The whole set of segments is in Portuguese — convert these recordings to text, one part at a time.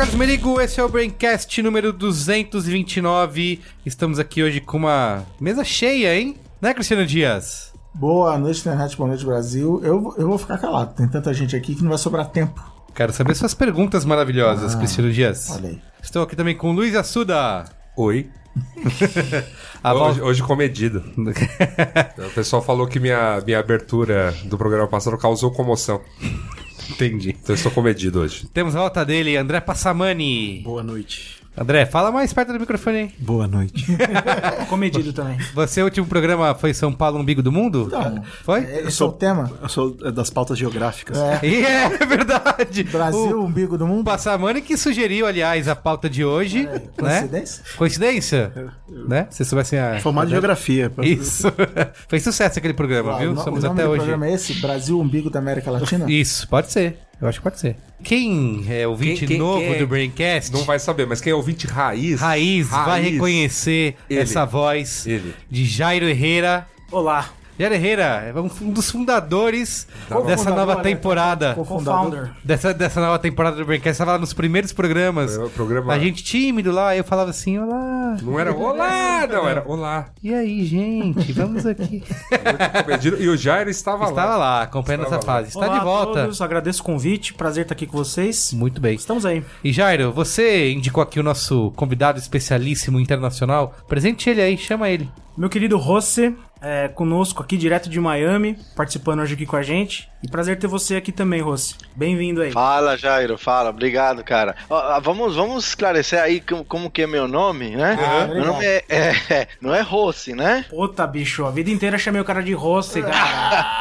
Carlos Merigo, esse é o Braincast número 229. Estamos aqui hoje com uma mesa cheia, hein? Né, Cristiano Dias? Boa noite, internet, boa noite, Brasil. Eu, eu vou ficar calado, tem tanta gente aqui que não vai sobrar tempo. Quero saber suas perguntas maravilhosas, Ah, Cristiano Dias. Olha aí. Estou aqui também com o Luiz Assuda. Oi. A hoje, hoje comedido. o pessoal falou que minha, minha abertura do programa passado causou comoção. Entendi. Então eu estou comedido hoje. Temos a volta dele, André Passamani. Boa noite. André, fala mais perto do microfone aí. Boa noite. Comedido também. Você, o último programa foi São Paulo, umbigo do mundo? Não. Foi? Esse é o tema? Eu sou é, das pautas geográficas. É. E é verdade. Brasil, O umbigo do mundo? Passamani que sugeriu, aliás, a pauta de hoje, né? Coincidência? Coincidência? Né? Se soubessem a... Formado em geografia. Isso. Fez sucesso aquele programa, Ah, viu? o no- Somos o nome até do hoje. programa é esse? Brasil, umbigo da América Latina? Isso, pode ser. Eu acho que pode ser. Quem é ouvinte Quem- quem- novo quem é? do Braincast, Não vai saber, mas quem é ouvinte raiz... Raiz, vai Raiz. reconhecer Ele. essa voz Ele. de Jairo Herrera. Olá. Jairo Herrera é um dos fundadores dessa Fundador, nova né? temporada. Cofundador. Co-founder. Dessa, dessa nova temporada do Braincast. Estava lá nos primeiros programas. É, programa- A gente tímido lá, eu falava assim, olá. Não era olá, não, era olá. E aí, gente, vamos aqui. E o Jairo estava, Estava lá. lá, acompanhando Estava essa lá. fase. Está Olá de volta. a todos, agradeço o convite. Prazer estar aqui com vocês. Muito bem. Estamos aí. E Jairo, você indicou aqui o nosso convidado especialíssimo internacional. Presente ele aí, chama ele. Meu querido Rossi, é, conosco aqui direto de Miami, participando hoje aqui com a gente. E prazer ter você aqui também, Rossi. Bem-vindo aí. Fala, Jairo, fala, obrigado, cara. Ó, vamos, vamos esclarecer aí como, como que é meu nome, né? Ah, meu nome é, é- não é Rossi, né? Puta, bicho, a vida inteira chamei o cara de Rossi, cara.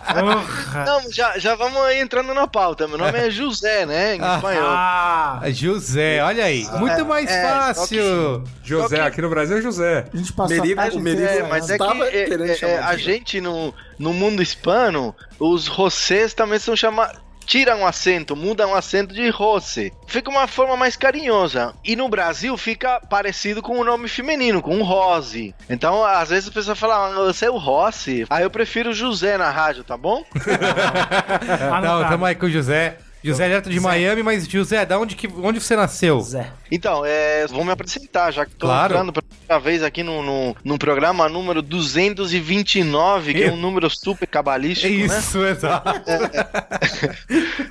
Porra. Não, já, já vamos aí entrando na pauta. Meu nome é José, né? Em espanhol. Ah, José, olha aí. Muito mais é, fácil. José, Só que- aqui no Brasil é José. A gente passa Merigo- a É, tarde o Merigo mas é que tava é, é, é, a gente no, no mundo hispano, os Rossês também são chamados. Tiram um acento, mudam o acento de Rossi. Fica uma forma mais carinhosa. E no Brasil fica parecido com o nome feminino, com o Rose. Então, às vezes a pessoa fala, ah, você é o Rossi. Aí eu prefiro José na rádio, tá bom? Não, tamo aí com o José. José é direto de Miami, mas José, da onde, que, onde você nasceu? Zé. Então, é, vou me apresentar, já que tô Claro. entrando pela primeira vez aqui no, no, no programa número 229, que é um número super cabalístico, né? Isso, exato.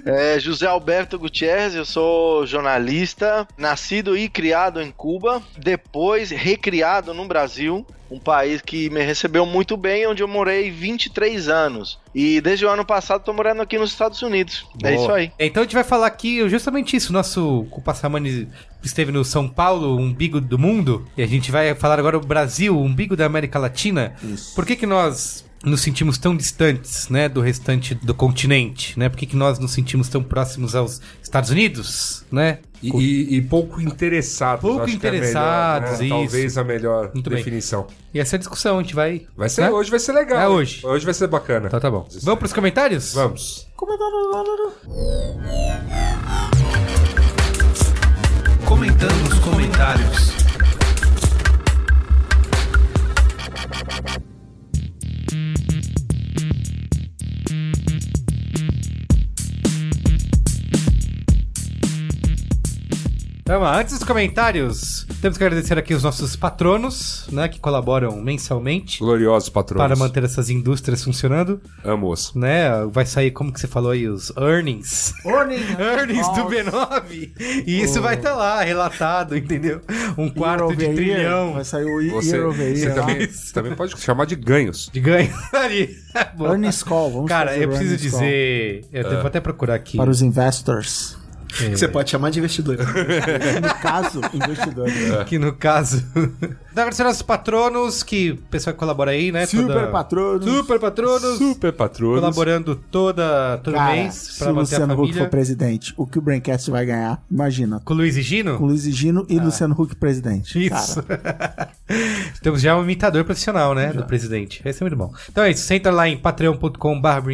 É, José Alberto Gutierrez, eu sou jornalista, nascido e criado em Cuba, depois recriado no Brasil, um país que me recebeu muito bem, onde eu morei 23 anos. E desde o ano passado tô morando aqui nos Estados Unidos. É Boa. isso aí. Então a gente vai falar aqui justamente isso. Nosso o Passamani esteve no São Paulo, umbigo do mundo. E a gente vai falar agora o Brasil, umbigo da América Latina. Isso. Por que, que nós nos sentimos tão distantes, né, do restante do continente, né? Por que, que nós nos sentimos tão próximos aos Estados Unidos, né? E, e- e pouco interessados. Pouco acho que é melhor, interessados, né? isso. Talvez a melhor Muito bem. definição. E essa é a discussão, a gente vai... Vai ser, né? Hoje vai ser legal. É hoje. Hoje vai ser bacana. Então tá bom. Vamos aí. pros comentários? Vamos. Comentando os comentários. Então, antes dos comentários, temos que agradecer aqui os nossos patronos, né, que colaboram mensalmente Gloriosos patrões. para manter essas indústrias funcionando, Amo-os. né? Vai sair, como que você falou aí, os earnings. Earning, Earnings do B9. E isso vai estar lá, relatado, entendeu? Um quarto de over year. trilhão Vai sair o Você, Year over você Year. lá. também, você também pode chamar de ganhos. de ganho ali. Boa. Earnings call. Vamos Cara, fazer eu preciso earnings call dizer. Eu vou até procurar aqui. Para os investors. Que você pode chamar de investidor. No caso, investidor. Que no caso. Então, agradecer aos patronos, que o pessoal que colabora aí, né? Super Toda- patronos. Super patronos. Super patronos. Colaborando toda, todo Cara, mês se pra o manter a Luciano Huck for presidente, o que o Braincast vai ganhar, imagina. Com o Luiz e Gino? Com Luiz e Gino e Luciano Huck presidente. Isso. Temos já um imitador profissional, né? Do presidente. Vai ser muito bom. Então é isso. Você entra lá em patreon.com.br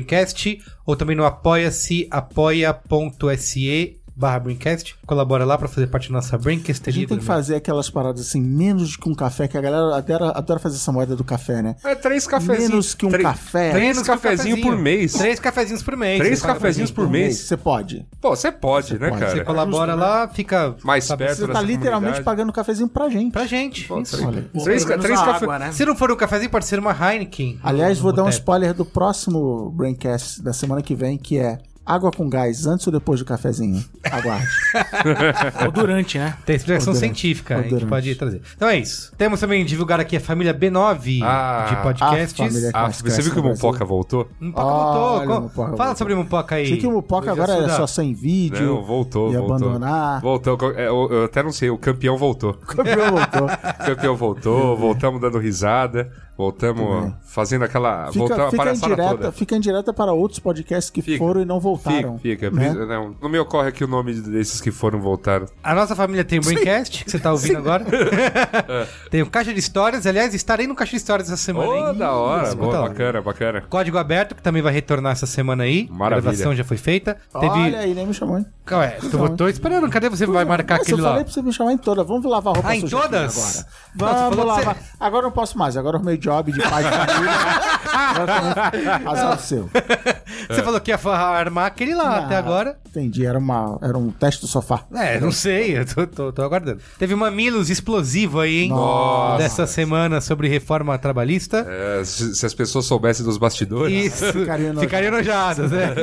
ou também no apoia-se, apoia.se barra Brincast. Colabora lá pra fazer parte da nossa a Brincasteria. gente tem que fazer aquelas paradas assim, menos que um café, que a galera adora, adora fazer essa moeda do café, né? É três cafezinhos. Menos que um três- café. Três cafezinhos por mês. Três cafezinhos por mês. Três cafezinhos por mês. Você pode. Pô, você pode, né, pode. cara? Você colabora lá, fica Mais sabe, perto Você tá literalmente comunidade. pagando um cafezinho pra gente. pra gente. Isso. Olha. Três, três a café... água, né? Se não for um cafezinho, pode ser uma Heineken. Aliás, No- vou no dar um spoiler do próximo Braincast da semana que vem, que é água com gás, antes ou depois do cafezinho? Aguarde. Ou durante, né? Tem explicação científica, a gente pode trazer. Então é isso. Temos também divulgar aqui a família B9 Ah, de podcasts. a família- Ah, você viu que o. Mupoca voltou? Mupoca Olha, voltou. Mupoca Fala voltou. sobre o Mupoca aí. Sei que o Mupoca agora é Assuda. só sem vídeo. Não, voltou, e voltou. abandonar. Voltou. é, Eu, eu até não sei, o campeão voltou. O campeão voltou. O campeão voltou, voltamos dando risada, voltamos fazendo aquela. Fica, voltamos a fica, em palhaçada direta, toda. fica em direta para outros podcasts que Fica. foram e não voltaram. Fica, fica. né? Não, não me ocorre aqui o nome desses que foram voltaram. A nossa família tem o Braincast, que você tá ouvindo agora. tem o Caixa de Histórias. Aliás, estarei no Caixa de Histórias essa semana. Hein? da hora, boa, tá lá. bacana, bacana. Código Aberto, que também vai retornar essa semana aí. Maravilha. A gravação já foi feita. Teve... Olha aí, nem me chamou, hein? Ué, tô, tô esperando. Cadê você vai marcar Mas aquele eu lá? falei pra você me chamar em todas. Vamos lavar a roupa Ah, em todas? agora. Não, você Vamos que lavar. Agora eu não posso mais. Agora eu arrumei job de pai de família. Azar seu. Você falou que ia armar aquele lá até Ah, agora. Entendi, era, uma, era um teste do sofá. É, não sei, eu tô, tô- tô aguardando. Teve um Mamilos explosivo aí, hein? Nossa. Dessa semana sobre reforma trabalhista. É, se, se as pessoas soubessem dos bastidores. Isso. Ficariam enojadas. Ficariam enojadas, né?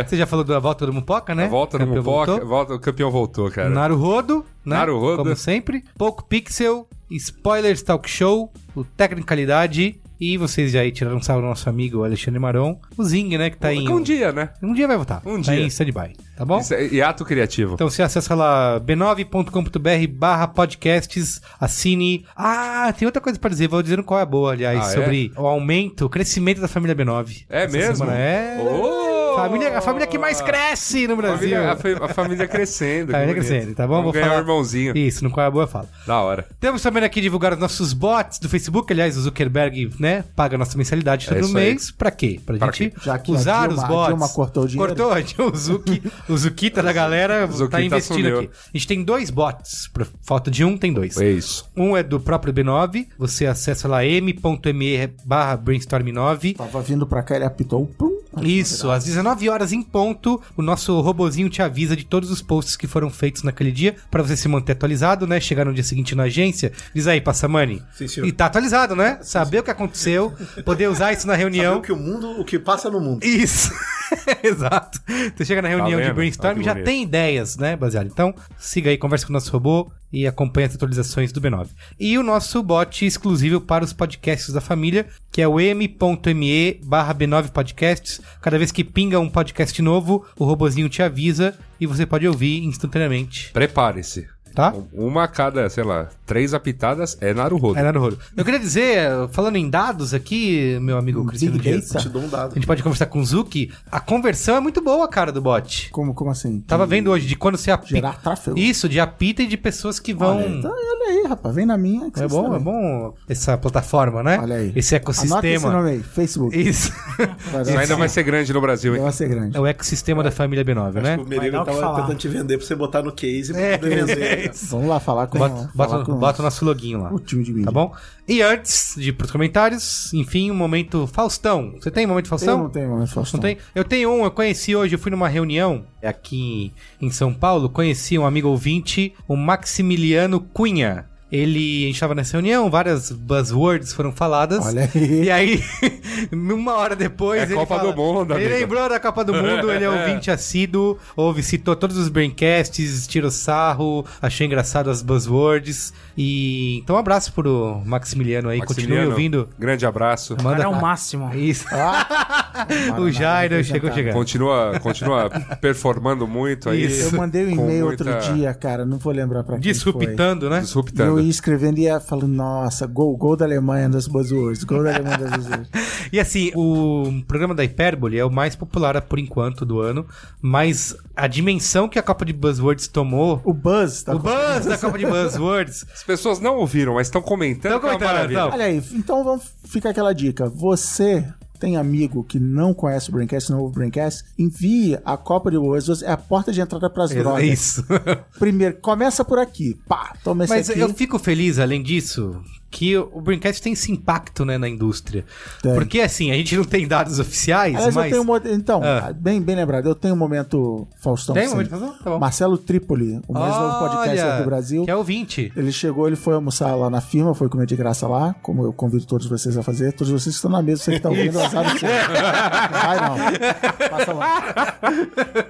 Você já falou da volta do Mupoca, né? A volta no Campeão Mupoca, voltou. volta, o campeão voltou, cara. Naruhodo, né? Naruhodo. Como sempre. Pouco Pixel, Spoilers Talk Show, o Tecnicalidade. E vocês já aí tiraram salve do nosso amigo Alexandre Maron. O Zing, né? Que tá em. Um dia, né? Um dia vai voltar. Um tá dia. em stand-by, tá bom? Isso é hiato criativo. Então você acessa lá b9.com.br barra podcasts, assine. Ah, tem outra coisa pra dizer, vou dizendo qual é a boa, aliás, Ah, é? sobre o aumento, o crescimento da família B9. É mesmo? semana. É. Ô! Família, a família que mais cresce no A Brasil. família, a, fa- a família crescendo. A família bonito. crescendo, tá bom? Vamos Vou ganhar falar- um irmãozinho. Isso, no qual é a boa eu falo. Da hora. Temos também aqui divulgar os nossos bots do Facebook. Aliás, o Zuckerberg, né, paga a nossa mensalidade todo É isso aí. mês. Pra quê? Pra, Pra gente quê? Já que a usar Dilma- os a bots. Dilma cortou o dinheiro. Cortou, o Zuki, o Zukita da galera tá Zukita investindo sumiu. aqui. A gente tem dois bots. Por falta de um, tem dois. É isso. Um é do próprio B9. Você acessa lá m.me barra brainstorm9. Tava vindo pra cá, ele apitou. Pum, Isso, às 19 horas em ponto, o nosso robozinho te avisa de todos os posts que foram feitos naquele dia, pra você se manter atualizado, né? Chegar no dia seguinte na agência, diz aí, Passamani. Sim, senhor. E tá atualizado, né? Saber o que aconteceu, poder usar isso na Saber reunião. o que o mundo, o que passa no mundo. Isso. Exato. Você chega na reunião de vendo? brainstorm e já tem ideias, né, baseado. Então, siga aí, conversa com o nosso robô e acompanhe as atualizações do B9. E o nosso bot exclusivo para os podcasts da família, que é o m.me barra B9 Podcasts. Cada vez que pinga um podcast novo, o robozinho te avisa e você pode ouvir instantaneamente, Prepare-se. tá? Uma a cada, sei lá, três apitadas é Naruhodo. É Naruhodo. Eu queria dizer, falando em dados aqui, meu amigo Cristiano Big Dias, Data? Te dou um a dado. gente pode conversar com o Zuki, a conversão é muito boa, cara, do bot. Como, como assim? Tava vendo hoje de quando você apita. Gerar tráfego? Isso, de apita e de pessoas que vão. Olha, então, olha aí, rapaz. Vem na minha. que é bom, sabem. é bom essa plataforma, né? Olha aí. Esse Anota esse ecossistema. nome aí, Facebook. Isso. Isso ainda vai ser grande no Brasil, hein? vai ser grande. É o ecossistema da família B9, Acho né? que o Merigo tava tentando te vender pra você botar no case pra É, poder vender. é isso. Vamos lá falar com, Bota, falar bota, com bota o nosso loginho lá. o time de mídia. Tá bom? E antes de ir pros comentários, enfim, um momento Faustão. Você tem um momento Eu Faustão? não tenho momento Faustão. Não tem? Eu tenho um, eu conheci hoje, eu fui numa reunião aqui em São Paulo, conheci um amigo ouvinte, o Maximiliano Cunha. Ele, a gente tava nessa reunião, várias buzzwords foram faladas. Olha aí. E aí, uma hora depois. É ele Copa fala- do Mundo, Ele amigo. lembrou da Copa do Mundo, ele é ouvinte assíduo, ouve, citou todos os braincasts, tirou sarro, achou engraçado as buzzwords. E então um abraço pro Maximiliano aí, continue Maximiliano, ouvindo. Grande abraço. Cara é o máximo. Isso. Ah, o Jairo chegou chegando. Continua, continua performando muito aí. Isso. Eu mandei um e-mail muita- outro dia, cara, não vou lembrar pra quem foi. Disruptando, né? Disruptando. Ia escrevendo e ia falando, nossa, gol, gol da Alemanha das buzzwords, gol da Alemanha das buzzwords. E assim, o programa da Hyperbole é o mais popular por enquanto do ano, mas a dimensão que a Copa de Buzzwords tomou. O Buzz, tá O buzz da Copa de Buzzwords. As pessoas não ouviram, mas estão comentando. Tão que é uma comentando, maravilha. então. Olha aí, então vamos ficar aquela dica. Você tem amigo que não conhece o Braincast, não ouve o Braincast, envie a Copa de Buzzwords, é a porta de entrada pras drogas. É isso. Primeiro, começa por aqui. Pá, toma esse Mas aqui. eu fico feliz, além disso, que o Braincast tem esse impacto né, na indústria. Tem. Porque assim, a gente não tem dados oficiais, Aliás, mas. eu tenho um... Então, Ah. bem, bem lembrado, eu tenho um momento Faustão. Tem um momento Faustão? Tá bom. Marcelo Tripoli, o mais novo podcaster Olha, do Brasil. Que é ouvinte. Ele chegou, ele foi almoçar lá na firma, foi comer de graça lá, como eu convido todos vocês a fazer. Todos vocês que estão na mesa, você que está ouvindo, azar do seu. Vai não. Passa lá.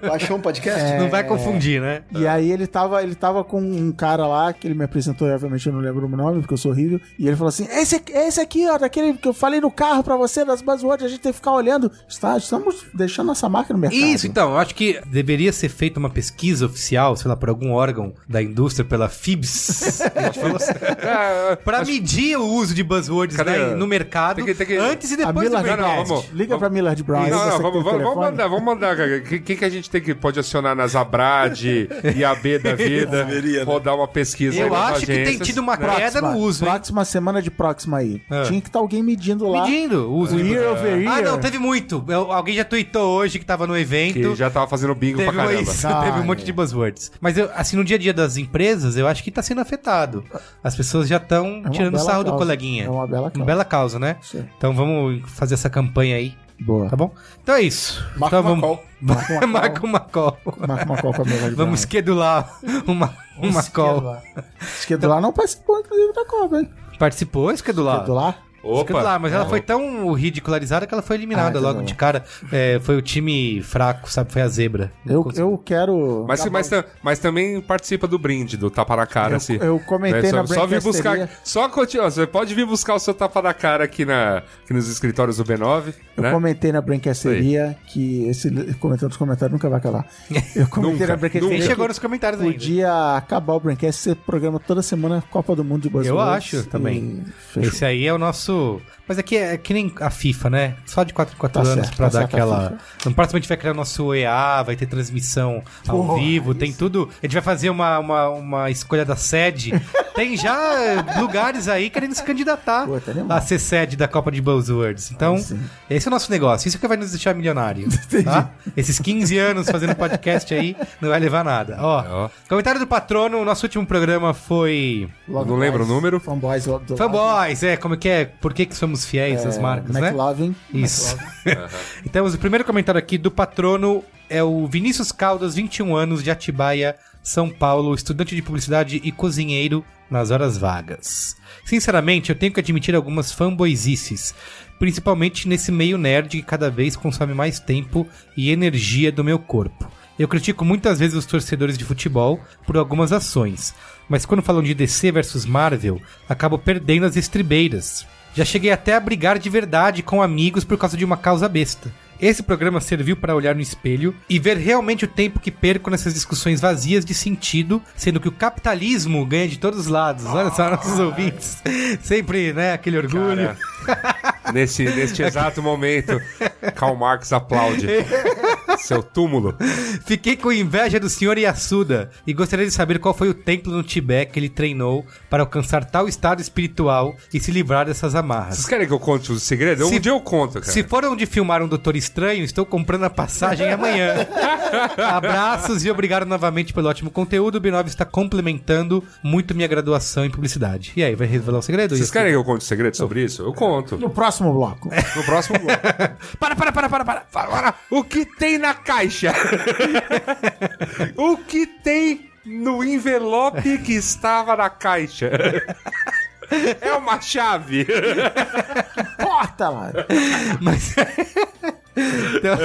Baixou um podcast? É. Não vai confundir, né? E aí ele tava, ele tava com um cara lá, que ele me apresentou, e obviamente eu não lembro o nome, porque eu sou horrível. E ele falou assim: esse, aqui- esse aqui, ó, daquele que eu falei no carro pra você, das buzzwords, a gente tem que ficar olhando. Está, estamos deixando essa marca no mercado. Isso, então, eu acho que deveria ser feita uma pesquisa oficial, sei lá, por algum órgão da indústria, pela FIBS, assim, É, pra medir o uso de buzzwords né, no mercado Tem que- tem que- antes e depois do Não, não, Braincast. vamos- Liga pra Millard Brown. Não, não, que vamos, o vamos, mandar, vamos mandar, cara. Quem quem que a gente tem que pode acionar nas Abrad e a B da vida? Deveria, né? Rodar uma pesquisa Eu acho que tem tido uma né? queda no uso, hein? Próxima semana de próxima aí. Ah. Tinha que estar alguém medindo lá. Medindo o de year over year. Ah, não, teve muito. Eu- alguém já tweetou hoje que tava no evento. Que já tava fazendo bingo Teve, pra caramba. isso, Ah, teve um monte é. de buzzwords. Mas eu, assim, no dia a dia das empresas, eu acho que tá sendo afetado. As pessoas já estão É uma tirando sarro do causa. coleguinha. É uma bela causa. Uma bela causa, né? Sim. Então vamos fazer essa campanha aí, Boa. tá bom? Então é isso. Marca então uma vamos... call. Marca uma uma call. Marca uma call com a Vamos esquedular uma, uma call. Esquedular não participou, inclusive, da Copa, hein? Participou, esquedular? Esquedular? Opa! mas ela foi tão ridicularizada que ela foi eliminada Ah, tá logo bom. de cara. É, foi o time fraco, sabe? Foi a zebra. Eu, eu quero... Mas, mas, mas também participa do brinde, do tapa na cara. Eu- assim. eu comentei só, na só vir buscar. Só continuar. Você pode vir buscar o seu tapa na cara aqui, na, aqui nos escritórios do B9. Eu né? comentei na Brancasteria que esse comentando nos comentários nunca vai acabar. Eu comentei Nunca, na Brancasteria Quem chegou nos comentários ainda. podia acabar o Braincast ser programa toda semana Copa do Mundo de Buzzwords. Eu acho também. Fechou. Esse aí é o nosso. Mas aqui é que nem a FIFA, né? Só de 4 em 4 Tá anos certo, pra tá dar certo a aquela. No próximo a gente vai criar o nosso EA, vai ter transmissão ao Porra, vivo, tem tudo. A gente vai fazer uma, uma, uma escolha da sede. tem já lugares aí querendo se candidatar Pô, tá a ser sede da Copa de Buzzwords. Então, sim. esse é o nosso negócio. Isso que vai nos deixar milionário. tá? Esses 15 anos fazendo podcast aí não vai levar nada. Ó, Ó. comentário do patrono, o nosso último programa foi. Love não lembro o número. Fanboys Fanboys, é, como que é? Por que, que somos fiéis às é, marcas, né? McLovin. Isso. então, o primeiro comentário aqui do patrono é o Vinícius Caldas, 21 anos, de Atibaia, São Paulo, estudante de publicidade e cozinheiro nas horas vagas. Sinceramente, eu tenho que admitir algumas fanboyzices, principalmente nesse meio nerd que cada vez consome mais tempo e energia do meu corpo. Eu critico muitas vezes os torcedores de futebol por algumas ações, mas quando falam de DC versus Marvel, acabo perdendo as estribeiras. Já cheguei até a brigar de verdade com amigos por causa de uma causa besta. Esse programa serviu para olhar no espelho e ver realmente o tempo que perco nessas discussões vazias de sentido, sendo que o capitalismo ganha de todos os lados. Olha só, nossos ouvintes. Sempre, né, aquele orgulho. Nesse, neste exato momento, Karl Marx aplaude. Seu túmulo. Fiquei com inveja do senhor Yasuda e gostaria de saber qual foi o templo no Tibete que ele treinou para alcançar tal estado espiritual e se livrar dessas Vocês amarras. querem que eu conte o segredo? Se- um dia eu conto, cara. Se for onde filmaram um Doutor Estranho, estou comprando a passagem amanhã. Abraços e obrigado novamente pelo ótimo conteúdo. O B9 está complementando muito minha graduação em publicidade. E aí, vai revelar o segredo? Vocês querem que eu conte o segredo sobre isso? Eu conto. No próximo bloco. No próximo bloco. Para, para, para, para, para. Para, para. O que tem na caixa? o que tem no envelope que estava na caixa. É uma chave. Porta lá. Mas... Então,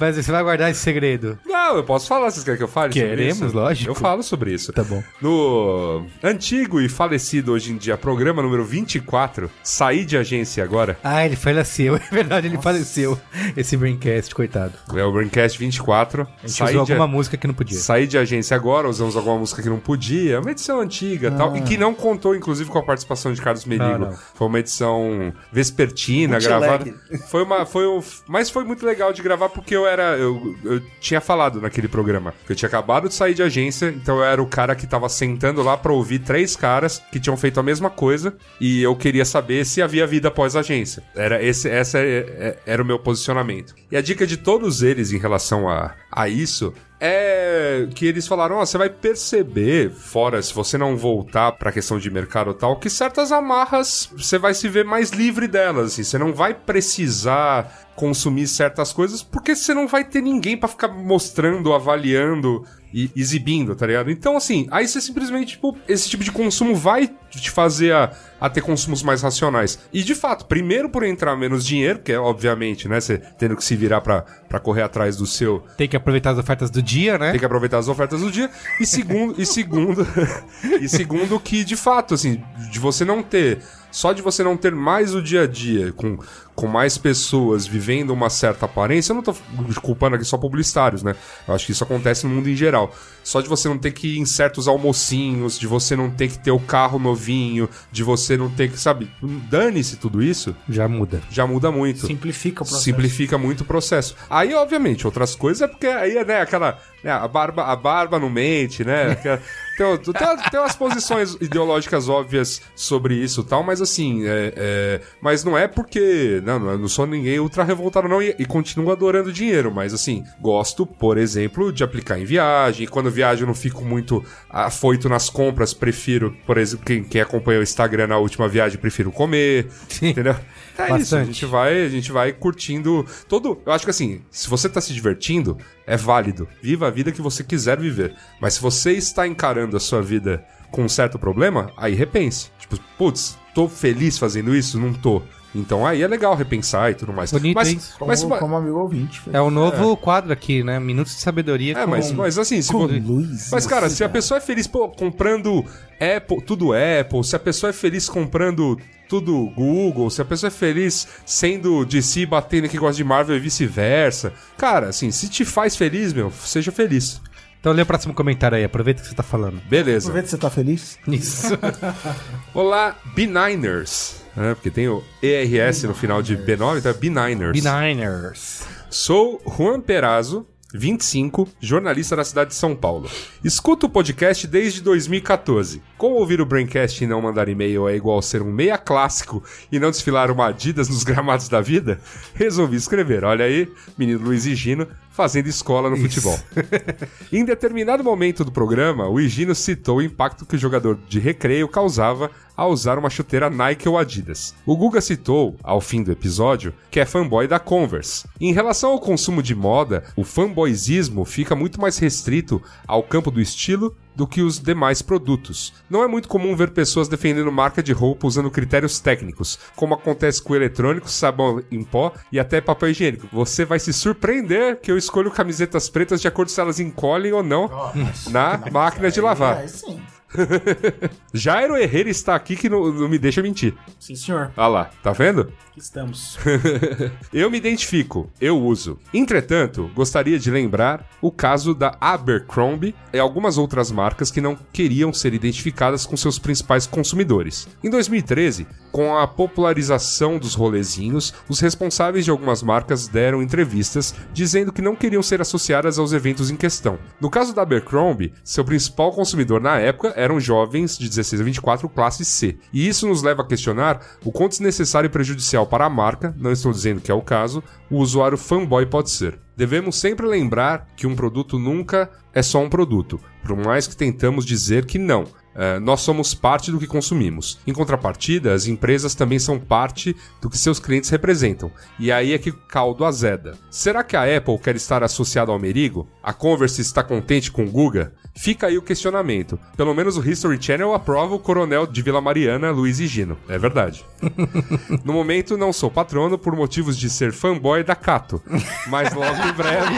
mas você vai guardar esse segredo. Não, eu posso falar, vocês querem que eu fale sobre Queremos, lógico. Eu falo sobre isso. Tá bom. No antigo e falecido hoje em dia programa número 24, Saí de Agência Agora, Ah, ele faleceu. É verdade, ele faleceu. Esse Braincast, coitado. é o Braincast 24. A gente Saí usou de, alguma música que não podia. saí de agência agora, usamos alguma música que não podia, uma edição antiga e tal, e que não contou, inclusive, com a participação de Carlos Merigo. Não. Foi uma edição vespertina, Bootleg. gravada. Foi uma. Foi um, mas foi muito legal de gravar porque eu era. Eu, eu tinha falado naquele programa. Eu tinha acabado de sair de agência, então eu era o cara que tava sentando lá pra ouvir três caras que tinham feito a mesma coisa e eu queria saber se havia vida após a agência. Era esse, essa é- é- era o meu posicionamento. E a dica de todos eles em relação a, a isso é que eles falaram, ó, você vai perceber, fora se você não voltar pra questão de mercado e tal, que certas amarras você vai se ver mais livre delas, assim, você não vai precisar consumir certas coisas porque você não vai ter ninguém pra ficar mostrando, avaliando e exibindo, tá ligado? Então, assim, aí você simplesmente, tipo, esse tipo de consumo vai te fazer a, a ter consumos mais racionais. E, de fato, primeiro por entrar menos dinheiro, que é, obviamente, né, você tendo que se virar pra, pra correr atrás do seu, Tem que aproveitar as ofertas do dia, né? tem que aproveitar as ofertas do dia. E segundo, e segundo, e segundo que de fato, assim, de você não ter, só de você não ter mais o dia a dia com, com mais pessoas vivendo uma certa aparência, eu não tô culpando aqui só publicitários, né? Eu acho que isso acontece no mundo em geral. Só de você não ter que ir em certos almocinhos, de você não ter que ter o carro novinho, de você não ter que, sabe, dane-se tudo isso, Já muda. já muda muito. Simplifica o processo. Simplifica muito o processo. Aí, obviamente, outras coisas é porque aí é, né, aquela. Né, a, barba, a barba não mente, né? Aquela- Tem, tem, tem umas posições ideológicas óbvias sobre isso e tal, mas assim, é, é, mas não é porque. Não, não, eu não sou ninguém ultra revoltado, não, e, e continuo adorando dinheiro, mas assim, gosto, por exemplo, de aplicar em viagem. Quando eu viajo, eu não fico muito afoito nas compras, prefiro, por exemplo, quem, quem acompanhou o Instagram na última viagem, prefiro comer. Sim. Entendeu? É isso, a Bastante. gente vai, a gente vai curtindo todo. Eu acho que assim, se você tá se divertindo, é válido. Viva a vida que você quiser viver. Mas se você está encarando a sua vida com um certo problema, aí repense. Tipo, putz, tô feliz fazendo isso? Não tô. Então aí é legal repensar e tudo mais. Bonito, mas, hein? Como, mas, como amigo ouvinte. É o novo quadro aqui, né? Minutos de sabedoria. é, com- mas, mas assim, se com vo- Luiz Mas, cara, se a pessoa é feliz pô, comprando Apple, tudo Apple, se a pessoa é feliz comprando tudo Google, se a pessoa é feliz sendo de si batendo que gosta de Marvel e vice-versa. Cara, assim, se te faz feliz, meu, seja feliz. Então lê o próximo comentário aí, aproveita que você tá falando. Beleza. Aproveita que você tá feliz. Isso. Olá, B9ers. Né, porque tem o ERS no final de B9, então é B9ers. B-Niners. Sou Juan Perazzo, 25, jornalista da cidade de São Paulo. Escuto o podcast desde 2014. Como ouvir o Braincast e não mandar e-mail é igual ser um meia clássico e não desfilar uma Adidas nos gramados da vida, resolvi escrever. Olha aí, menino Luiz e Gino fazendo escola no futebol. em determinado momento do programa, o Higino citou o impacto que o jogador de recreio causava ao usar uma chuteira Nike ou Adidas. O Guga citou, ao fim do episódio, que é fanboy da Converse. Em relação ao consumo de moda, o fanboyzismo fica muito mais restrito ao campo do estilo do que os demais produtos. Não é muito comum ver pessoas defendendo marca de roupa usando critérios técnicos, como acontece com eletrônicos, sabão em pó e até papel higiênico. Você vai se surpreender que eu escolho camisetas pretas de acordo se elas encolhem ou não na máquina de lavar. É, sim. Jairo Herrera está aqui que não, não me deixa mentir. Sim, senhor. Olha lá, tá vendo? Aqui estamos. eu me identifico, eu uso. Entretanto, gostaria de lembrar o caso da Abercrombie e algumas outras marcas que não queriam ser identificadas com seus principais consumidores. Em 2013, com a popularização dos rolezinhos, os responsáveis de algumas marcas deram entrevistas dizendo que não queriam ser associadas aos eventos em questão. No caso da Abercrombie, seu principal consumidor na época eram jovens de 16 a 24 classe C. E isso nos leva a questionar o quanto desnecessário e prejudicial para a marca, não estou dizendo que é o caso, o usuário fanboy pode ser. Devemos sempre lembrar que um produto nunca é só um produto, por mais que tentamos dizer que não. É, nós somos parte do que consumimos. Em contrapartida, as empresas também são parte do que seus clientes representam. E aí é que o caldo azeda. Será que a Apple quer estar associada ao Merigo? A Converse está contente com o Guga? Fica aí o questionamento. Pelo menos o History Channel aprova o coronel de Vila Mariana, Luiz e Gino. É verdade. no momento, não sou patrono por motivos de ser fanboy da Cato. Mas logo em breve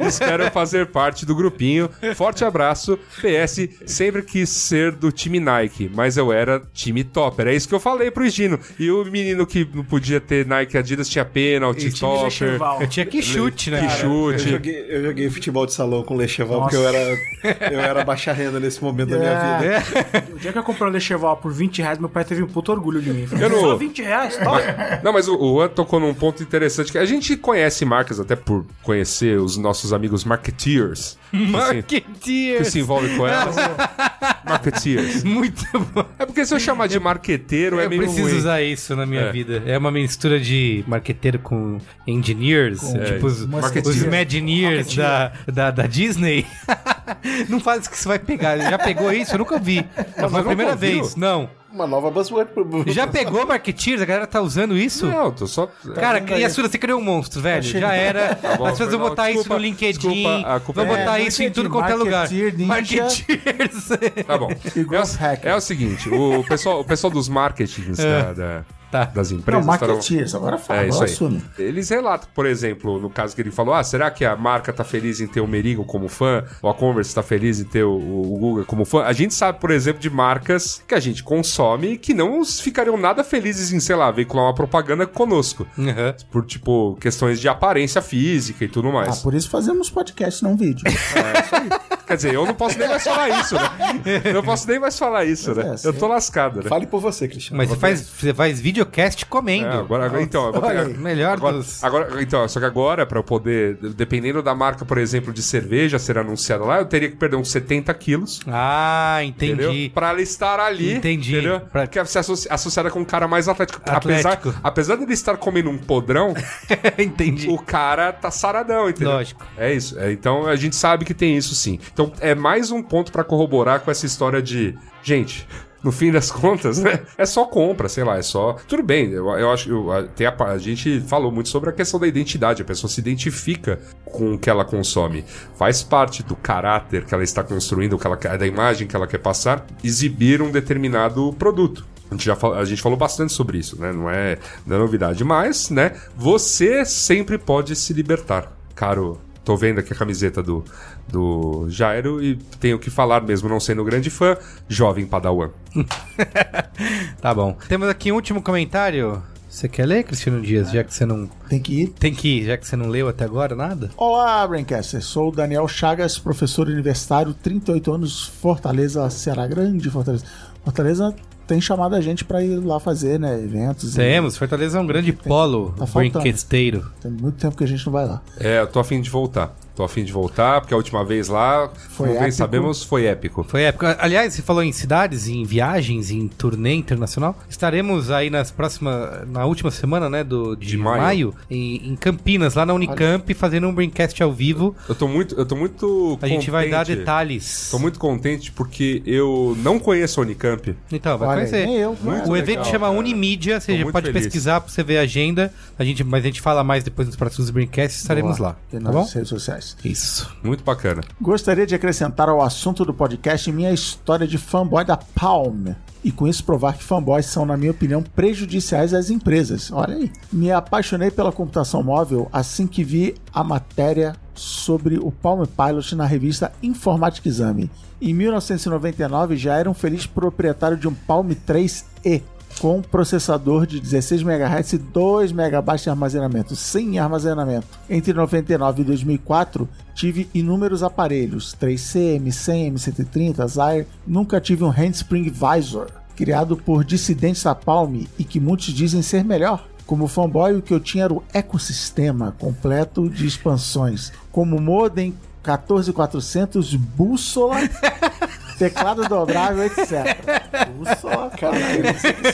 espero fazer parte do grupinho. Forte abraço. PS, sempre quis ser do time Nike, mas eu era time Topper. É isso que eu falei pro Gino. E o menino que não podia ter Nike Adidas tinha pênalti, time Topper. Eu tinha que chute, né? Que cara? Eu chute. joguei, eu joguei futebol de salão com o Lecheval porque eu era, eu era baixa renda nesse momento da minha É. vida. O dia que eu comprei um Lecheval por 20 reais, meu pai teve um puto orgulho de mim. Falei, Eu não- Só 20 reais, toma. Não, mas o, o Juan tocou num ponto interessante que a gente conhece marcas até por conhecer os nossos amigos marketeers. Assim, que Marketeers. se envolve com elas. marketeers. Muito bom. É porque se eu chamar de marqueteiro é eu meio preciso ruim. usar isso na minha É. vida. É uma mistura de marqueteiro com engineers, tipo os, Marketeers. os Imagineers da, da, da Disney. não faz isso que você vai pegar. Já pegou isso? Eu nunca vi. Foi a primeira ouviu? vez. Não. Uma nova buzzword. pro- Já pegou Marketeers? A galera tá usando isso? Não, tô só. Cara, e a sua, você criou um monstro, velho. Já era. Tá bom, As pessoas vão botar isso Desculpa, no LinkedIn. desculpa, a culpa vão é- botar É, isso em tudo quanto é lugar. Ninja. Marketeers. Tá bom. É, é o seguinte: o pessoal, o pessoal dos marketings da- da- Tá. das Não, empresas. estarão- marketeers, agora fala, É isso agora aí. assume. Eles relatam, por exemplo, no caso que ele falou: ah, será que a marca tá feliz em ter o Merigo como fã? Ou a Converse tá feliz em ter o, o Google como fã? A gente sabe, por exemplo, de marcas que a gente consome que não ficariam nada felizes em, sei lá, veicular uma propaganda conosco. Uhum. Por, tipo, questões de aparência física e tudo Ah, mais. por isso fazemos podcast, não vídeo. Quer dizer, eu não posso nem mais falar isso, né? Eu não posso nem mais falar isso, né? é, eu tô lascado, né? Fale por você, Cristiano. Mas você faz, você faz videocast comendo. É, agora, agora- então, eu vou Olha pegar-. Melhor agora, dos... agora, então, só que agora, pra eu poder, dependendo da marca, por exemplo, de cerveja ser anunciada lá, eu teria que perder uns 70 quilos. Ah, Entendeu? entendi. Pra ela estar ali. Entendi. Entendeu? Pra- Porque ser associ- associada com um cara mais atlético. Atlético. Apesar, apesar dele estar comendo um podrão, entendi. o cara tá saradão, entendeu? Lógico. É isso. É, então a gente sabe que tem isso sim. Então é mais um ponto pra corroborar com essa história de. Gente. No fim das contas, né? É só compra, sei lá, é só. Tudo bem, eu, eu acho. Eu, a- a, gente falou muito sobre a questão da identidade. A pessoa se identifica com o que ela consome. Faz parte do caráter que ela está construindo, que ela, da imagem que ela quer passar, exibir um determinado produto. A gente já fal- a gente falou bastante sobre isso, né? Não é, não é novidade, mas, né? Você sempre pode se libertar, caro. Tô vendo aqui a camiseta do, do Jairo e tenho que falar, mesmo não sendo grande fã, jovem Padawan. Tá bom. Temos aqui um último comentário. Você quer ler, Cristiano Dias, já que você não. Tem que ir. Tem que ir, já que você não leu até agora nada? Olá, Braincaster. Sou o Daniel Chagas, professor universitário, 38 anos, Fortaleza, Ceará Grande, Fortaleza. Fortaleza tem chamado a gente pra ir lá fazer, né, eventos. e- Temos, Fortaleza é um grande polo tá brinquesteiro. Tem muito tempo que a gente não vai lá. É, eu tô afim de voltar. Tô afim de voltar, porque a última vez lá, Foi como bem épico. sabemos, foi épico. Foi época. Aliás, você falou em cidades, em viagens, em turnê internacional. Estaremos aí nas próximas. Na última semana, né? Do, de, De maio. maio, em, em Campinas, lá na Unicamp, fazendo um Braincast ao vivo. Eu tô muito, eu tô muito A gente vai dar contente. detalhes. Tô muito contente porque eu não conheço a Unicamp. Então, vai Olha, conhecer. nem eu. Muito o legal, evento chama cara. Unimídia, você pode feliz. pesquisar pra você ver a agenda. A gente, mas a gente fala mais depois nos próximos Braincasts, estaremos Boa. lá. Tá nas bom? redes sociais. Isso. Muito bacana. Gostaria de acrescentar ao assunto do podcast minha história de fanboy da Palm. E com isso provar que fanboys são, na minha opinião, prejudiciais às empresas. Olha aí. Me apaixonei pela computação móvel assim que vi a matéria sobre o Palm Pilot na revista Informática Exame. Em 1999 já era um feliz proprietário de um Palm 3E com processador de 16 MHz e 2 MB de armazenamento, sem armazenamento. Entre 99 e 2004, tive inúmeros aparelhos, 3C, M100, M130, Zaire, nunca tive um Handspring Visor, criado por dissidentes da Palm e que muitos dizem ser melhor. Como fanboy, o que eu tinha era o ecossistema completo de expansões, como modem 14400, bússola teclado dobrável, etc. Só, caralho.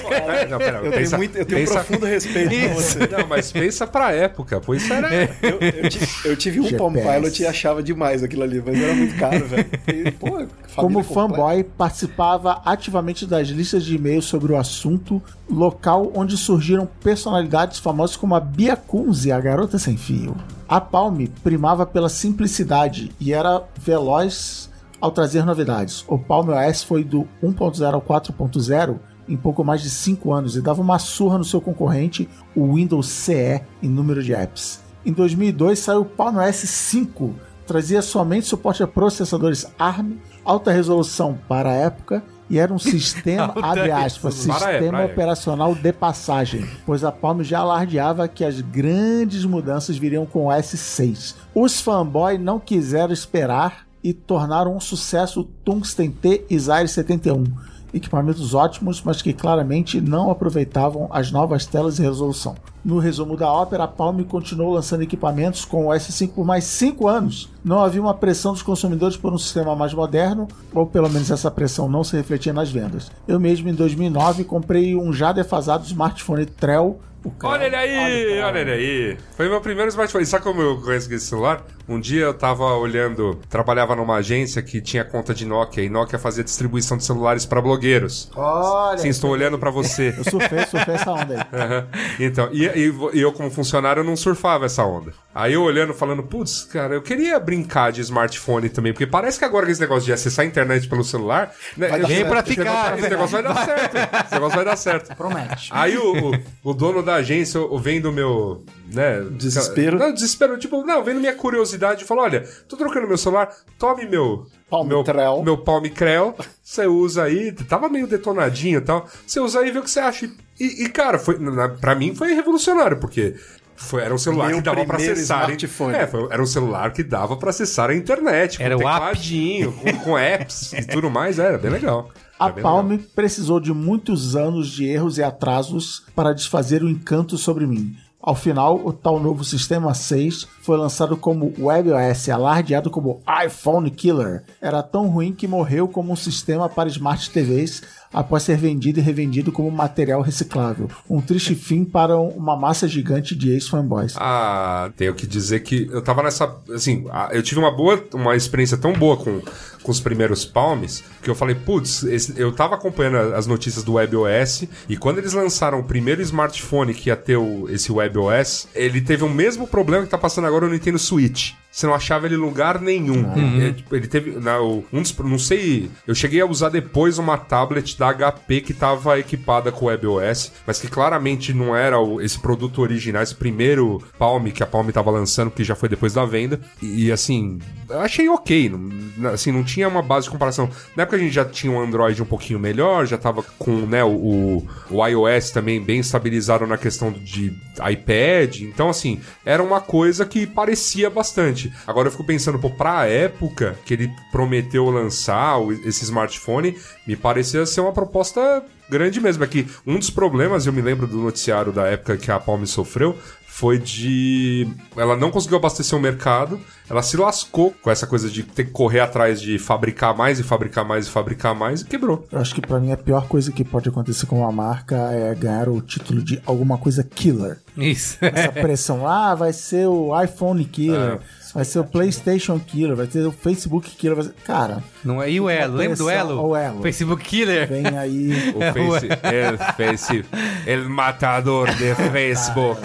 Pera, não, pera, Eu pensa- tenho, muito, eu tenho pensa- um profundo respeito por você. Não, mas pensa pra época, pô, isso era... Eu, eu ti- eu tive um Palm. Pilot e achava demais aquilo ali, mas era muito caro, velho. E, pô, Como completa. fanboy, participava ativamente das listas de e-mails sobre o assunto, local onde surgiram personalidades famosas como a Bia Kunze, a garota sem fio. A Palm primava pela simplicidade e era veloz ao trazer novidades. O Palm OS foi do 1.0 ao 4.0 em pouco mais de 5 anos e dava uma surra no seu concorrente, o Windows CE, em número de apps. Em 2002 saiu o Palm OS 5, trazia somente suporte a processadores ARM, alta resolução para a época e era um sistema, abre aspas, sistema época. operacional de passagem, pois a Palm já alardeava que as grandes mudanças viriam com o S6. Os fanboys não quiseram esperar e tornaram um sucesso o Tungsten T e Zaire 71. Equipamentos ótimos, mas que claramente não aproveitavam as novas telas e resolução. No resumo da ópera, a Palm continuou lançando equipamentos com o S5 por mais 5 anos. Não havia uma pressão dos consumidores por um sistema mais moderno, ou pelo menos essa pressão não se refletia nas vendas. Eu mesmo, em 2009, comprei um já defasado smartphone Trell. Trell- Olha ele aí, olha ele aí. Foi meu primeiro smartphone. Sabe como eu conheço esse celular? Um dia eu tava olhando, trabalhava numa agência que tinha conta de Nokia e Nokia fazia distribuição de celulares pra blogueiros. Olha, Sim, estou olhando pra você. eu surfei, surfei essa onda aí. Aham. Então, e, e- e eu como funcionário eu não surfava essa onda. Aí eu olhando, falando, putz, cara, eu queria brincar de smartphone também, porque parece que agora que esse negócio de acessar a internet pelo celular... Né, Vai dar eu- certo. pra esse ficar, negócio- Esse negócio vai dar certo. Esse negócio vai dar certo. Promete. Aí o, o, o dono da agência, o- vendo meu. Né, Desespero. Não, desespero. Tipo, não, vendo minha curiosidade, falou: olha, tô trocando meu celular, tome meu. Palm meu, Trell. meu Palm Crel, você usa aí, tava meio detonadinho e tal. Você usa aí e vê o que você acha. E, e, cara, foi, na, pra mim foi revolucionário, porque foi, era um celular Meu que dava pra primeiro acessar. É, foi- era um celular que dava pra acessar a internet, com Era o app. tecladinho, com, com apps e tudo mais. Era bem legal. A bem Palm legal. precisou de muitos anos de erros e atrasos para desfazer o encanto sobre mim. Ao final, o tal novo sistema 6 foi lançado como WebOS, alardeado como iPhone Killer. Era tão ruim que morreu como um sistema para Smart TVs após ser vendido e revendido como material reciclável. Um triste fim para uma massa gigante de ex-fanboys. Ah, tenho que dizer que eu tava nessa. Assim, eu tive uma boa. Uma experiência tão boa com, com os primeiros Palms que eu falei, putz, eu tava acompanhando as notícias do WebOS e quando eles lançaram o primeiro smartphone que ia ter o, esse WebOS, ele teve o mesmo problema que tá passando agora no Nintendo Switch. Você não achava ele em lugar nenhum. É, tipo, ele teve. na- o- um dos, não sei. Eu cheguei a usar depois uma tablet da HP que tava equipada com o WebOS, mas que claramente não era o- esse produto original, esse primeiro Palm que a Palm tava lançando, que já foi depois da venda. E, assim, eu achei ok. não- assim, não tinha uma base de comparação. Na época a gente já tinha um Android um pouquinho melhor, já tava com né, o, o iOS também bem estabilizado na questão de iPad. Então, assim, era uma coisa que parecia bastante. Agora eu fico pensando, pô, pra época que ele prometeu lançar esse smartphone, me parecia ser uma proposta grande mesmo. É que um dos problemas, eu me lembro do noticiário da época que a Palm sofreu, foi de. Ela não conseguiu abastecer o mercado, ela se lascou com essa coisa de ter que correr atrás de fabricar mais e fabricar mais e fabricar mais e quebrou. Eu acho que pra mim a pior coisa que pode acontecer com uma marca é ganhar o título de alguma coisa killer. Isso. essa pressão. Ah, vai ser o iPhone Killer, vai ser o PlayStation Killer, vai ter o Facebook Killer. Vai ser... Cara, Não é, e o Elo? Lembra do Elo? ao Elo. Facebook Killer. vem aí. O Face, el Face, el matador de Facebook.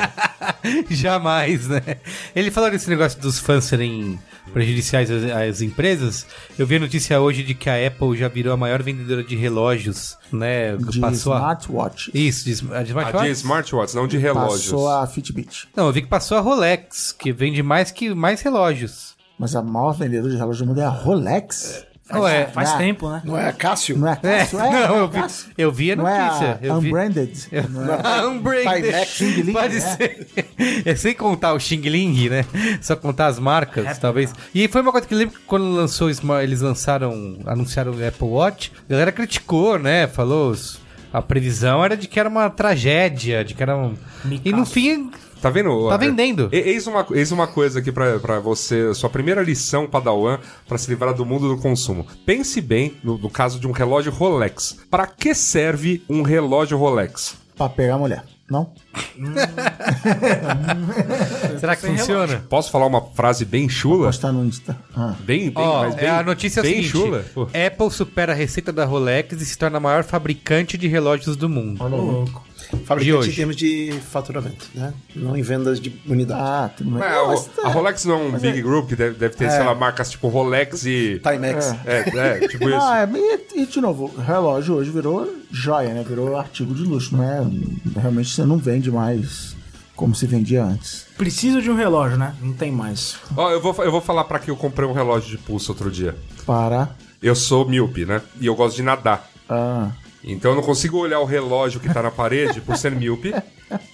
Jamais, né? Ele falou desse negócio dos fãs serem prejudiciais às, às empresas. Eu vi a notícia hoje de que a Apple já virou a maior vendedora de relógios, né? De passou a... smartwatch. Isso, de, a de A smartwatch? de smartwatch, não de relógios. Passou a Fitbit. Não, eu vi que passou a Rolex, que vende mais que mais relógios. Mas a maior vendedora de relógio do mundo é a Rolex. Ué, Faz Não é- tempo, né? Não é Cássio? Não é É, Cássio? É, não, é eu vi, Cássio. eu vi a Não é notícia. a eu. Unbranded? Não é a- Unbranded. Xing Ling, Pode né? ser. É sem contar o Xing Ling, né? Só contar as marcas, talvez. E foi uma coisa que eu lembro que quando lançou, eles lançaram, anunciaram o Apple Watch, a galera criticou, né? Falou. A previsão era de que era uma tragédia, de que era um. E no fim Tá vendo? Tá vendendo. Eis uma, eis uma coisa aqui pra, pra você, sua primeira lição Padawan pra se livrar do mundo do consumo. Pense bem no, no caso de um relógio Rolex. Pra que serve um relógio Rolex? Pra pegar a mulher. Não? Será que funciona? Posso falar uma frase bem chula? Postar no Insta. Ah. Bem, bem, Ó, mas bem, é a notícia é bem seguinte: chula. Pô. Apple supera a receita da Rolex e se torna a maior fabricante de relógios do mundo. Ô, louco. De Fabricante hoje. em termos de faturamento, né? Não em vendas de unidade. Ah, tudo bem. É, Não, o- mas a Rolex não é um big group que deve, deve ter, sei lá, marcas tipo Rolex e. Timex. É, é, tipo isso. Ah, é, e, e, de novo, o relógio hoje virou joia, né? Virou artigo de luxo, não é? Realmente você não vende mais como se vendia antes. Preciso de um relógio, né? Não tem mais. Ó, eu vou, eu vou falar pra que eu comprei um relógio de pulso outro dia. Para. Eu sou míope, né? E eu gosto de nadar. Ah, Então eu não consigo olhar o relógio que tá na parede por ser míope,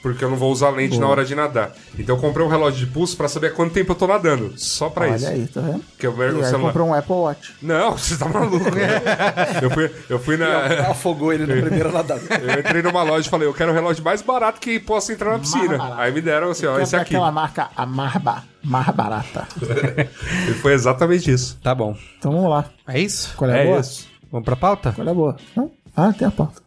porque eu não vou usar lente na hora de nadar. Então eu comprei um relógio de pulso pra saber quanto tempo eu tô nadando. Só pra olha isso. aí, tá vendo? Porque o E aí celular... comprou um Apple Watch. Não, você tá maluco. né? eu, fui, eu fui na. Afogou ele na primeira nadada. Eu entrei numa loja e falei, eu quero o relógio mais barato que possa entrar na piscina. Aí me deram assim, ó, Quer esse aqui. Aquela marca, a Marba, mais barata. E foi exatamente isso. Tá bom. Então vamos lá. É isso? Qual é a É boa? isso. Vamos pra pauta? Qual é a boa? Não? Ah, a pauta.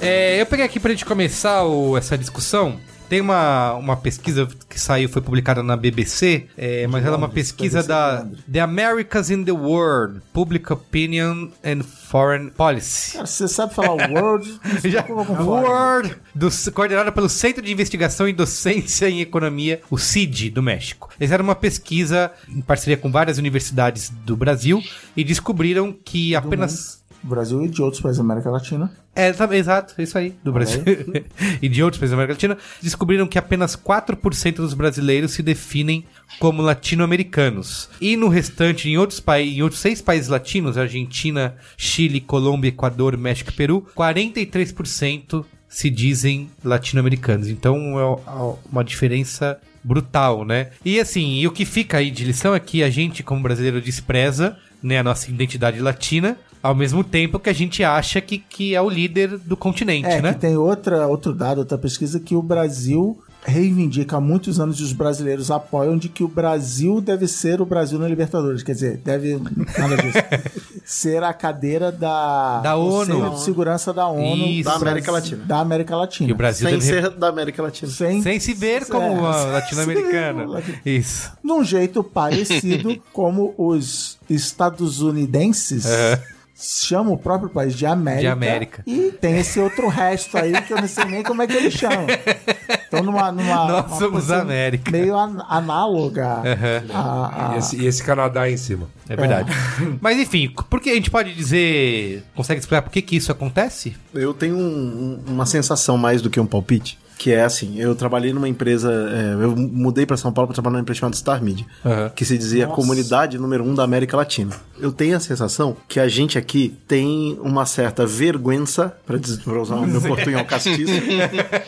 É, eu peguei aqui pra gente começar o- essa discussão. Tem uma, uma pesquisa que saiu, foi publicada na BBC, é, mas ela é uma pesquisa da The Americas in the World, Public Opinion and Foreign Policy. Cara, você sabe falar você Já, fome. Word, do, coordenada pelo Centro de Investigação em Docência em Economia, o CID, do México. Eles fizeram uma pesquisa em parceria com várias universidades do Brasil e descobriram que apenas... Brasil e de outros países da América Latina. É, tá- exato, isso aí, do Brasil. e de outros países da América Latina, descobriram que apenas 4% dos brasileiros se definem como latino-americanos. E no restante, em outros países, em outros seis países latinos, Argentina, Chile, Colômbia, Equador, México e Peru, 43% se dizem latino-americanos. Então é uma diferença brutal, né? E assim, e o que fica aí de lição é que a gente, como brasileiro, despreza né, a nossa identidade latina, ao mesmo tempo que a gente acha que, que é o líder do continente, É, né? que tem outra, outro dado, outra pesquisa que o Brasil reivindica há muitos anos e os brasileiros apoiam de que o Brasil deve ser o Brasil na Libertadores. Quer dizer, deve, nada disso, ser a cadeira da, Da ONU. de Segurança da ONU. Isso. Da América Latina. Da América Latina. Que o Brasil Sem deve ser da América Latina. Sem, sem se ver como É, latino-americana. Isso. num jeito parecido como os estadunidenses chamam o próprio país de América. De América. E tem esse outro resto aí que eu não sei nem como é que eles chamam. Então, numa. numa Nós uma somos América. Meio an- análoga. a- a- E esse, e esse Canadá aí em cima. É verdade. Mas enfim, por que a gente pode dizer. Consegue explicar por que, que isso acontece? Eu tenho um- um- uma sensação mais do que um palpite. Que é assim, eu trabalhei numa empresa, é, eu mudei para São Paulo para trabalhar numa empresa chamada Star Media, Aham. que se dizia comunidade número um da América Latina. Eu tenho a sensação que a gente aqui tem uma certa vergüenza, para usar o meu portunhol castiço,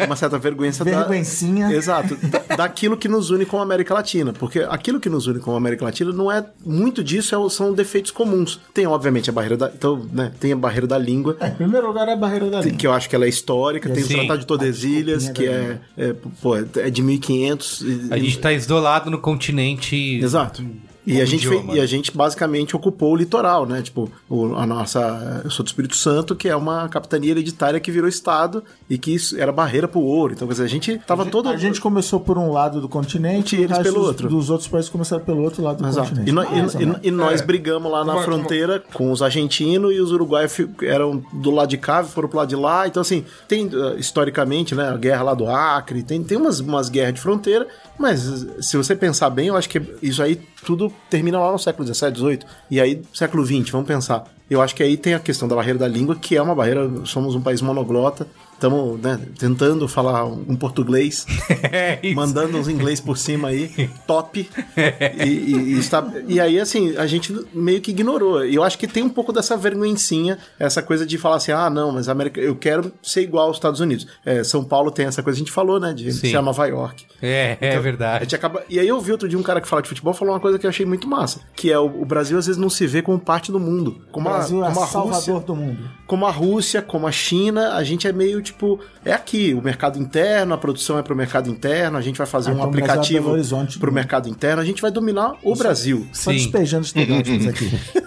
uma certa vergüenza da, Vergüencinha. Exato, da- daquilo que nos une com a América Latina, porque aquilo que nos une com a América Latina não é muito disso, é são defeitos comuns. Tem obviamente a barreira da, então, né, tem a barreira da língua, É, em primeiro lugar é a barreira da língua. que eu acho que ela é histórica, tem Sim. o Tratado de Tordesilhas, Ah, que é, é, pô, é de 1500. e- A gente tá isolado no continente. Exato. E a, gente fez- e a gente basicamente ocupou o litoral, né? Tipo, o- a nossa. Eu sou do Espírito Santo, que é uma capitania hereditária que virou Estado e que isso era barreira pro ouro. Então, quer dizer, a gente tava todo. A gente começou por um lado do continente E e eles pelo dos, outro. dos outros países começaram pelo outro lado do Exato. continente. E, nó- Mais ou e- menos. e nós É. brigamos lá na Uma- fronteira com os argentinos e os uruguaios eram do lado de cá, foram pro lado de lá. Então, assim, tem uh, historicamente, né, a guerra lá do Acre, tem, tem umas, umas guerras de fronteira, mas se você pensar bem, eu acho que isso aí tudo termina lá no século XVII, XVIII. E aí, século XX, vamos pensar. Eu acho que aí tem a questão da barreira da língua, que é uma barreira, somos um país monoglota, estamos né, tentando falar um português, É mandando uns inglês por cima aí, top. E, e- e está, e aí, assim, a gente meio que ignorou. E eu acho que tem um pouco dessa vergonhinha, essa coisa de falar assim, ah, não, mas a América, eu quero ser igual aos Estados Unidos. É, São Paulo tem essa coisa, a gente falou, né, de Sim. ser a Nova York. É, é A verdade. gente acaba... E aí eu vi outro dia um cara que fala de futebol falou uma coisa que eu achei muito massa, que é o, o Brasil às vezes não se vê como parte do mundo. O Como Brasil a, é como a salvador Rússia, do mundo. como a Rússia, como a China, a gente é meio tipo, é aqui, o mercado interno, a produção é pro mercado interno, a gente vai fazer Ah, um então o é aplicativo do pro mundo. mercado interno, a gente vai dominar o Brasil. Só Sim. despejando estereótipos aqui.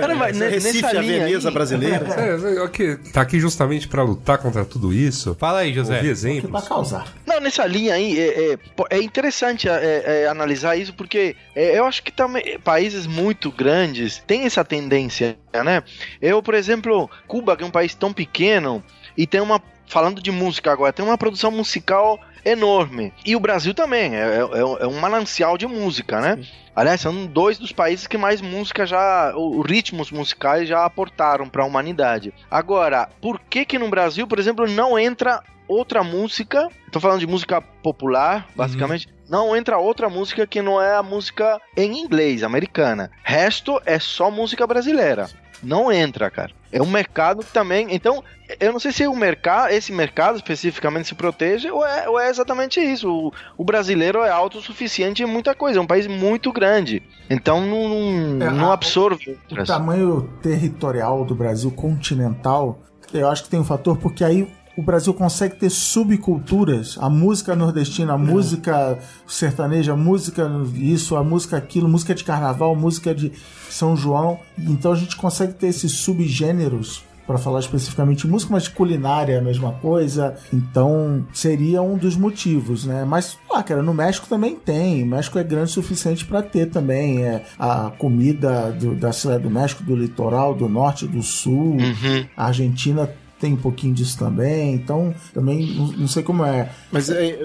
Cara, mas Recife, nessa a linha Veneza aí, brasileira. É, ok, tá aqui justamente pra lutar contra tudo isso. Fala aí, José. Ouvir que exemplos. pra causar. Não, nessa linha aí, é, é, é interessante é, é, analisar isso, porque é, eu acho que também países muito grandes têm essa tendência, né? Eu, por exemplo, Cuba, que é um país tão pequeno, e tem uma. Falando de música agora, tem uma produção musical enorme. E o Brasil também, é, é- é um manancial de música, né? Aliás, são dois dos países que mais música já. ritmos musicais já aportaram para a humanidade. Agora, por que que no Brasil, por exemplo, não entra outra música? Tô falando de música popular, basicamente. Não entra outra música que não é a música em inglês, americana. Resto é só música brasileira. Não entra, cara. É um mercado que também. Então, eu não sei se o mercado, esse mercado especificamente se protege ou é, ou é exatamente isso. O, o brasileiro é autossuficiente em muita coisa. É um país muito grande. Então não, É, não absorve O tamanho territorial do Brasil continental, eu acho que tem um fator, porque aí o Brasil consegue ter subculturas. A música nordestina, a música sertaneja, a música isso, a música aquilo, música de carnaval, música de São João. Então a gente consegue ter esses subgêneros. Para falar especificamente de música, mas culinária é a mesma coisa. Então, seria um dos motivos, né? Mas, ah, cara, no México também tem. O México é grande o suficiente para ter também. É, a comida do- da cidade do México, do litoral, do norte, do sul. Uhum. A Argentina tem um pouquinho disso também. Então, também não, não sei como é. Mas é,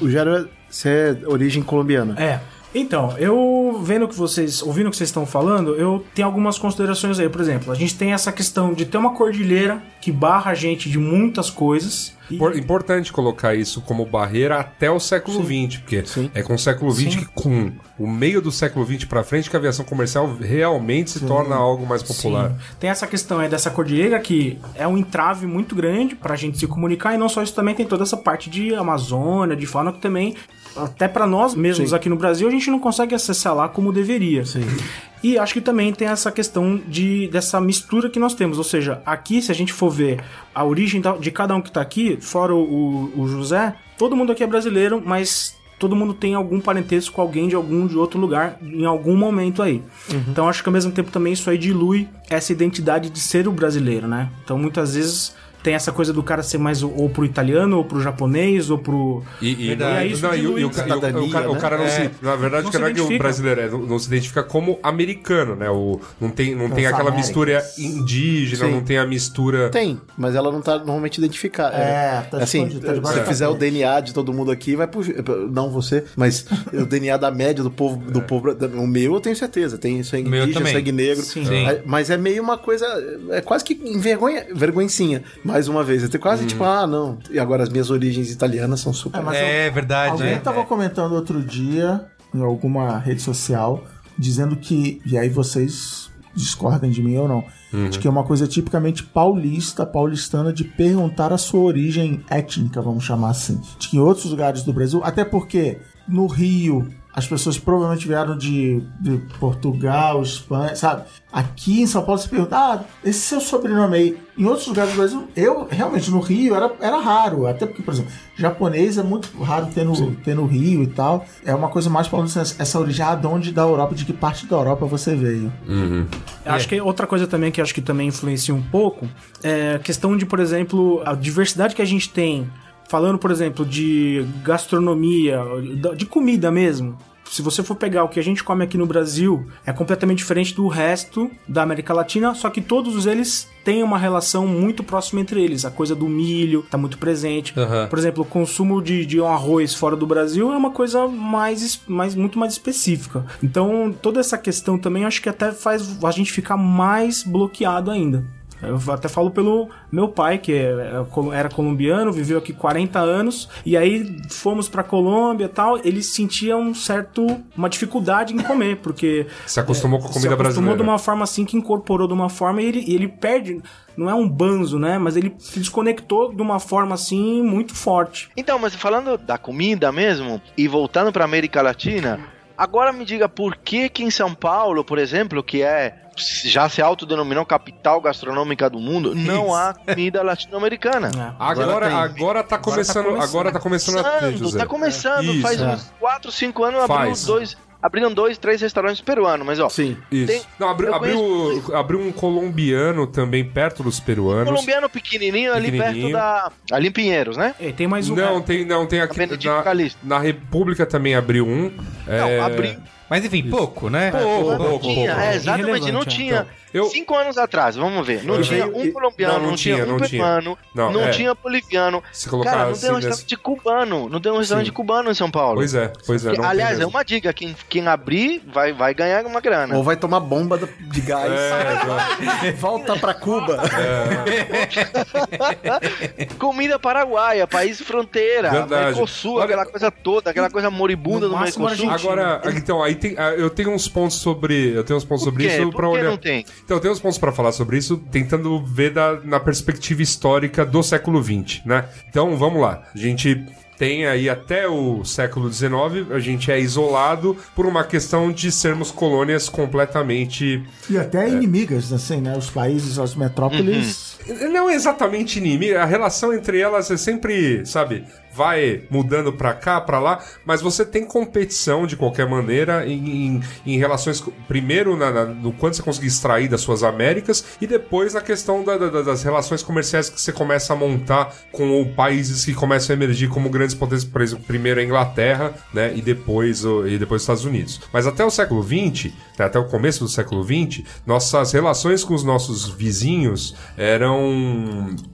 o, o Jairo, você é origem colombiana. É. Então, eu vendo que vocês, ouvindo o que vocês estão falando, eu tenho algumas considerações aí. Por exemplo, a gente tem essa questão de ter uma cordilheira que barra a gente de muitas coisas. E- Impor- Importante colocar isso como barreira até o século XX, porque é com o século XX que, com o meio do século XX pra frente, que a aviação comercial realmente se torna algo mais popular. Sim. Tem essa questão aí dessa cordilheira que é um entrave muito grande pra gente se comunicar e não só isso também tem toda essa parte de Amazônia, de fauna que também até pra nós mesmos aqui no Brasil a gente não consegue acessar lá como deveria. E acho que também tem essa questão de dessa mistura que nós temos, ou seja, aqui se a gente for ver a origem de cada um que tá aqui, fora o, o José, todo mundo aqui é brasileiro, mas todo mundo tem algum parentesco com alguém de algum de outro lugar em algum momento aí. Então acho que ao mesmo tempo também isso aí dilui essa identidade de ser o brasileiro, né? Então muitas vezes tem essa coisa do cara ser mais ou pro italiano, ou pro japonês, ou pro. E, e, E aí isso não, e o- e o, dilui ca- e o- cara, o né? cara não É. se. Na verdade, Não que se não é que o brasileiro é, não, não se identifica como americano, né? O, não tem, não tem aquela Américas. mistura indígena, Sim. não tem a mistura. Tem, mas ela não tá normalmente identificada. É, tá assim, escondido, tá se debaixo você da fizer o. DNA de todo mundo aqui, vai puxar. Não você, mas o DNA da média do povo, do povo. da- O meu eu tenho certeza, tem sangue indígena, sangue negro. Sim. Sim. É, Mas é meio uma coisa. É quase que envergonha, vergonhinha. Mais uma vez. É Hum. quase tipo, ah, não. E agora as minhas origens italianas são super. É, mas É verdade. Alguém é. tava comentando outro dia em alguma rede social dizendo que, e aí vocês discordem de mim ou não, de que é uma coisa tipicamente paulista, paulistana, de perguntar a sua origem étnica, vamos chamar assim. De que em outros lugares do Brasil, até porque no Rio as pessoas provavelmente vieram de, de Portugal, Espanha, sabe? Aqui em São Paulo se pergunta, ah, esse seu sobrenome aí. Em outros lugares do Brasil, eu realmente no Rio era, era raro. Até porque, por exemplo, japonês é muito raro ter no, ter no Rio e tal. É uma coisa mais paulista, essa origem, ah, de onde da Europa, de que parte da Europa você veio. Acho que é outra coisa também que acho que também influencia um pouco é a questão de, por exemplo, a diversidade que a gente tem. Falando, por exemplo, de gastronomia, de comida mesmo. Se você for pegar o que a gente come aqui no Brasil, é completamente diferente do resto da América Latina, só que todos eles têm uma relação muito próxima entre eles. A coisa do milho tá muito presente. Aham. Por exemplo, o consumo de, de um arroz fora do Brasil é uma coisa mais, mais muito mais específica. Então, toda essa questão também acho que até faz a gente ficar mais bloqueado ainda. Eu até falo pelo meu pai, que é- é era colombiano, viveu aqui 40 anos, e aí fomos pra Colômbia e tal, ele sentia um certo, uma dificuldade em comer, porque Se acostumou com a comida se acostumou brasileira. de uma forma assim, que incorporou de uma forma e ele, e ele perde, não é um banzo, né, mas ele se desconectou de uma forma assim, muito forte. Então, mas falando da comida mesmo, e voltando pra América Latina, agora me diga por que que em São Paulo, por exemplo, que é já se autodenominou capital gastronômica do mundo, não Isso. há comida latino-americana. É. Agora, agora tá começando, começando. agora tá começando a ter, Começando, José. tá começando, Isso. faz é. uns 4, 5 anos abriu dois, abriram dois, três restaurantes peruanos, mas ó, Sim. Isso. Tem- Não, abriu, eu abriu, um colombiano também perto dos peruanos. colombiano pequenininho ali perto Pequenininho. da ali em Pinheiros, né? É, tem mais um Não, cara- tem, não, tem aqui. Na, na República também abriu um. Não, é, abriu Mas enfim, pouco, né? Pouco, não pouco, tinha, pouco. é, exatamente, não tinha. Então, eu- Cinco anos atrás, vamos ver. Não Eu tinha veio- um colombiano, não, não, não tinha, tinha, um não tinha. peruano, Não, não, é. tinha boliviano. Se colocar Cara, não assim tem um nesse- restaurante cubano, não tem um restaurante Sim. cubano em São Paulo. Pois é, pois é. Que, não tem aliás, é uma dica, quem, quem abrir vai, vai ganhar uma grana. Ou vai tomar bomba de gás. É, Volta pra Cuba. Comida paraguaia, país fronteira, Verdade. Mercosul, Olha- aquela coisa toda, aquela coisa moribunda No do Mercosul. Agora, então, aí tem, ah, eu tenho uns pontos sobre, eu tenho uns pontos sobre isso que olhar. não tem? Então, eu tenho uns pontos pra falar sobre isso, tentando ver da- na perspectiva histórica do século XX, né? Então, vamos lá. A gente tem aí até o século XIX, a gente é isolado por uma questão de sermos colônias completamente E até inimigas, assim, né? Os países, as metrópoles. Não exatamente inimiga, a relação entre elas é sempre, sabe, vai mudando pra cá, pra lá, mas você tem competição de qualquer maneira em, em, em relações, primeiro na, na- no quanto você conseguir extrair das suas Américas e depois na questão da- da- das relações comerciais que você começa a montar com países que começam a emergir como grandes potências, por exemplo, primeiro a Inglaterra, né, e depois, e depois os Estados Unidos. Mas até o século XX, né, até o começo do século XX, nossas relações com os nossos vizinhos eram.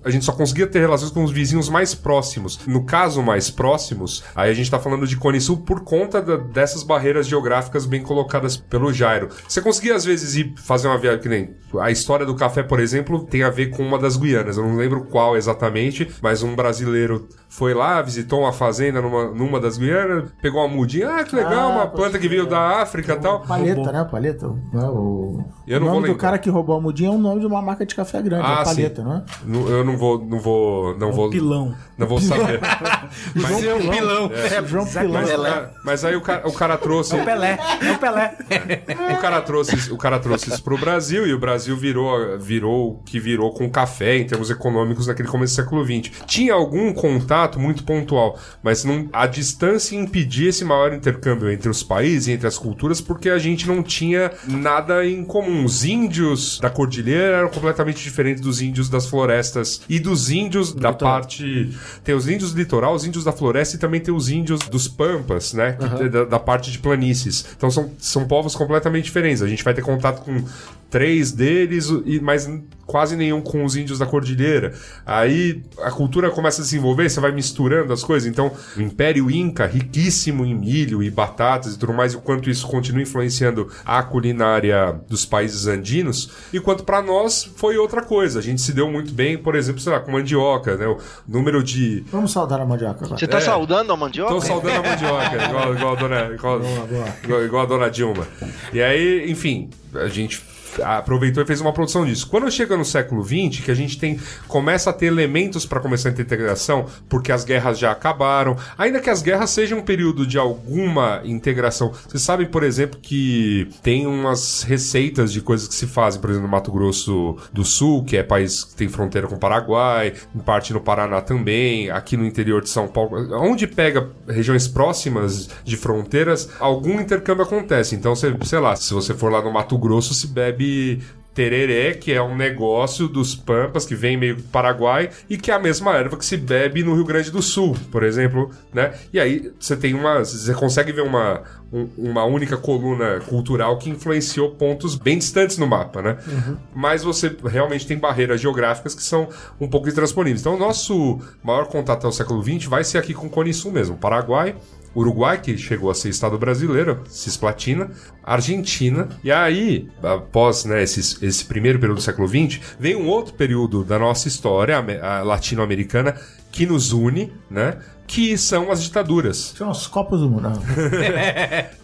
A gente só conseguia ter relações com os vizinhos mais próximos. No caso, mais próximos, aí a gente tá falando de Cone Sul por conta da- dessas barreiras geográficas bem colocadas pelo Jairo. Você conseguia, às vezes, ir fazer uma viagem que nem. A história do café, por exemplo, tem a ver com uma das Guianas. Eu não lembro qual exatamente, mas um brasileiro foi lá, visitou uma fazenda numa, numa das Guianas, pegou uma mudinha. Ah, que legal, Ah, uma planta que veio da África e tal. Paleta, né? Paleta. Né? O, Eu o não vou nome do cara que roubou a mudinha é o nome de uma marca de café grande. Ah, é Paleta, é? Não- Eu não vou, não vou, não vou, Pilão. não vou saber. João Seu Pilão. pilão. É, João Pilão. Mas, ah, mas aí o cara, o cara trouxe, É o Pelé, é o Pelé. o cara trouxe, o cara trouxe isso pro Brasil e o Brasil virou, virou o que virou com o café em termos econômicos naquele começo do século XX. Tinha algum contato muito pontual, mas não, a distância impedia esse maior intercâmbio entre os países e entre as culturas porque a gente não tinha nada em comum. Os índios da cordilheira eram completamente diferentes dos índios das florestas e dos índios da parte. Tem os índios do litoral, os índios da floresta e também tem os índios dos pampas, né? que- da, da parte de planícies. Então são, são povos completamente diferentes. A gente vai ter contato com três deles, e mas quase nenhum com os índios da cordilheira. Aí a cultura começa a se desenvolver, você vai misturando as coisas. Então, o Império Inca, riquíssimo em milho e batatas e tudo mais, e o quanto isso continua influenciando a culinária dos países andinos, enquanto para nós foi outra coisa. A gente se deu muito bem, por exemplo, sei lá, com mandioca, né? O número de Vamos saudar a mandioca agora. Você tá É. saudando a mandioca? Tô saudando a mandioca, igual, igual a dona, igual, igual- igual a dona Dilma. E aí, enfim, a gente aproveitou e fez uma produção disso. Quando chega no século XX, que a gente tem começa a ter elementos para começar a integração, porque as guerras já acabaram, ainda que as guerras sejam um período de alguma integração. Vocês sabem, por exemplo, que tem umas receitas de coisas que se fazem, por exemplo, no Mato Grosso do Sul, que é país que tem fronteira com o Paraguai, em parte no Paraná também, aqui no interior de São Paulo, onde pega regiões próximas de fronteiras, algum intercâmbio acontece. Então, você, sei lá, se você for lá no Mato Grosso, se bebe web tereré, que é um negócio dos pampas que vem meio do Paraguai e que é a mesma erva que se bebe no Rio Grande do Sul, por exemplo, né? E aí você tem uma, você consegue ver uma um- uma única coluna cultural que influenciou pontos bem distantes no mapa, né? Mas você realmente tem barreiras geográficas que são um pouco intransponíveis. Então, o nosso maior contato ao século XX vai ser aqui com o Cone Sul mesmo, Paraguai, Uruguai, que chegou a ser Estado brasileiro, Cisplatina, Argentina, e aí, após né, esses, esse primeiro período do século XX, vem um outro período da nossa história latino-americana que nos une, né? Que são as ditaduras. Tinha uns copos do mundo.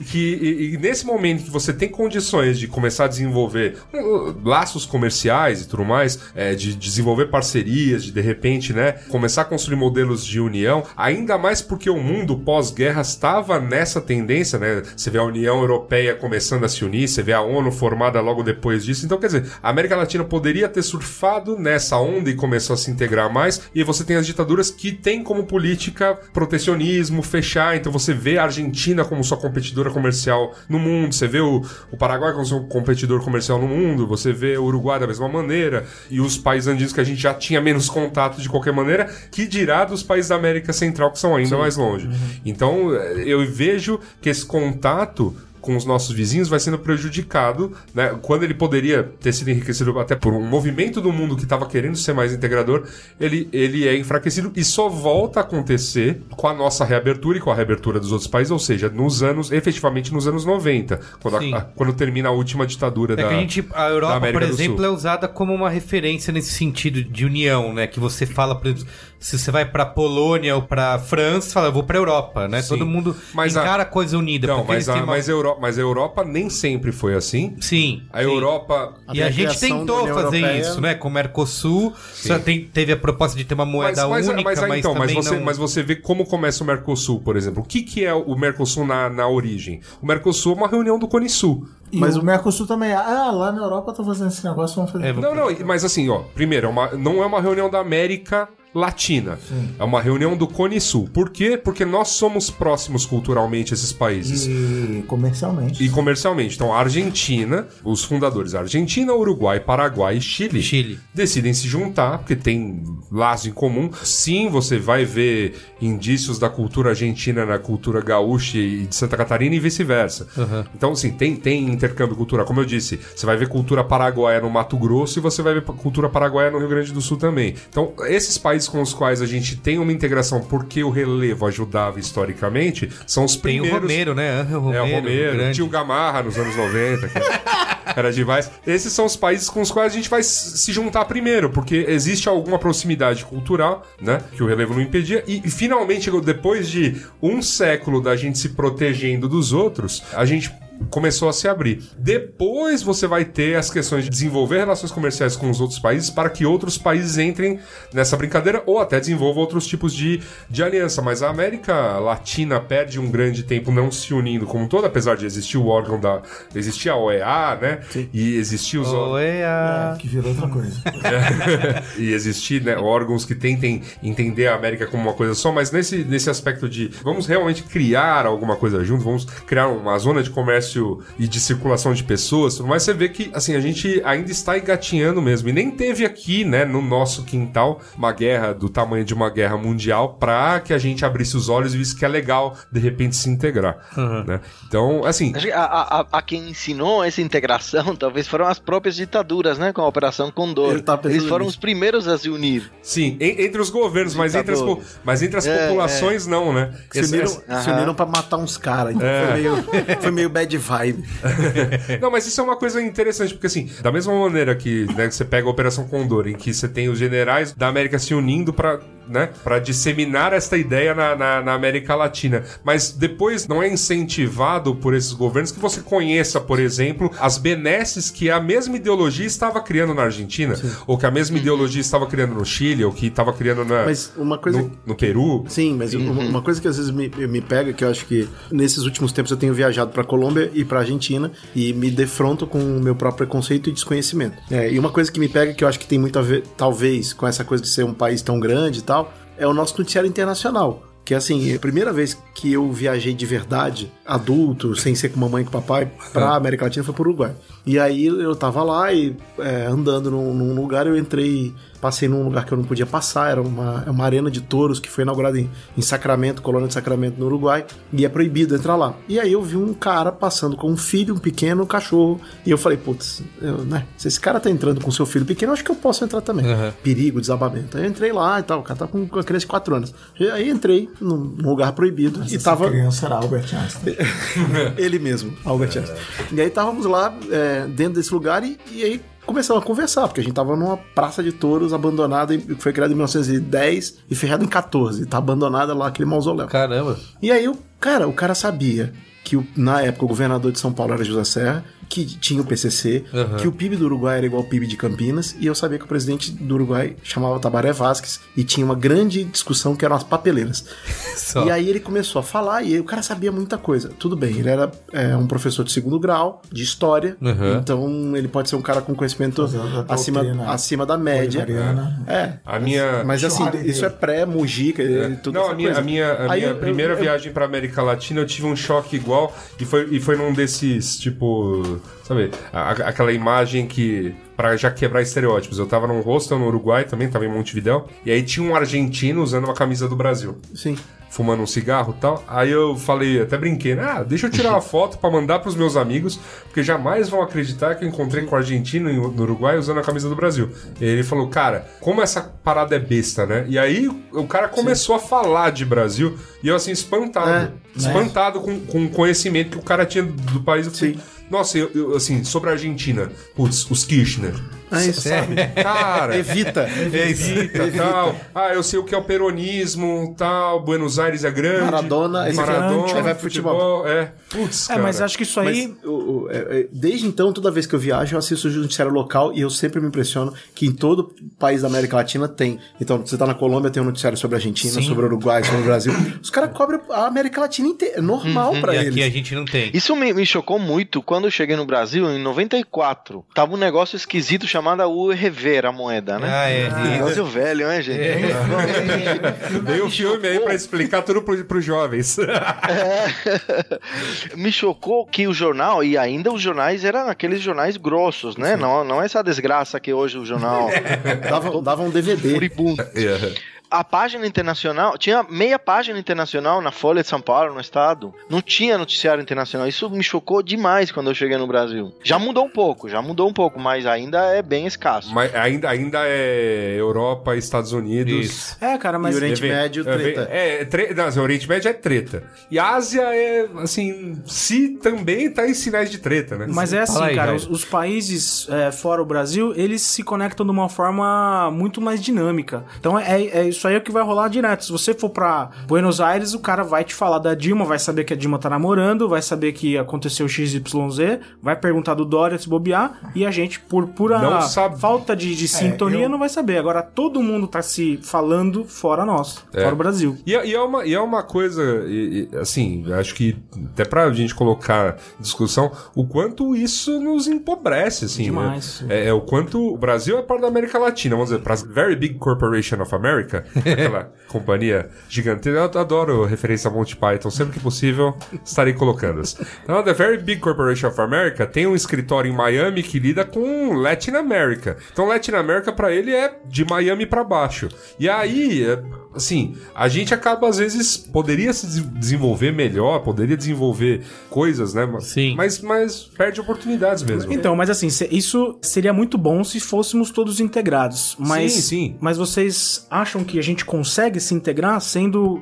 Que, e, e nesse momento que você tem condições de começar a desenvolver uh, laços comerciais e tudo mais, é, de desenvolver parcerias, de de repente, né, começar a construir modelos de união, ainda mais porque o mundo pós-guerra estava nessa tendência, né? Você vê a União Europeia começando a se unir, você vê a ONU formada logo depois disso. Então, quer dizer, a América Latina poderia ter surfado nessa onda e começou a se integrar mais, e você tem as ditaduras que têm como política protecionismo, fechar. Então você vê a Argentina como sua competidora comercial no mundo, você vê o, o Paraguai como seu competidor comercial no mundo, você vê o Uruguai da mesma maneira, e os países andinos que a gente já tinha menos contato de qualquer maneira, que dirá dos países da América Central que são ainda mais longe. Então eh, eu vejo que esse contato com os nossos vizinhos vai sendo prejudicado, né? Quando ele poderia ter sido enriquecido até por um movimento do mundo que estava querendo ser mais integrador, ele, ele é enfraquecido e só volta a acontecer com a nossa reabertura e com a reabertura dos outros países, ou seja, nos anos, efetivamente nos anos 90, quando, a- a- quando termina a última ditadura É da. que a gente, a Europa, por exemplo, é usada como uma referência nesse sentido de união, né? Que você fala, por exemplo, se você vai pra Polônia ou pra França, fala, eu vou pra Europa, né? Sim. Todo mundo Mas a- encara a coisa unida. Não, mas a, uma- mas, a Euro- mas a Europa nem sempre foi assim. Sim. A sim. Europa. E a a gente tentou fazer Europeia. isso, né? Com o Mercosul, só tem- teve a proposta de ter uma moeda mas, única, mas, mas, mas, então, mas você, não... mas você vê como começa o Mercosul, por exemplo. O que, que é o Mercosul na, na origem? O Mercosul é uma reunião do Cone Sul. E Mas o o- Mercosul também. Ah, lá na Europa tá fazendo esse negócio, vamos fazer. É, Não, não, mas assim, ó, primeiro, é uma- não é uma reunião da América Latina. É uma reunião do Cone Sul. Por quê? Porque nós somos próximos culturalmente a esses países. E comercialmente. E comercialmente. Então, a Argentina, os fundadores Argentina, Uruguai, Paraguai e Chile, Chile. decidem se juntar, porque tem laço em comum. Sim, você vai ver indícios da cultura argentina na cultura gaúcha e de Santa Catarina e vice-versa. Então, assim, tem, tem intercâmbio cultural. Como eu disse, você vai ver cultura paraguaia no Mato Grosso e você vai ver cultura paraguaia no Rio Grande do Sul também. Então, esses países com os quais a gente tem uma integração porque o relevo ajudava historicamente são os Tem o primeiros. Romero, né? Angel É, Romero, o Romero, grande. tio Gamarra nos anos 90, que era demais. Esses são os países com os quais a gente vai se juntar primeiro, porque existe alguma proximidade cultural, né? Que o relevo não impedia. E, e finalmente, depois de um século da gente se protegendo dos outros, a gente começou a se abrir. Depois você vai ter as questões de desenvolver relações comerciais com os outros países para que outros países entrem nessa brincadeira ou até desenvolvam outros tipos de, de aliança. Mas a América Latina perde um grande tempo não se unindo como um todo, apesar de existir o órgão da. Existia a OEA, né? E existir os órgãos. Oi, a... É, que virou outra coisa. e existir né, órgãos que tentem entender a América como uma coisa só, mas nesse, nesse aspecto de vamos realmente criar alguma coisa junto, vamos criar uma zona de comércio e de circulação de pessoas, mais, você vê que assim, a gente ainda está engatinhando mesmo. E nem teve aqui, né, no nosso quintal, uma guerra do tamanho de uma guerra mundial para que a gente abrisse os olhos e visse que é legal de repente se integrar. Né? Então, assim, Acho que a, a, a- quem ensinou essa integração talvez foram as próprias ditaduras, né? Com a Operação Condor. Pensando Eles foram nisso. os primeiros a se unir. sim, en- entre os governos, mas entre as, mas entre as É, populações não, né? Se uniram, se uniram pra matar uns caras. Então foi, meio, foi meio bad vibe. Não, mas isso é uma coisa interessante, porque assim, da mesma maneira que né, você pega a Operação Condor, em que você tem os generais da América se unindo pra, né, pra disseminar esta ideia na, na, na América Latina, mas depois não é incentivado por esses governos que você conheça, por exemplo, as benesses que a mesma ideologia estava criando na Argentina, ou que a mesma ideologia estava criando no Chile, ou que estava criando na, Mas uma coisa. no, no Peru. Sim, mas uma, uma coisa que às vezes me, me pega, que eu acho que nesses últimos tempos eu tenho viajado pra Colômbia e pra Argentina e me defronto com o meu próprio preconceito e desconhecimento. É, e uma coisa que me pega, que eu acho que tem muito a ver, talvez, com essa coisa de ser um país tão grande e tal, é o nosso noticiário internacional. Que assim, a primeira vez que eu viajei de verdade, adulto, sem ser com mamãe e com papai, pra América Latina foi pro Uruguai. E aí eu tava lá e é, andando num, num lugar, eu entrei, passei num lugar que eu não podia passar, era uma, é uma arena de touros que foi inaugurada em, em Sacramento, colônia de Sacramento, no Uruguai, e é proibido entrar lá. E aí eu vi um cara passando com um filho, um pequeno cachorro, e eu falei, putz, eu, né, se esse cara tá entrando com seu filho pequeno, eu acho que eu posso entrar também. Uhum. Perigo, desabamento. Aí eu entrei lá e tal, o cara tá com uma criança de 4 anos. E aí entrei num, num lugar proibido e Essa tava criança era Albert Einstein. ele mesmo, Albert Einstein. E aí estávamos lá é, dentro desse lugar e, e aí começamos a conversar, porque a gente tava numa praça de touros abandonada, e foi criada em 1910 e fechada em 14. Tá abandonada lá aquele mausoléu. Caramba. E aí, o cara, o cara sabia que o- na época o governador de São Paulo era José Serra, que tinha o PCC, Aham. que o PIB do Uruguai era igual ao PIB de Campinas, e eu sabia que o presidente do Uruguai chamava Tabaré Vasquez e tinha uma grande discussão que eram as papeleiras. Só. E aí ele começou a falar e aí o cara sabia muita coisa. Tudo bem, ele era é, um professor de segundo grau, de história, Uhum. então ele pode ser um cara com conhecimento a acima, acima da média. É. A minha. Mas assim, isso é pré-Mujica e tudo Não, a minha, coisa. a minha, a minha eu- primeira eu- viagem pra América Latina eu tive um choque igual e foi, e foi num desses, tipo, sabe, a- aquela imagem que, pra já quebrar estereótipos, eu tava num hostel no Uruguai também, tava em Montevidéu, e aí tinha um argentino usando uma camisa do Brasil. Sim. Fumando um cigarro e tal. Aí eu falei, até brinquei, né? Ah, deixa eu tirar uma foto pra mandar pros meus amigos, porque jamais vão acreditar que eu encontrei com um argentino no Uruguai usando a camisa do Brasil. E ele falou, cara, como essa parada é besta, né? E aí o cara começou a falar de Brasil e eu assim, espantado. É, espantado com, com o conhecimento que o cara tinha do país. Eu falei, Sim. Nossa, eu, eu, assim, sobre a Argentina, putz, os Kirchner. Hitler. É isso. Sabe? Cara, Evita. Evita, tal. Ah, eu sei o que é o peronismo, tal. Buenos Aires é grande. Maradona, esse Maradona, grande, vai pro futebol. É. Putz, É, mas acho que isso aí. Mas, o- o- é, é, desde então, toda vez que eu viajo, eu assisto o noticiário local e eu sempre me impressiono que em todo país da América Latina tem. Então, você tá na Colômbia, tem um noticiário sobre a Argentina, sobre o Uruguai, sobre o Brasil. Os caras cobrem a América Latina inteira. É normal pra E eles. aqui a gente não tem. Isso me, me chocou muito quando eu cheguei no Brasil, em 94. Tava um negócio esquisito chamado U Rever, a moeda, né? Ah, é. Negócio velho, né, gente? Veio o filme aí pra explicar tudo pro, pros jovens. Me chocou que o jornal, e ainda os jornais eram aqueles jornais grossos, né? Não, não essa desgraça que hoje o jornal Dava, dava um DVD. furibundo. A página internacional, tinha meia página internacional na Folha de São Paulo, no estado. Não tinha noticiário internacional. Isso me chocou demais quando eu cheguei no Brasil. Já mudou um pouco, já mudou um pouco, mas ainda é bem escasso. Mas ainda, ainda é Europa, Estados Unidos. Isso. É, cara, mas. E Oriente É, Médio, é, treta. É, tre... não, assim, Oriente Médio é treta. E a Ásia é, assim, se também tá em sinais de treta, né? Mas é assim, aí, cara, os, os países é, fora o Brasil, eles se conectam de uma forma muito mais dinâmica. Então é, é isso aí é o que vai rolar direto. Se você for pra Buenos Aires, o cara vai te falar da Dilma, vai saber que a Dilma tá namorando, vai saber que aconteceu XYZ, vai perguntar do Dória se bobear, e a gente, por pura falta de, de sintonia, eu- não vai saber. Agora todo mundo tá se falando fora nós, fora o Brasil. E, é- e é uma, e é uma coisa, e- e, assim, acho que até pra gente colocar em discussão o quanto isso nos empobrece, assim. Demais. né? É, é o quanto o Brasil é parte da América Latina, vamos dizer, pra Very Big Corporation of America, aquela companhia gigantesca. Eu adoro referência a Monty Python, sempre que possível estarei colocando-as. Então, The Very Big Corporation of America tem um escritório em Miami que lida com Latin America. Então, Latin America pra ele é de Miami pra baixo. E aí, é, assim, a gente acaba às vezes poderia se des- desenvolver melhor, poderia desenvolver coisas, né? Sim. Mas, mas perde oportunidades mesmo. Então, mas assim, isso seria muito bom se fôssemos todos integrados. Mas, Sim, sim. Mas vocês acham que a gente consegue se integrar sendo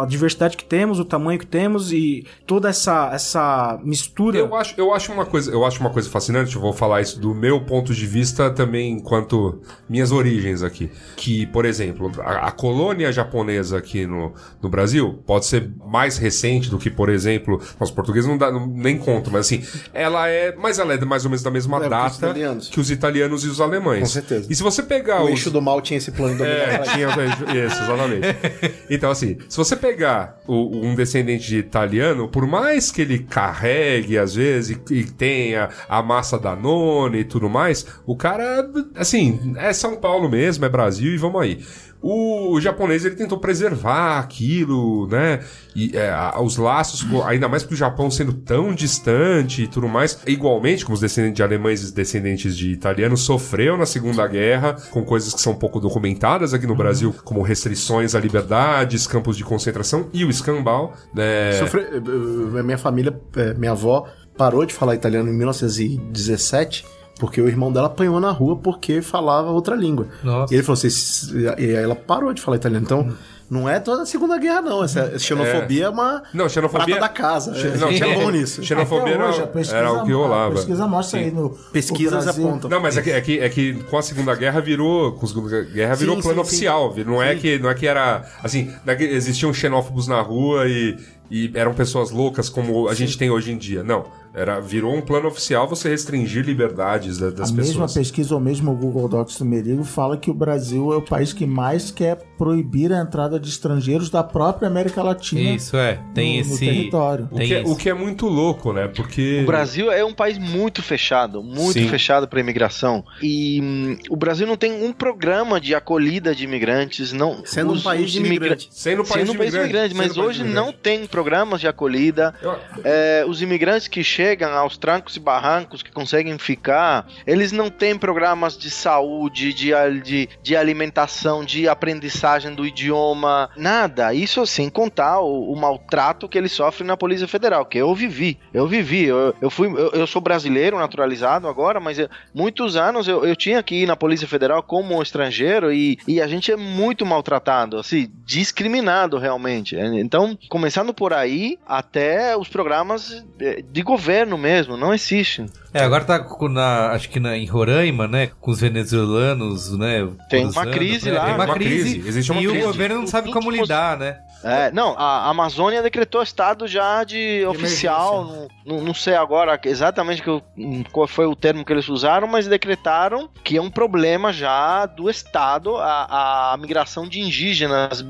a diversidade que temos, o tamanho que temos e toda essa, essa mistura? Eu acho, eu acho uma coisa, eu acho uma coisa fascinante, eu vou falar isso do meu ponto de vista também enquanto minhas origens aqui. Que, por exemplo, a, a colônia japonesa aqui no, no Brasil pode ser mais recente do que, por exemplo, os portugueses não, dá, não- nem contam, mas assim, ela é, mas ela é mais ou menos da mesma É, os data italianos. que os italianos e os alemães. Com certeza. E se você pegar O os eixo do mal tinha esse plano dominar é, tinha isso, exatamente. Então, assim, se você pegar o- um descendente de italiano, por mais que ele carregue, às vezes, e, e tenha a massa da nona e tudo mais, o cara, assim, é São Paulo mesmo, é Brasil e vamos aí. O, japonês ele tentou preservar aquilo, né? E é, os laços, ainda mais que o Japão sendo tão distante e tudo mais, igualmente como os descendentes de alemães e descendentes de italianos sofreu na Segunda Guerra com coisas que são pouco documentadas aqui no Brasil, como restrições à liberdades, campos de concentração e o escambau, né? Sofre- eh, eh, minha família, eh, minha avó, parou de falar italiano em 1917 porque o irmão dela apanhou na rua porque falava outra língua. Nossa. E ele falou assim, "Esse- e aí ela parou de falar italiano. Então, Não é toda a Segunda Guerra, não. Essa xenofobia é, uma Não, xenofobia- prata da casa. É, não, é xenofobia- bom nisso. Xenofobia hoje, era, era o que rolava. pesquisa mostra aí no. Pesquisas apontam. Não, mas é que, é, que, é que com a Segunda Guerra virou. Com a Segunda Guerra virou Sim, plano sim, sim. oficial. Não, é que, não é que era. Assim, não é que existiam xenófobos na rua e, e eram pessoas loucas como a gente tem hoje em dia. Não. Era, virou um plano oficial você restringir liberdades da- das A mesma pessoas. pesquisa, ou mesmo o Google Docs do Merigo, fala que o Brasil é o país que mais quer proibir a entrada de estrangeiros da própria América Latina Isso, é. Tem no, no esse. território. O Tem que, é, o que é muito louco, né? Porque. O Brasil é um país muito fechado, muito Sim. fechado para imigração. E hum, o Brasil não tem um programa de acolhida de imigrantes, não. Sendo um país de imigra- imigrante. Sendo um país Sendo um país imigrante, imigrante, mas hoje imigrante. não tem programas de acolhida. Eu- É, os imigrantes que chegam aos trancos e barrancos, que conseguem ficar, eles não têm programas de saúde, de, de, de alimentação, de aprendizagem do idioma, nada. Isso sem contar o, o maltrato que eles sofrem na Polícia Federal, que eu vivi. Eu vivi. Eu, eu fui, eu, eu sou brasileiro, naturalizado agora, mas eu- muitos anos eu, eu tinha que ir na Polícia Federal como estrangeiro e, e a gente é muito maltratado, assim, discriminado realmente. Então, começando por aí, até os programas de governo mesmo, não existem. É, agora tá com- na, acho que na, em Roraima, né? Com os venezuelanos, né? Tem uma crise né, lá. Tem uma, Uma crise. crise, existe uma e crise. o governo não sabe como lidar, né? É, não, a Amazônia decretou estado já de oficial, não, não, sei agora exatamente que, eu- qual foi o termo que eles usaram, mas decretaram que é um problema já do Estado a, a migração de indígenas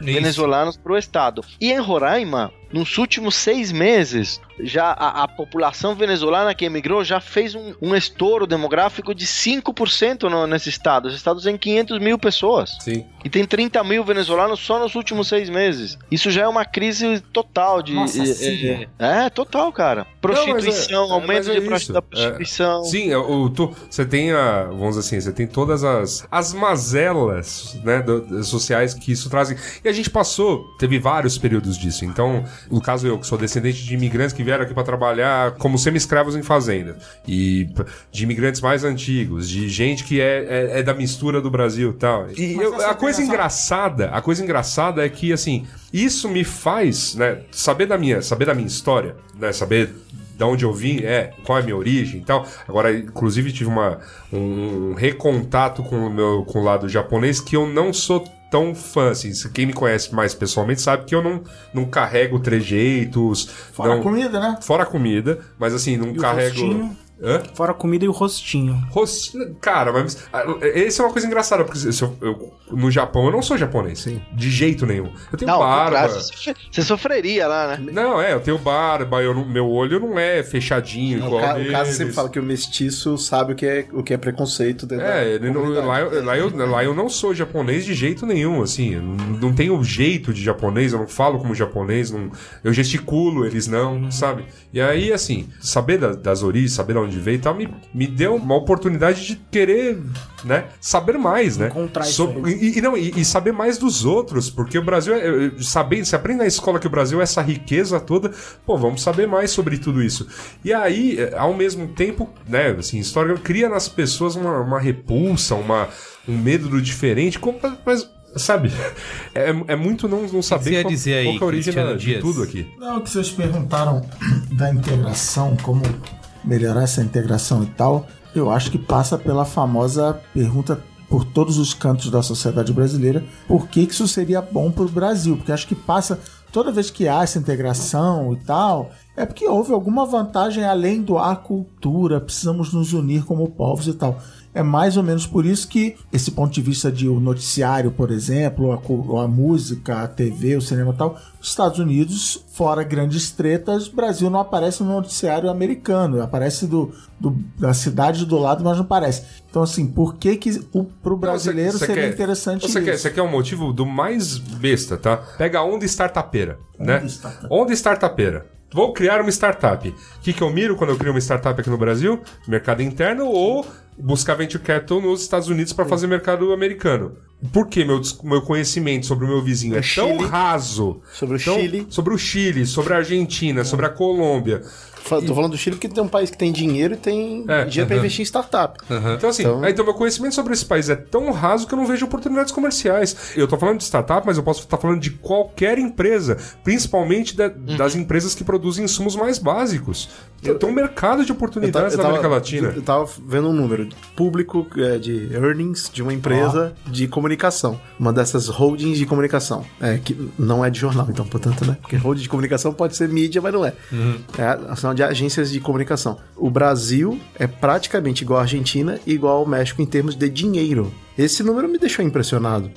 venezuelanos para o Estado. E em Roraima, nos últimos seis meses, já a, a população venezuelana que emigrou já fez um, um estouro demográfico de 5% no, nesse estado. Esse estado tem 500 mil pessoas. Sim. E tem 30 mil venezuelanos só nos últimos seis meses. Isso já é uma crise total de. Nossa, é, sim. é, é, total, cara. Prostituição, Não, é- aumento é de prosti- isso. da prostituição. Sim, é, o, tu, você tem a. Vamos dizer assim, você tem todas as, as mazelas né, do- sociais que isso trazem. E a gente passou, teve vários períodos disso. Então, no caso eu, que sou descendente de imigrantes que vieram aqui para trabalhar como semi-escravos em fazenda. E de imigrantes mais antigos, de gente que é, é, é da mistura do Brasil e tal. E eu- a coisa engraçada, a coisa engraçada é que, assim, isso me faz, né, saber da minha, saber da minha história, né, saber da onde eu vim, é, qual é a minha origem e tal. Agora, inclusive, tive uma, um recontato com o meu com o lado japonês que eu não sou tão fã, assim. Quem me conhece mais pessoalmente sabe que eu não, não carrego trejeitos. Fora não, a comida, né? Fora a comida, mas assim, não E carrego. Rostinho? Hã? Fora a comida e o rostinho. Rosto- Cara, mas. ah, Essa é uma coisa engraçada, porque eu- eu- no Japão eu não sou japonês. De jeito nenhum. Eu tenho Não, barba. você sofre- você sofreria lá, né? Não, é, eu tenho barba, eu não- meu olho não é fechadinho O, igual ca- o caso sempre fala que o mestiço sabe o que é, o que é preconceito dentro da É, não- lá, eu, lá, eu, lá eu não sou japonês de jeito nenhum, assim, não, não tenho jeito de japonês, eu não falo como japonês, não, eu gesticulo, eles não, sabe? E aí, assim, saber da- das origens, saber de onde veio e tal, me, me deu uma oportunidade de querer, né, saber mais, né? Encontrar isso Sobre- e, e não, e, e saber mais dos outros, porque o Brasil, é, saber, se aprende na escola que o Brasil é essa riqueza toda, pô, vamos saber mais sobre tudo isso. E aí, é, ao mesmo tempo, né, assim, história cria nas pessoas uma, uma repulsa, uma, um medo do diferente, como, mas, sabe, é, é muito não, não saber qual, dizer aí, qual que é a origem de tudo aqui. Não, que vocês perguntaram da integração, como melhorar essa integração e tal, eu acho que passa pela famosa pergunta por todos os cantos da sociedade brasileira, por que, isso seria bom para o Brasil? Porque acho que passa, toda vez que há essa integração e tal, é porque houve alguma vantagem além do a cultura, precisamos nos unir como povos e tal. É mais ou menos por isso que esse ponto de vista de o noticiário, por exemplo, a, a música, a TV, o cinema e tal, os Estados Unidos, fora grandes tretas, Brasil não aparece no noticiário americano, aparece do, do- da cidade do lado, mas não aparece. Então, assim, por que que o, pro brasileiro você- seria quer- interessante você isso? Quer, você quer um motivo do mais besta, tá? Pega a onda startupeira, Onda né? Onda startupeira. Vou criar uma startup. O que, que eu miro quando eu crio uma startup aqui no Brasil? Mercado interno ou buscar venture capital nos Estados Unidos para fazer mercado americano. Por que meu, meu conhecimento sobre o meu vizinho é tão Chile. raso? Sobre o tão- Chile. Sobre o Chile, sobre a Argentina, sobre a Colômbia. Tô falando do Chile porque tem um país que tem dinheiro e tem É, dinheiro pra aham. investir em startup. Então, assim, Então- então... meu conhecimento sobre esse país é tão raso que eu não vejo oportunidades comerciais. Eu tô falando de startup, mas eu posso estar falando de qualquer empresa, principalmente da- Uhum. das empresas que produzem insumos mais básicos. Tem um mercado de Eu oportunidades eu na tava- América Latina. Eu tava vendo um número público é, de earnings de uma empresa de comunicação. Uma dessas holdings de comunicação. É, que não é de jornal, então, portanto, né? Porque holding de comunicação pode ser mídia, mas não é. É, de agências de comunicação. O Brasil é praticamente igual à Argentina e igual ao México em termos de dinheiro. Esse número me deixou impressionado.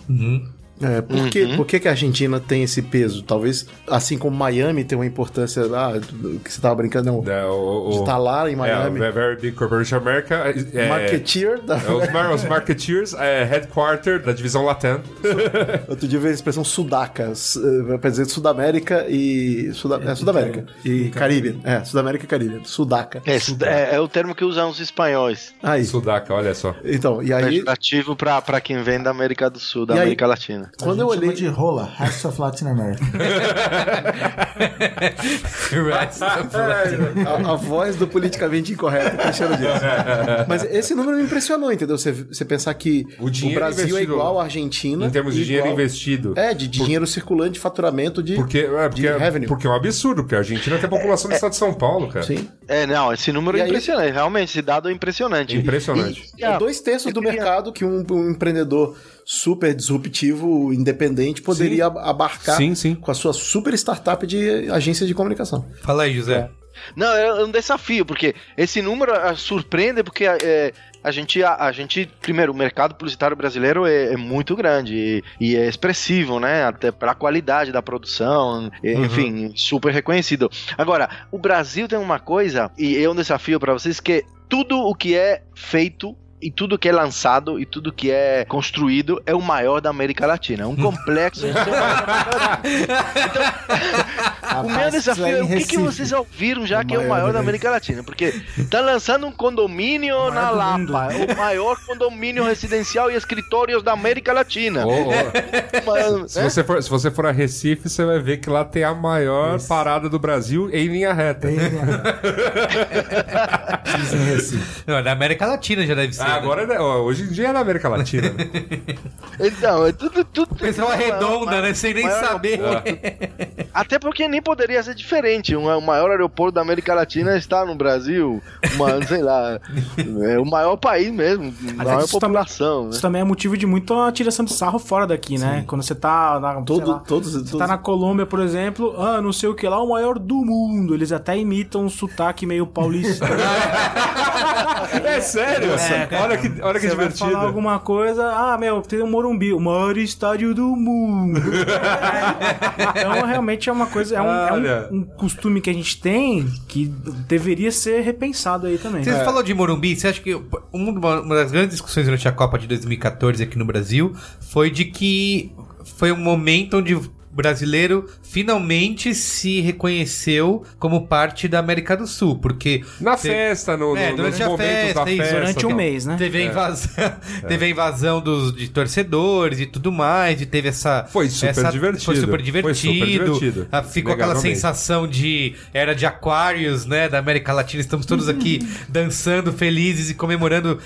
É, por, que, por que, que a Argentina tem esse peso? Talvez, assim como Miami tem uma importância lá, do- que você tava brincando, não, É, o, de estar lá em Miami. É, o Very Big Corporation America. É, Marketeer da... é, os, os Marketeers, é, headquarter da divisão Latam. Outro dia eu vi a expressão sudaca, eh, pra dizer Sudamérica e. Suda... É, Sudamérica. E Caribe. É, Sudamérica e Caribe. Sudaca. É, é, é o termo que usam os espanhóis. Aí. Sudaca, olha só. Então, e aí. Pra quem vem da América do Sul, da E aí- América Latina. Quando eu A gente chama olhei. de rola, Rest of Latin America. A, a voz do politicamente incorreto, Cristiano Dias. Mas esse número me impressionou, entendeu? Você, você pensar que O o, Brasil é igual à Argentina. Em termos de e dinheiro igual- investido. É, de dinheiro circulante, de faturamento de. Porque, é, porque, de revenue. porque é um absurdo, porque a Argentina tem a população do estado de São Paulo, cara. Sim. É, não, esse número E é aí- impressionante. Realmente, esse dado é impressionante. Impressionante. E- É dois terços do mercado que um, um empreendedor super disruptivo, independente, poderia abarcar Sim, sim. com a sua super startup de agência de comunicação. Fala aí, José. Não, é um desafio, porque esse número ah, surpreende, porque é, a, gente, a, a gente, primeiro, o mercado publicitário brasileiro é, é muito grande e, e é expressivo, né? Até para a qualidade da produção, e, enfim, super reconhecido. Agora, o Brasil tem uma coisa, e é um desafio para vocês, que tudo o que é feito e tudo que é lançado e tudo que é construído é o maior da América Latina. É um complexo. de ser o meu desafio isso é o que, que vocês ouviram já O que é o maior da América Latina? Porque tá lançando um condomínio na Lapa, mundo. o maior condomínio residencial e escritórios da América Latina. Ô, ô, Mas, se, né? você for, se você for a Recife, você vai ver que lá tem a maior parada do Brasil em linha reta. Dizem em Recife. Não, da América Latina já deve ser. Ah? Agora, ó, hoje em dia é na América Latina. né? Então, é tudo. tudo pessoal arredonda, maior- né? Sem nem maior saber. Até porque nem poderia ser diferente. Um, o maior aeroporto da América Latina está no Brasil. Uma, sei lá. É o maior país mesmo. maior isso também- população. né? Isso também é motivo de muita tiração de sarro fora daqui, né? Quando você tá na, Todo, lá, todos, você todos tá na Colômbia, por exemplo, ah, não sei o que lá, o maior do mundo. Eles até imitam um sotaque meio paulista. é sério? É, cara. Olha que, olha que Você vai divertido. falar alguma coisa, ah, meu, tem o Morumbi, o maior estádio do mundo. então, realmente é uma coisa, é, um, é um- um costume que a gente tem que deveria ser repensado aí também. Você falou de Morumbi, você acha que uma, das grandes discussões durante a Copa de 2014 aqui no Brasil foi de que foi um momento onde brasileiro finalmente se reconheceu como parte da América do Sul, porque Na Te- festa, no, É, no, durante nos a momentos festa, da isso, festa. Durante um tal. mês, né? Teve a invasão, teve a invasão dos, de torcedores e tudo mais, e teve essa. Foi super essa- divertido. Foi super Foi divertido. super divertido. Ah, Ficou aquela sensação de. Era de Aquarius, né? Da América Latina. Estamos todos aqui dançando, felizes e comemorando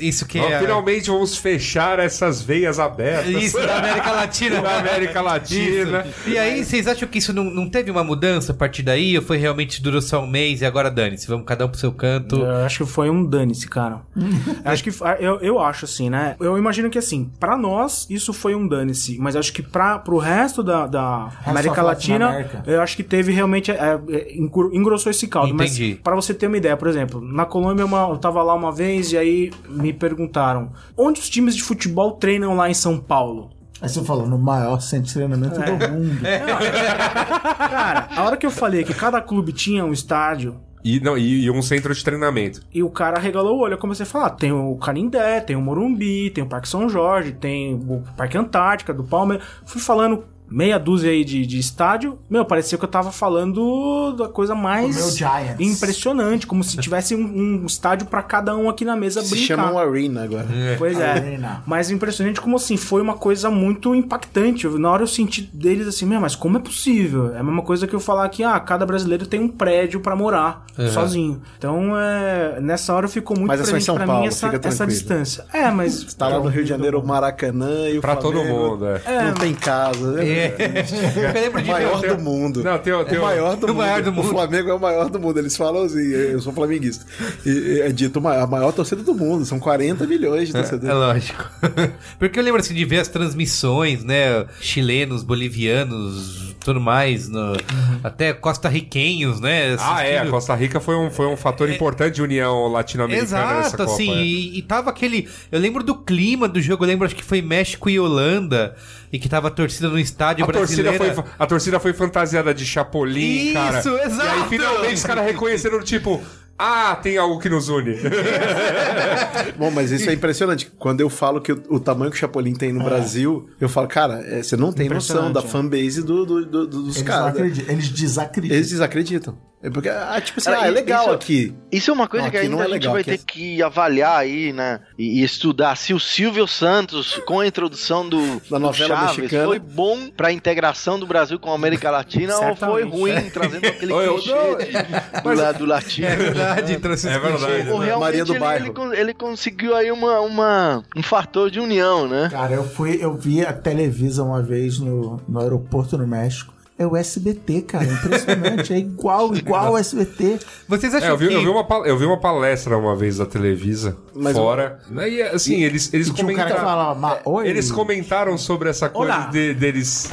isso que Ó, é. Finalmente vamos fechar essas veias abertas. Isso, da América Latina. Da América Latina. Isso. E aí, vocês acham que isso não, não teve uma mudança a partir daí? Ou foi realmente durou só um mês e agora dane-se? Vamos cada um pro seu canto. Eu acho que foi um dane-se, cara. acho que eu, eu acho assim, né? Eu imagino que assim, pra nós isso foi um dane-se, mas acho que para pro resto da, da América Latina, Latinoamérica. eu acho que teve realmente é, é, engro- engrossou esse caldo. Entendi. Mas para você ter uma ideia, por exemplo, na Colômbia uma- eu tava lá uma vez e aí me perguntaram onde os times de futebol treinam lá em São Paulo. Aí você falou, no maior centro de treinamento do mundo. Cara, a hora que eu falei que cada clube tinha um estádio E, não, e, e um centro de treinamento. E o cara regalou o olho. Eu comecei a falar: tem o Canindé, tem o Morumbi, tem o Parque São Jorge, tem o Parque Antártica do Palmeiras. Fui falando meia dúzia aí de, de estádio, meu, parecia que eu tava falando da coisa mais impressionante, como se tivesse um, um estádio pra cada um aqui na mesa Se brincar. chama um Arena agora. Pois é. Arena. Mas impressionante como assim, foi uma coisa muito impactante. Na hora eu senti deles assim, meu, mas como é possível? É a mesma coisa que eu falar que, ah, cada brasileiro tem um prédio pra morar sozinho. Então, é, nessa hora ficou muito Mas é presente São pra Paulo, mim essa, essa distância. É, mas... Tá lá no Rio de Janeiro, o Maracanã e o Pra todo Flamengo mundo, é. É, Não tem casa. É. Eu lembro O de maior ver. do mundo. Não, tem, tem o maior do, o mundo. maior do mundo. O Flamengo é o maior do mundo. Eles falam assim, eu sou flamenguista. E, é dito a maior torcida do mundo. São 40 milhões de É torcedores. lógico. Porque eu lembro assim de ver as transmissões, né? Chilenos, bolivianos, tudo mais, no- até costarriquenhos, né? Ah, é. A assistindo. Costa Rica foi um, foi um fator importante de união latino-americana nessa Exato, Copa. assim, é. e, e tava aquele. Eu lembro do clima do jogo, eu lembro acho que foi México e Holanda, e que tava a torcida no estádio A torcida, foi, a torcida foi fantasiada de Chapolin, Isso, cara. exato. E aí, finalmente, os caras reconheceram, tipo... Ah, tem algo que nos une. Bom, mas isso é impressionante. Quando eu falo que o, o tamanho que o Chapolin tem no Brasil, eu falo, cara, é, você não tem noção da é. fanbase do, do- do- dos caras. eles desacreditam. Eles desacreditam. É porque, ah, tipo assim, Cara, ah, é legal isso- aqui. Isso é uma coisa Não, que ainda é a gente vai ter é- que avaliar aí, né? E, e estudar se o Silvio Santos, com a introdução do, Da do novela Chaves, mexicana. foi bom pra integração do Brasil com a América Latina ou foi ruim, trazendo aquele Oi, clichê não, de- do lado latino. É verdade, trouxe É verdade. Ou realmente Maria do ele, Bairro. ele ele conseguiu aí uma, uma, um fator de união, né? Cara, eu fui, eu vi a Televisa uma vez no, no aeroporto no México. É o SBT, cara. Impressionante. é igual, igual o SBT. Vocês É, acham eu, vi, que. eu, vi uma, eu vi uma palestra uma vez da Televisa, Mas fora. E, assim, eles, eles E tinha um comentaram... falava, "Ma- oi. Eles comentaram sobre essa coisa de- deles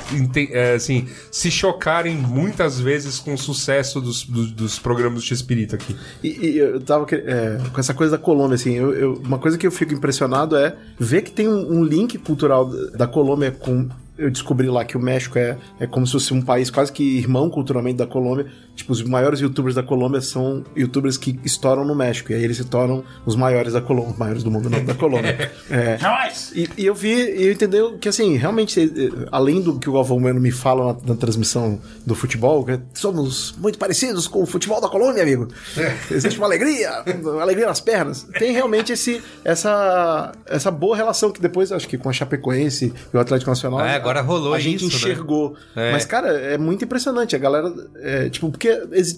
é, assim, se chocarem muitas vezes com o sucesso dos, dos, dos programas do X-Espírito aqui. E, e eu tava é, com essa coisa da Colômbia, assim, eu, eu- uma coisa que eu fico impressionado é ver que tem um, um link cultural da Colômbia com. Eu descobri lá que o México é, é como se fosse um país quase que irmão culturalmente da Colômbia. Tipo, os maiores youtubers da Colômbia são youtubers que estouram no México. E aí eles se tornam os maiores da Colômbia, os maiores do mundo, não da Colômbia. É, e, e eu vi, e eu entendi que assim, realmente, eh, além do que o Galvão Bueno me fala na, na transmissão do futebol, que somos muito parecidos com o futebol da Colômbia, amigo. Existe uma alegria, uma alegria nas pernas. Tem realmente esse, essa, essa boa relação que depois, acho que com a Chapecoense e o Atlético Nacional. É, agora rolou a gente isso, né? enxergou. É. Mas, cara, é muito impressionante. A galera, é, tipo, porque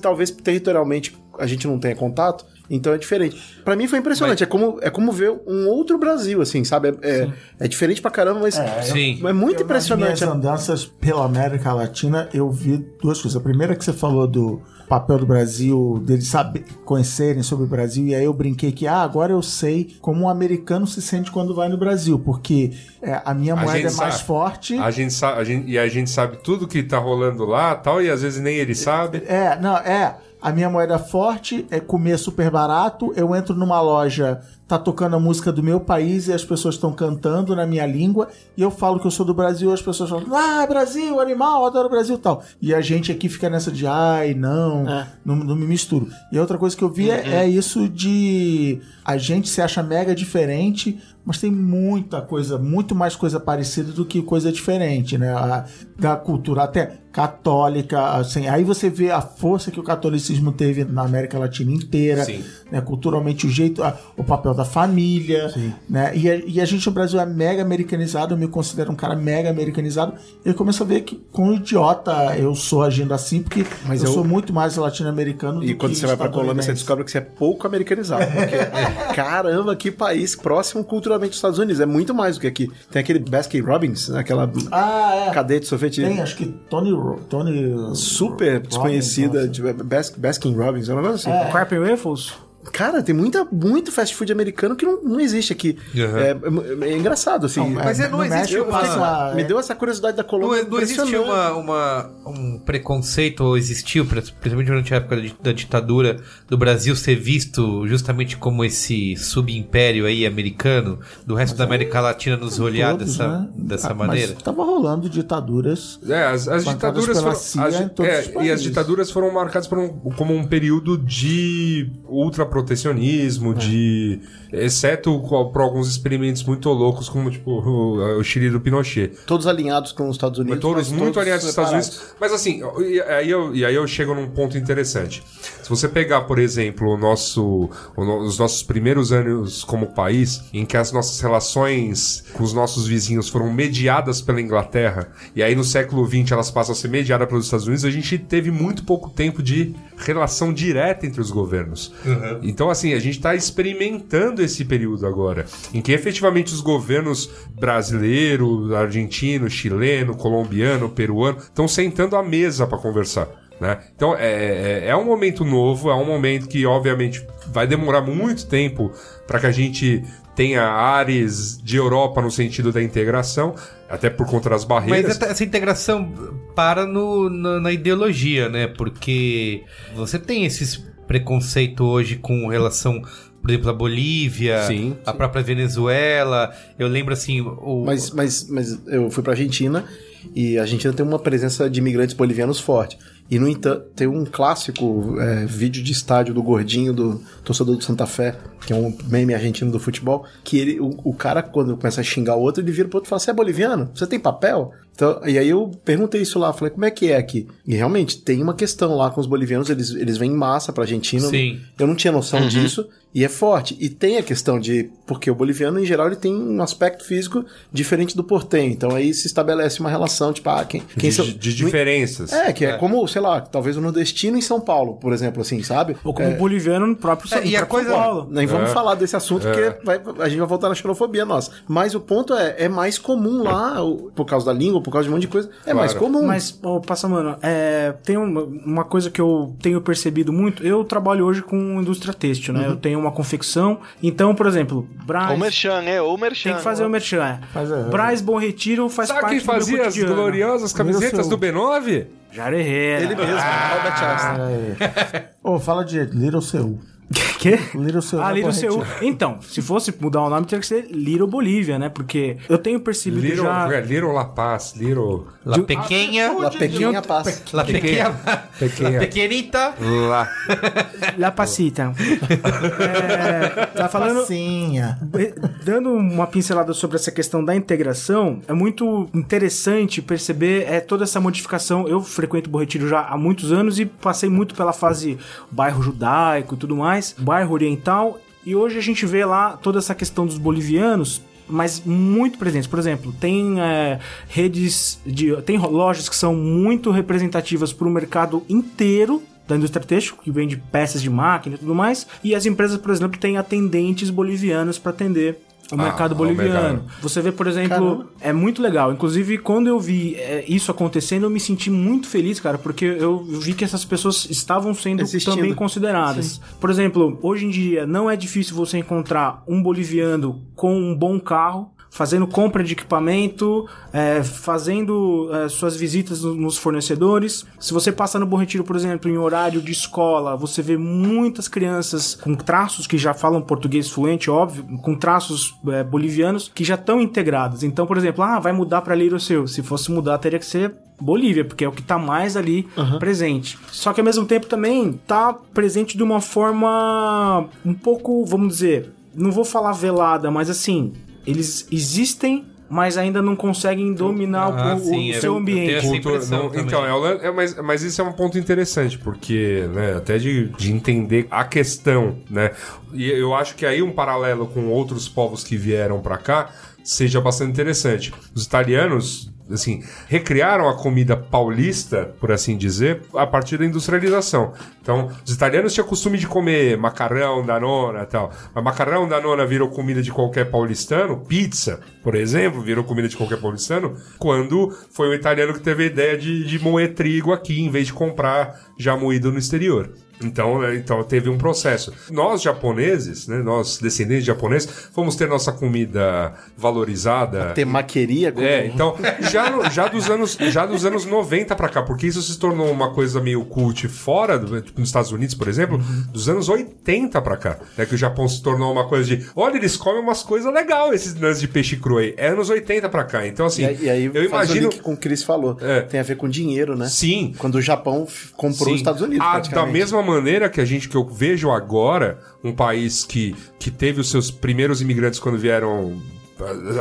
talvez territorialmente a gente não tenha contato, então é diferente. Pra mim foi impressionante. É, como, é como ver um outro Brasil, assim, sabe? É, é, é diferente pra caramba, mas é, Sim. muito Eu, impressionante. Nas minhas andanças pela América Latina, eu vi duas coisas. A primeira é que você falou do papel do Brasil, deles saber, conhecerem sobre o Brasil, e aí eu brinquei que, ah, agora eu sei como um americano se sente quando vai no Brasil, porque é, a minha moeda é mais sabe. forte. A gente sabe, a gente, e a gente sabe tudo que tá rolando lá tal, e às vezes nem ele sabe. É, não, é. A minha moeda forte é comer super barato. Eu entro numa loja, tá tocando a música do meu país e as pessoas estão cantando na minha língua. E eu falo que eu sou do Brasil, as pessoas falam, ah, Brasil, animal, adoro o Brasil e tal. E a gente aqui fica nessa de, ai, não, É. não, não me misturo. E outra coisa que eu vi é, é isso de a gente se acha mega diferente, mas tem muita coisa, muito mais coisa parecida do que coisa diferente, né? A- da cultura até católica, assim. Aí você vê a força que o catolicismo teve na América Latina inteira, Sim. né? Culturalmente o jeito, a- o papel da família, né? E a, e a gente no Brasil é mega americanizado, eu me considero um cara mega americanizado. E eu começo a ver que com idiota eu sou agindo assim, porque Mas eu, eu- sou muito mais latino-americano do E quando que você vai pra Colômbia, você descobre que você é pouco americanizado. Porque, caramba, que país próximo culturalmente dos Estados Unidos. É muito mais do que aqui. Tem aquele Baskin Robbins, né? aquela Ah, é. cadete soviética. Tem, acho que Tony, Ro- Tony Super desconhecida, Robbins, de Bas- Baskin Robbins, é um negócio assim. Carpet Waffles? Cara, tem muita, muito fast food americano que não, não existe aqui. Uhum. É, é- é engraçado, assim. mas é- não existe uma- passa- Me é- deu essa curiosidade da Não, Colômbia. não existiu impressionante. uma, uma- um preconceito, ou existiu, principalmente durante a época da ditadura, do Brasil ser visto justamente como esse subimpério aí americano, do resto da América Latina nos olhar todos, dessa, né? dessa Ah, mas maneira? Tava rolando ditaduras. É, as, as ditaduras foram. CIA as- em todos é, os e as ditaduras foram marcadas por um- como um período de ultra protecionismo, de. Exceto para alguns experimentos muito loucos, como tipo o, o Chile do Pinochet. Todos alinhados com os Estados Unidos. Mas todos mas muito alinhados com os Estados. Unidos. Mas assim, e aí, eu, e aí eu chego num ponto interessante. Se você pegar, por exemplo, o nosso, o no- os nossos primeiros anos como país, em que as nossas relações com os nossos vizinhos foram mediadas pela Inglaterra, e aí no século XX elas passam a ser mediadas pelos Estados Unidos, a gente teve muito pouco tempo de relação direta entre os governos. Então, assim, a gente está experimentando esse período agora, em que efetivamente os governos brasileiro, argentino, chileno, colombiano, peruano estão sentando à mesa para conversar. Né? Então é, é, é um momento novo, é um momento que obviamente vai demorar muito tempo para que a gente tenha áreas de Europa no sentido da integração, até por conta das Mas barreiras. essa, essa integração para no, na, na ideologia, né? Porque você tem esses preconceito hoje com relação, por exemplo, à Bolívia, Sim, a própria Venezuela. Eu lembro assim, o, Mas, mas, mas eu fui pra Argentina e a Argentina tem uma presença de imigrantes bolivianos forte. E, no entanto, tem um clássico é, vídeo de estádio do gordinho, do torcedor do Santa Fé, que é um meme argentino do futebol, que ele, o, o cara, quando começa a xingar o outro, ele vira pro outro e fala, você é boliviano? Você tem papel? Então, e aí eu perguntei isso lá, falei, como é que é aqui? E realmente, tem uma questão lá com os bolivianos, eles, eles vêm em massa pra Argentina. Sim. Eu não tinha noção disso, e é forte. E tem a questão de. Porque o boliviano, em geral, ele tem um aspecto físico diferente do portenho. Então aí se estabelece uma relação, tipo, ah, quem. quem de, são- de diferenças. É, que é, como, sei lá, talvez o nordestino em São Paulo, por exemplo, assim, sabe? Ou como boliviano no próprio, É, no e a próprio coisa- São Paulo. Nem vamos É. falar desse assunto, porque vai- a gente vai voltar na xenofobia nossa. Mas o ponto é, é mais comum lá, o- por causa da língua, por causa de um monte de coisa, é Claro. mais comum. Mas, ô, passa, mano, é, tem uma, uma coisa que eu tenho percebido muito. Eu trabalho hoje com indústria têxtil, né? Eu tenho uma confecção. Então, por exemplo, Braz. O Merchan, é, o Merchan. Tem que fazer o merchan. é. Faz, é. Braz Bom Retiro faz Sabe parte quem do meu fazia as gloriosas camisetas do B9? Jair Herrera. Ele mesmo, Albert Einstein. Ô, fala de Little Seul. Quê? Little Seul. Ah, né, Little. Seul. Então, se fosse mudar o nome, teria que ser Little Bolívia, né? Porque eu tenho percebido Little, já... é, Little La Paz, Little... La Pequena, La Pequinha Paz. La Pequena, Pequena. La Pequenita. Lá. La Pasita. é, tá falando... Passinha. Dando uma pincelada sobre essa questão da integração, é muito interessante perceber é, toda essa modificação. Eu frequento o Bom Retiro já há muitos anos e passei muito pela fase bairro judaico e tudo mais, bairro oriental, e hoje a gente vê lá toda essa questão dos bolivianos mas muito presentes. Por exemplo, tem é, redes de. tem lojas que são muito representativas para o mercado inteiro da indústria têxtil, que vende peças de máquina e tudo mais. E as empresas, por exemplo, têm atendentes bolivianos para atender o Ah, mercado o boliviano. mercado. Você vê, por exemplo, Caramba. é muito legal. Inclusive, quando eu vi é, isso acontecendo, eu me senti muito feliz, cara, porque eu vi que essas pessoas estavam sendo Existindo. também consideradas. Por exemplo, hoje em dia não é difícil você encontrar um boliviano com um bom carro. Fazendo compra de equipamento, é, fazendo é, suas visitas no- nos fornecedores. Se você passa no Bom Retiro, por exemplo, em horário de escola, você vê muitas crianças com traços que já falam português fluente, óbvio, com traços é, bolivianos que já estão integrados. Então, por exemplo, ah, vai mudar para Little Seu. Se fosse mudar, teria que ser Bolívia, porque é o que tá mais ali presente. Só que ao mesmo tempo também tá presente de uma forma um pouco, vamos dizer, não vou falar velada, mas assim, eles existem, mas ainda não conseguem dominar o- Ah, o, sim, o é, seu eu ambiente. Cultura- não, então, é, é, mas, mas isso é um ponto interessante, porque, né, até de, de entender a questão, né? E eu acho que aí um paralelo com outros povos que vieram pra cá seja bastante interessante. Os italianos, assim, recriaram a comida paulista, por assim dizer, a partir da industrialização. Então, os italianos tinham costume de comer macarrão, danona e tal. Mas macarrão, danona virou comida de qualquer paulistano, pizza, por exemplo, virou comida de qualquer paulistano, quando foi o italiano que teve a ideia de, de moer trigo aqui, em vez de comprar já moído no exterior. Então, né, então teve um processo. Nós japoneses, né, nós descendentes de japoneses, fomos ter nossa comida valorizada. Temaqueria com... É, então, já, no- já, dos anos, já dos anos 90 pra cá, porque isso se tornou uma coisa meio cult fora, do- tipo, nos Estados Unidos, por exemplo, dos anos 80 pra cá, né, que o Japão se tornou uma coisa de, olha, eles comem umas coisas legais, esses lances de peixe cru aí. É anos 80 pra cá, então assim, E aí, e aí eu imagino... link com o que Chris falou. É. Tem a ver com dinheiro, né? Sim, Quando o Japão comprou Sim. os Estados Unidos, Ah, da mesma maneira que a gente, que eu vejo agora, um país que, que teve os seus primeiros imigrantes quando vieram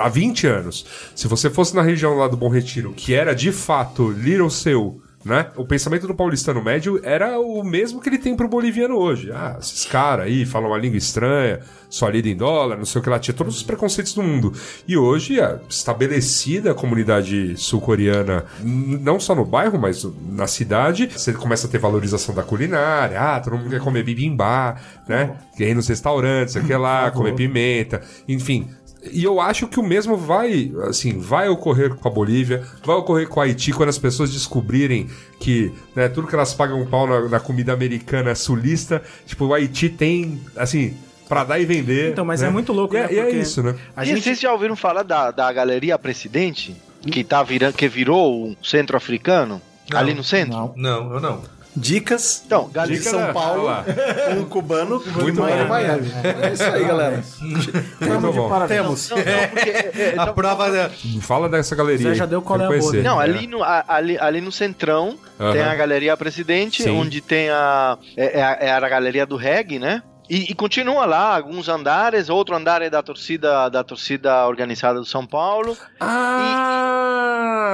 há 20 anos. Se você fosse na região lá do Bom Retiro, que era de fato Little Seu, né? O pensamento do paulistano médio era o mesmo que ele tem pro boliviano hoje. Ah, esses caras aí falam uma língua estranha, só lida em dólar, não sei o que lá, tinha todos os preconceitos do mundo. E hoje, a estabelecida a comunidade sul-coreana, não só no bairro, mas na cidade, você começa a ter valorização da culinária. Ah, todo mundo quer comer bibimbá, né? Quer ir nos restaurantes, aqui lá, comer pimenta, enfim. E eu acho que o mesmo vai, assim, vai ocorrer com a Bolívia, vai ocorrer com a Haiti quando as pessoas descobrirem que né, tudo que elas pagam um pau na, na comida americana sulista, tipo, o Haiti tem, assim, pra dar e vender. Então, mas né? é muito louco, E né? é, e é isso, né? A e gente vocês já ouviram falar da, da Galeria Presidente? Que, tá virando, que virou um centro africano? Ali no centro? Não. Não, eu não. Dicas Então, de Galeria Dica São da- Paulo, um cubano Muito e Mário bom. Miami. É isso aí, galera. Muito bom. Parabéns. Temos. Não, não, porque, é, é, A então- prova da... Fala dessa galeria. Aí, já deu qual é a boa. Não, É. ali no, ali, ali no centrão tem a Galeria Presidente, Sim. onde tem a. É, é a, é a galeria do reggae, né? E, e continua lá, alguns andares, outro andar é da torcida, da torcida organizada do São Paulo. Ah!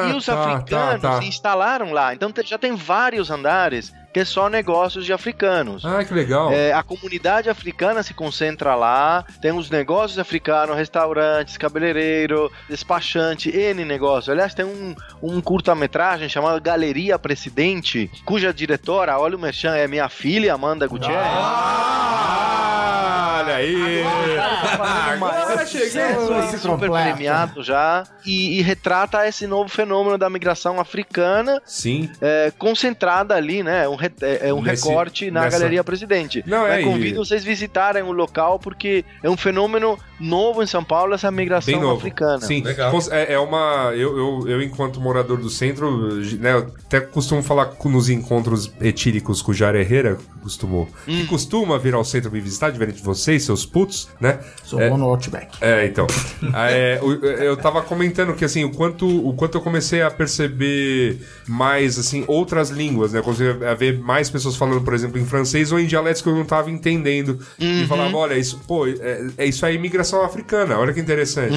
e os tá, africanos tá, se instalaram lá. Então já tem vários andares que é só negócios de africanos. tá. Ah, que legal. É, a comunidade africana se concentra lá, tem os negócios africanos, restaurantes, cabeleireiro, despachante, N negócio. Aliás, tem um, um curta-metragem chamado Galeria Presidente, cuja diretora, olha o merchan, é minha filha, Amanda Gutierrez. Ah, olha aí. Agora chegou. super Completo. premiado já e, e retrata esse novo fenômeno da migração africana Sim. é, concentrada ali, né? Um re- é, é um Nesse- recorte na nessa- Galeria Presidente. Não, é, Mas convido vocês visitarem o local porque é um fenômeno novo em São Paulo essa migração Bem novo. africana. Sim, Legal. É, é uma. Eu, eu, eu, enquanto morador do centro, né, eu até costumo falar com- nos encontros etíricos com o Jair Herrera, costumo, que costuma vir ao centro me visitar, diferente de vocês, seus putos, né? Sou É, bom no Outback. É, então. É, o- eu tava comentando que, assim, o quanto, o quanto eu comecei a perceber mais, assim, outras línguas, né? Eu comecei a ver mais pessoas falando, por exemplo, em francês ou em dialetos que eu não tava entendendo. E falava, olha, isso, pô, é, é- isso é imigração africana, olha que interessante.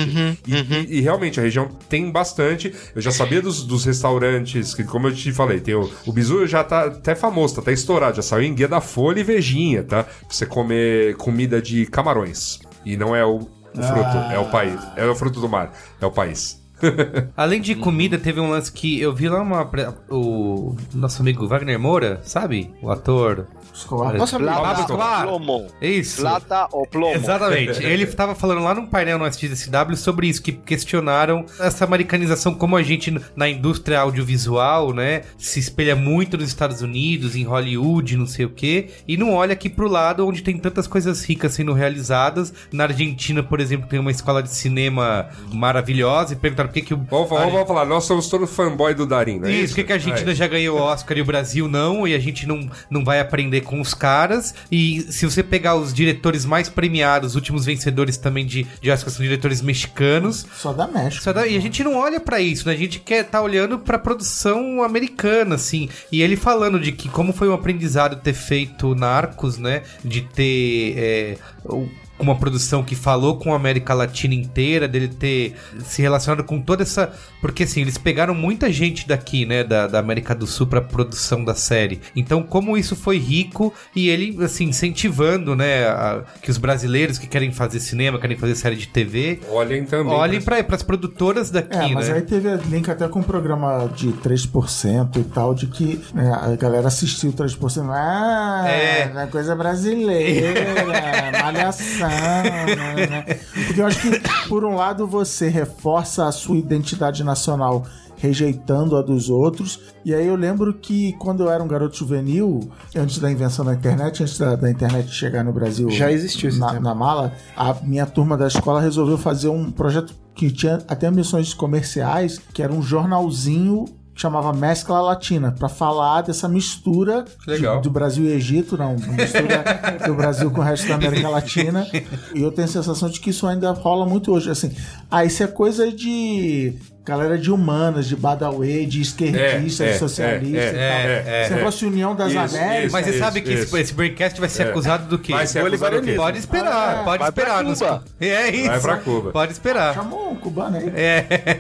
E, e- e realmente, a região tem bastante. Eu já sabia dos, dos restaurantes, que, como eu te falei, tem o, o bizu já tá até famoso, tá até estourado, já saiu em guia da Folha e Vejinha, tá? Pra você comer comida de camarões. E não é o, o fruto, é o país. É o fruto do mar, é o país. Além de comida, teve um lance que eu vi lá uma. O nosso amigo Wagner Moura, sabe? O ator. Escolar. Nossa, Pablo Plata Escobar. ou plomo. Isso. Plata ou plomo. Exatamente. Ele estava falando lá num painel no SXSW sobre isso, que questionaram essa americanização, como a gente na indústria audiovisual, né, se espelha muito nos Estados Unidos, em Hollywood, não sei o quê, e não olha aqui pro lado onde tem tantas coisas ricas sendo realizadas. Na Argentina, por exemplo, tem uma escola de cinema maravilhosa e perguntaram por que, que o. Vamos, falar- vamos falar, nós somos todos fanboy do Darim, né? Isso, por que, que a Argentina já ganhou o Oscar e o Brasil não, e a gente não, não vai aprender com os caras. E se você pegar os diretores mais premiados, os últimos vencedores também de, de Oscar são diretores mexicanos. Só da México. Só dá- e a gente não olha pra isso, né? A gente quer tá olhando pra produção americana, assim. E ele falando de que como foi um aprendizado ter feito Narcos, né? De ter é, o- uma produção que falou com a América Latina inteira, dele ter se relacionado com toda essa. Porque assim, eles pegaram muita gente daqui, né? Da, da América do Sul pra produção da série. Então, como isso foi rico e ele, assim, incentivando, né? a- que os brasileiros que querem fazer cinema, querem fazer série de TV, Olhem também. Olhem para as produtoras daqui, É, mas né? aí teve link até com um programa de 3% e tal, de que né, a galera assistiu 3%. Ah, É. é coisa brasileira, malhação. Né, né? Porque eu acho que, por um lado, você reforça a sua identidade nacional rejeitando a dos outros. E aí eu lembro que quando eu era um garoto juvenil, antes da invenção da internet, antes da, da internet chegar no Brasil Já existiu esse na, na mala, a minha turma da escola resolveu fazer um projeto que tinha até missões comerciais, que era um jornalzinho chamava Mescla Latina, para falar dessa mistura de- do Brasil e Egito, não, mistura do Brasil com o resto da América Latina. E eu tenho a sensação de que isso ainda rola muito hoje. Assim, ah, isso é coisa de galera de humanas, de Badaway, de esquerdista, É, de é, socialista é, e tal. é, é, Esse negócio de União das Isso, Américas. Mas você Isso, sabe que esse, isso. esse Braincast vai ser É. acusado do quê? Vai ser acusado do quê? Pode esperar, Ah, pode vai pra esperar. nos- Cuba. É isso. Vai pra Cuba. Pode esperar. Chamou um cubano aí. É.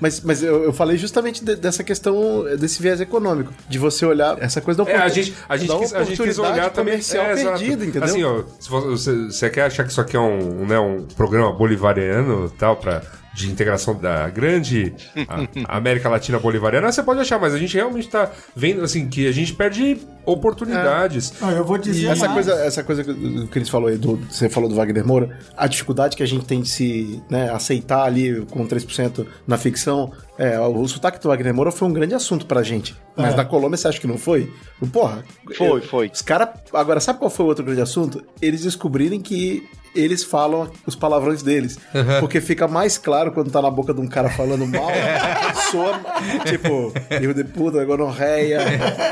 Mas, mas eu, eu falei justamente de- dessa questão, desse viés econômico, de você olhar essa coisa da É, a gente, a gente, quis, a gente quis oportunidade olhar também. comercial é, perdida, entendeu? Assim, ó, se você, você quer achar que isso aqui é um, né, um programa bolivariano tal, pra, de integração da grande América Latina bolivariana, você pode achar, mas a gente realmente tá vendo assim que a gente perde oportunidades. Não, eu vou dizer essa mais. coisa, essa coisa que o Cris falou aí, do, você falou do Wagner Moura, a dificuldade que a gente tem de se né, aceitar ali com 3% na ficção, é, o sotaque do Wagner Moura foi um grande assunto pra gente. Mas É. na Colômbia você acha que não foi? Porra. Foi, eu- foi. Os caras. Agora, sabe qual foi o outro grande assunto? Eles descobrirem que eles falam os palavrões deles. Porque fica mais claro quando tá na boca de um cara falando mal. soa, tipo, erro de puta, gonorreia,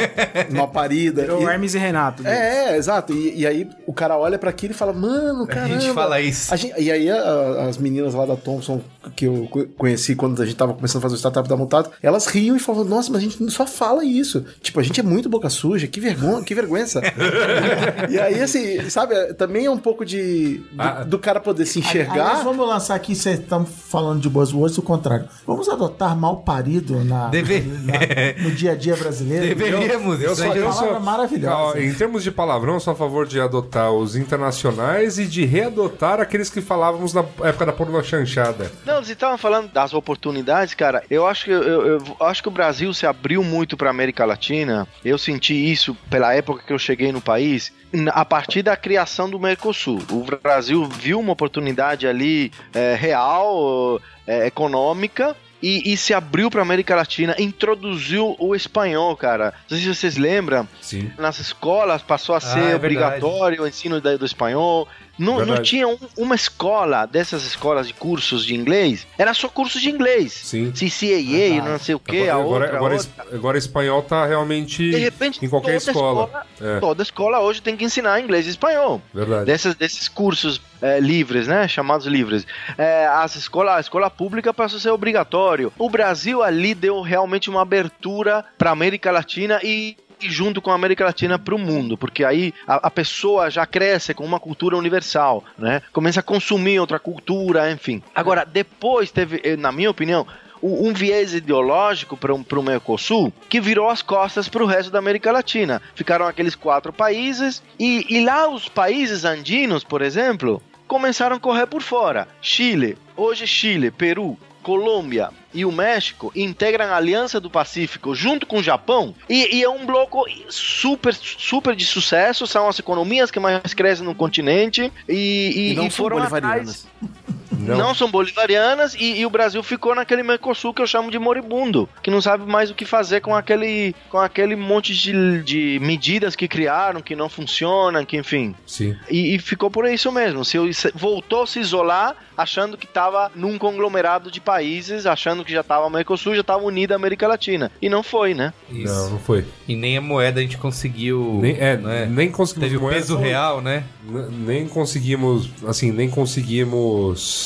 uma parida. Virou E- Hermes e Renato. é, é, exato. E, e aí o cara olha pra aquilo e fala, mano, caramba. gente fala isso. A gente- e aí a- as meninas lá da Thompson, que eu co- conheci quando a gente tava começando a fazer o startup da Mutado, elas riam e falavam, nossa, mas a gente só fala isso. Tipo, a gente é muito boca suja, que vergonha, que vergonha. e aí, assim, sabe, também é um pouco de do, Ah. do cara poder se enxergar. vamos lançar aqui, vocês estão falando de buzzwords, o contrário. Vamos adotar mal parido na, Deve- na- no dia a dia brasileiro? Deveríamos. Eu isso só, aí. eu uma só, palavra maravilhosa. Ó, em termos de palavrão, eu sou a favor de adotar os internacionais e de readotar aqueles que falávamos na época da porno chanchada. Não, vocês estavam falando das oportunidades, cara. Eu acho que eu, eu- eu acho que o Brasil se abriu muito para América Latina. Eu senti isso pela época que eu cheguei no país, a partir da criação do Mercosul. O Brasil viu uma oportunidade ali é, real, é, econômica. E, e se abriu para América Latina, introduziu o espanhol, cara. Não sei se vocês lembram, Sim. nas escolas passou a ser é obrigatório o ensino do espanhol. Não, não tinha um- uma escola dessas escolas de cursos de inglês, era só curso de inglês. Sim. CCAA, não sei o que, a agora, outra, agora, a outra. agora espanhol tá realmente De repente, em qualquer toda escola. É. Toda escola hoje tem que ensinar inglês e espanhol. Verdade. Dessas, desses cursos é, livres, né? Chamados livres. É, as escola, a escola pública passou a ser obrigatório. O Brasil ali deu realmente uma abertura para América Latina e junto com a América Latina para o mundo, porque aí a, a pessoa já cresce com uma cultura universal, né? Começa a consumir outra cultura, enfim. Agora, depois teve, eh, na minha opinião, um um viés ideológico para o Mercosul que virou as costas para o resto da América Latina. Ficaram aqueles quatro países e, e lá os países andinos, por exemplo, começaram a correr por fora. Chile, hoje Chile, Peru, Colômbia e o México integram a Aliança do Pacífico junto com o Japão e, e é um bloco super super de sucesso. São as economias que mais crescem no continente e, e, E não e foram bolivarianas. atrás não. são bolivarianas e, e o Brasil ficou naquele Mercosul que eu chamo de moribundo, que não sabe mais o que fazer com aquele, com aquele monte de, de medidas que criaram, que não funcionam, que enfim. Sim. E, e ficou por isso mesmo. Se, voltou a se isolar, achando que estava num conglomerado de países, achando que já estava Mercosul, já estava unida a América Latina. E não foi, né? Isso. Não, não foi. E nem a moeda a gente conseguiu. Nem, é, né? nem conseguimos. Teve o peso real, né? Nem conseguimos, assim, nem conseguimos.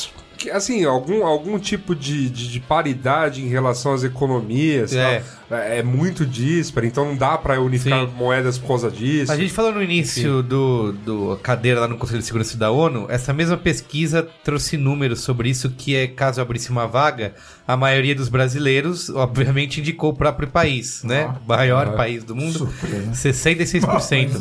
Que, Assim, algum, algum tipo de, de, de paridade em relação às economias. É. tal. É, é muito dísparo, então não dá pra unificar Sim. moedas por causa disso. A gente falou no início do, do cadeira lá no Conselho de Segurança da ONU, essa mesma pesquisa trouxe números sobre isso, que é caso abrisse uma vaga, a maioria dos brasileiros, obviamente, indicou o próprio país, né? O maior Ah. país do mundo, Surpresa. 66%.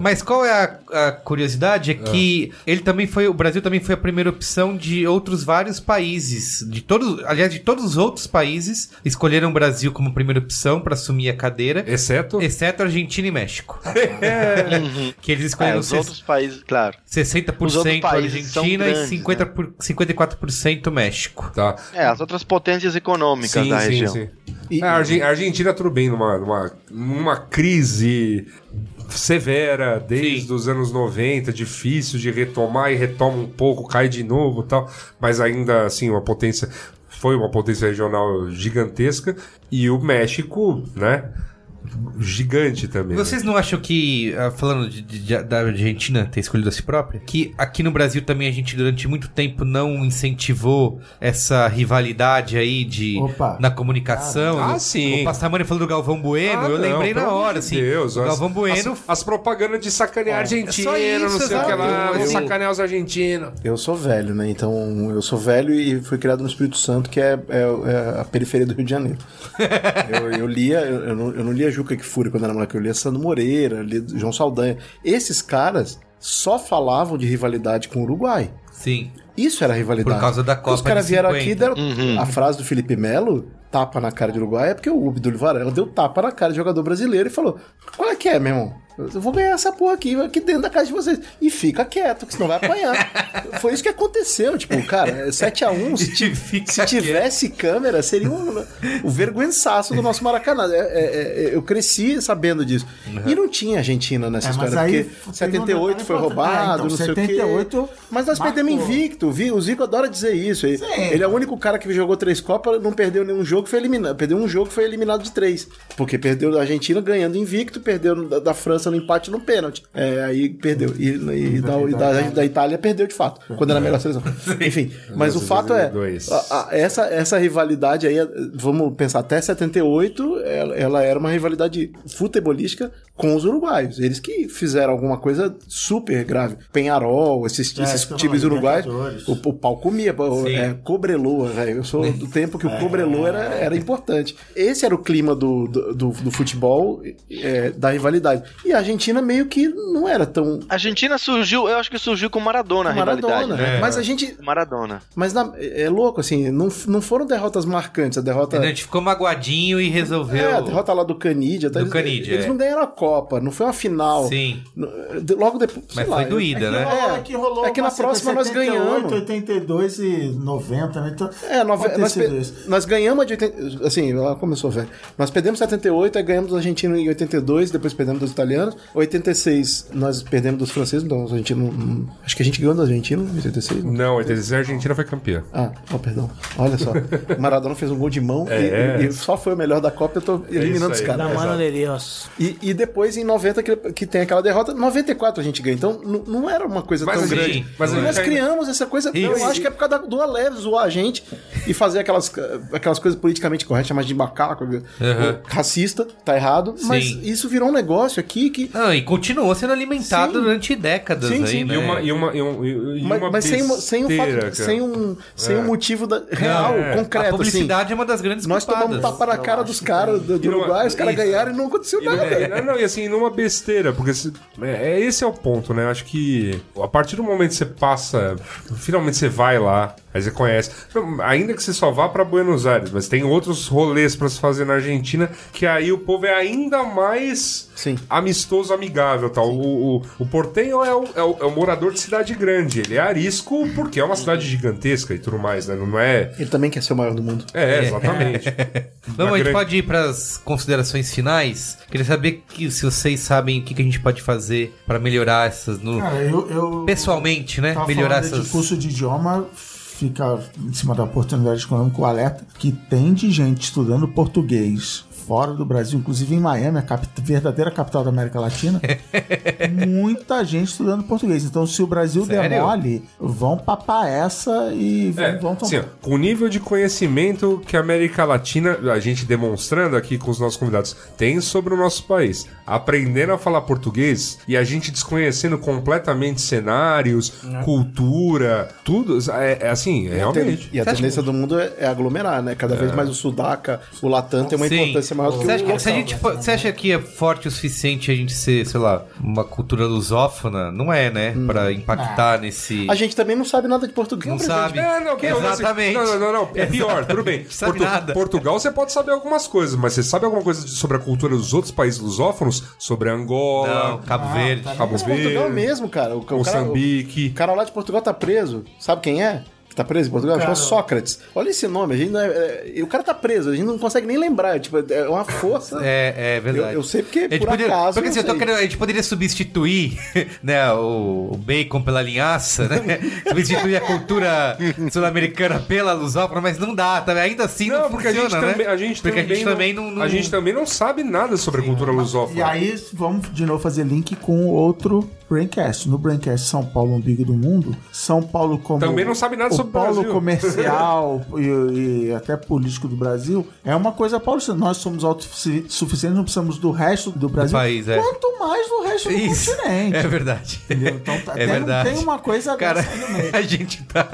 Mas qual é a, a curiosidade? É que ele também foi, o Brasil também foi a primeira opção de outros vários países, de todos, aliás, de todos os outros países, escolheram o Brasil como primeira opção para assumir a cadeira. Exceto. Exceto Argentina e México. que eles É, escolheram os ses- outros países, claro. Os outros 60% países são Argentina grandes, e 50 por, 54% México. Tá. É, as outras potências econômicas Sim, da sim, região. sim. E- a Argen- a Argentina, tudo bem, numa, numa, numa crise severa desde Sim. os anos 90, difícil de retomar e retoma um pouco, cai de novo tal, mas ainda assim, uma potência. Foi uma potência regional gigantesca. E o México, né? Gigante também. né? Vocês não acham que, ah, falando de- de- da Argentina ter escolhido a si própria, que aqui no Brasil também a gente durante muito tempo não incentivou essa rivalidade aí de Opa. na comunicação? Ah, O- sim. O Passamani falou do Galvão Bueno, Ah, eu não, lembrei na hora, assim. Deus, o as- Galvão Bueno As, as propagandas de sacanear É argentino, só isso, não sei o que lá, vou Eu- sacanear os argentinos. Eu sou velho, né? Então eu sou velho e fui criado no Espírito Santo, que é, é- é a periferia do Rio de Janeiro. eu, eu lia, eu, eu não, eu não lia Juca que Fúria quando era moleque, eu lia Sandro Moreira, lia João Saldanha. Esses caras só falavam de rivalidade com o Uruguai. Sim. Isso era rivalidade. Por causa da Os Copa caras de vieram 50. aqui e deram a frase do Felipe Melo, tapa na cara de Uruguai, é porque o Abdul Varela deu tapa na cara de jogador brasileiro e falou: Qual é que é, meu irmão? Eu vou ganhar essa porra aqui, aqui dentro da casa de vocês. E fica quieto, que senão vai apanhar. Foi isso que aconteceu. Tipo, cara, 7x1, se, ti- Fica se tivesse câmera, seria um, o vergonçaço do nosso Maracanã. É, é, é, eu cresci sabendo disso. E não tinha Argentina nessa É, história, porque teve um 78 detalhe foi roubado, É, então, não sei o 78 quê. Mas nós perdemos marcou. invicto. Vi- O Zico adora dizer isso. Ele, ele é o único cara que jogou três Copas, não perdeu nenhum jogo, foi eliminado. Perdeu um jogo, foi eliminado de três. Porque perdeu da Argentina ganhando invicto, perdeu da, da França no empate no pênalti. É, aí perdeu. E, e da, e da, da Itália perdeu de fato, quando era a melhor seleção. Enfim, mas o fato é, 2002. a- a- essa, essa rivalidade aí, vamos pensar, até 78, ela, ela era uma rivalidade futebolística com os uruguaios. Eles que fizeram alguma coisa super grave. Penharol, esses, É, esses eu times uruguaios, Libertadores. o, o pau comia. É, cobreloa, velho. Eu sou do tempo que o cobreloa era, era importante. Esse era o clima do, do, do- do futebol, é, da rivalidade. E a Argentina meio que não era tão A Argentina surgiu, eu acho que surgiu com Maradona a rivalidade. Maradona. Né? Mas a gente... Maradona. Mas na- é louco, assim, não, não foram derrotas marcantes. A derrota... A gente ficou magoadinho e resolveu. É, a derrota lá do Canidia. tá? Do eles, Canidia, Eles é. não ganharam a Copa, não foi uma final. Sim. Logo depois. Mas sei foi lá, doída, eu- né? É, É que rolou é que na próxima nós 78, ganhamos. 82 e 90, né? Então, É, nove- nós, nós ganhamos de 80, assim, ela começou, velho. Nós perdemos 78, aí ganhamos do argentino em 82, depois perdemos dos italianos. 86 nós perdemos dos franceses, então os argentinos, hum, acho que a gente ganhou do argentino em 86. né? Não, 86 a Argentina foi campeã. Ah, oh, perdão. Olha só. Maradona fez um gol de mão É. e, e só foi o melhor da Copa, eu tô eliminando os aí. caras. Da mano de Deus. E, e depois em 90 que, que tem aquela derrota, 94 a gente ganha. Então não era uma coisa Mas tão a gente- grande. mas gente ainda- criamos essa coisa. Isso. Eu acho que é por causa do Aleve zoar a gente e fazer aquelas, aquelas coisas politicamente corretas, chamar de macaco, racista, tá errado. Mas Sim. isso virou um negócio aqui que. Não, e continuou sendo alimentado Sim. durante décadas Sim, aí, sim. né? E uma, e uma, e um- e- Mas, uma mas sem, um- sem, um fato, sem um, sem É. um motivo da- real, é. concreto. a assim. publicidade é uma das grandes Nós tomamos culpadas. tapa na cara dos caras do, do numa- Uruguai, os caras ganharam e não aconteceu E nada. não, não, e assim, numa besteira, porque se- é, é- esse é o ponto, né? Acho que a partir do momento que você passa, finalmente você vai lá, aí você conhece. Não, Ainda que você só vá pra Buenos Aires, mas tem outros rolês pra se fazer na Argentina, que aí o povo é ainda mais Sim. amistoso, amigável, tal. O, o, o portenho é o, é, o, é o morador de cidade grande, ele é arisco porque é uma cidade gigantesca e tudo mais, né? Não é. Ele também quer ser o maior do mundo. É, exatamente. Vamos, Uma a gente grande- pode ir pras considerações finais. Queria saber que, se vocês sabem o que, que a gente pode fazer pra melhorar essas. No... Cara, eu, eu Pessoalmente, né? tava Melhorar essas. de curso de idioma fica em cima da oportunidade econômica o alerta que tem de gente estudando português fora do Brasil, inclusive em Miami, a capi- verdadeira capital da América Latina, muita gente estudando português. Então, se o Brasil der Sério? mole, vão papar essa e vão, É, vão tomar. ó, com o nível de conhecimento que a América Latina, a gente demonstrando aqui com os nossos convidados, tem sobre o nosso país, aprendendo a falar português e a gente desconhecendo completamente cenários, cultura, tudo, é, é assim, realmente. E a tendência do mundo é, é aglomerar, né? Cada vez mais o Sudaca, o Latam tem uma Sim. importância do que Você o acha, que, se a local. gente for- você acha que é forte o suficiente a gente ser, sei lá, uma cultura lusófona? Não é, né? Pra impactar nesse. A gente também não sabe nada de português. Não pra sabe. É, não, não, Exatamente. Não, não, não, é pior, tudo bem. Sabe nada. Portugal você pode saber algumas coisas, mas você sabe alguma coisa sobre a cultura dos outros países lusófonos? Sobre Angola, Não, Cabo Ah, Verde. tá Cabo Mas Portugal Verde, mesmo, cara. O, o cara, o Moçambique. cara lá de Portugal tá preso. Sabe quem é? Tá preso em Portugal? Chama Sócrates. Olha esse nome, a gente não é- é- e o cara tá preso, a gente não consegue nem lembrar. Tipo, é uma força. É, é eu, verdade. eu sei porque, A gente por poderia, acaso. porque, eu assim, eu querendo- a gente poderia substituir né, o, o bacon pela linhaça, né? substituir a cultura sul-americana pela lusófona, mas não dá, tá? ainda assim não, Não, porque a funciona, gente, né? também, a gente porque também, a gente também não, não- A gente também não sabe nada sobre a cultura E lusófona. aí, vamos de novo fazer link com outro Braincast. No Braincast São Paulo, umbigo do mundo, São Paulo como... Também não sabe nada o sobre o polo Brasil. comercial e, e até político do Brasil, é uma coisa paulista. Nós somos autossuficientes, não precisamos do resto do Brasil. país, é. Quanto mais do resto do Isso, continente. é verdade. Entendeu? Então tá- é tem, verdade. tem uma coisa Cara, a gente tá.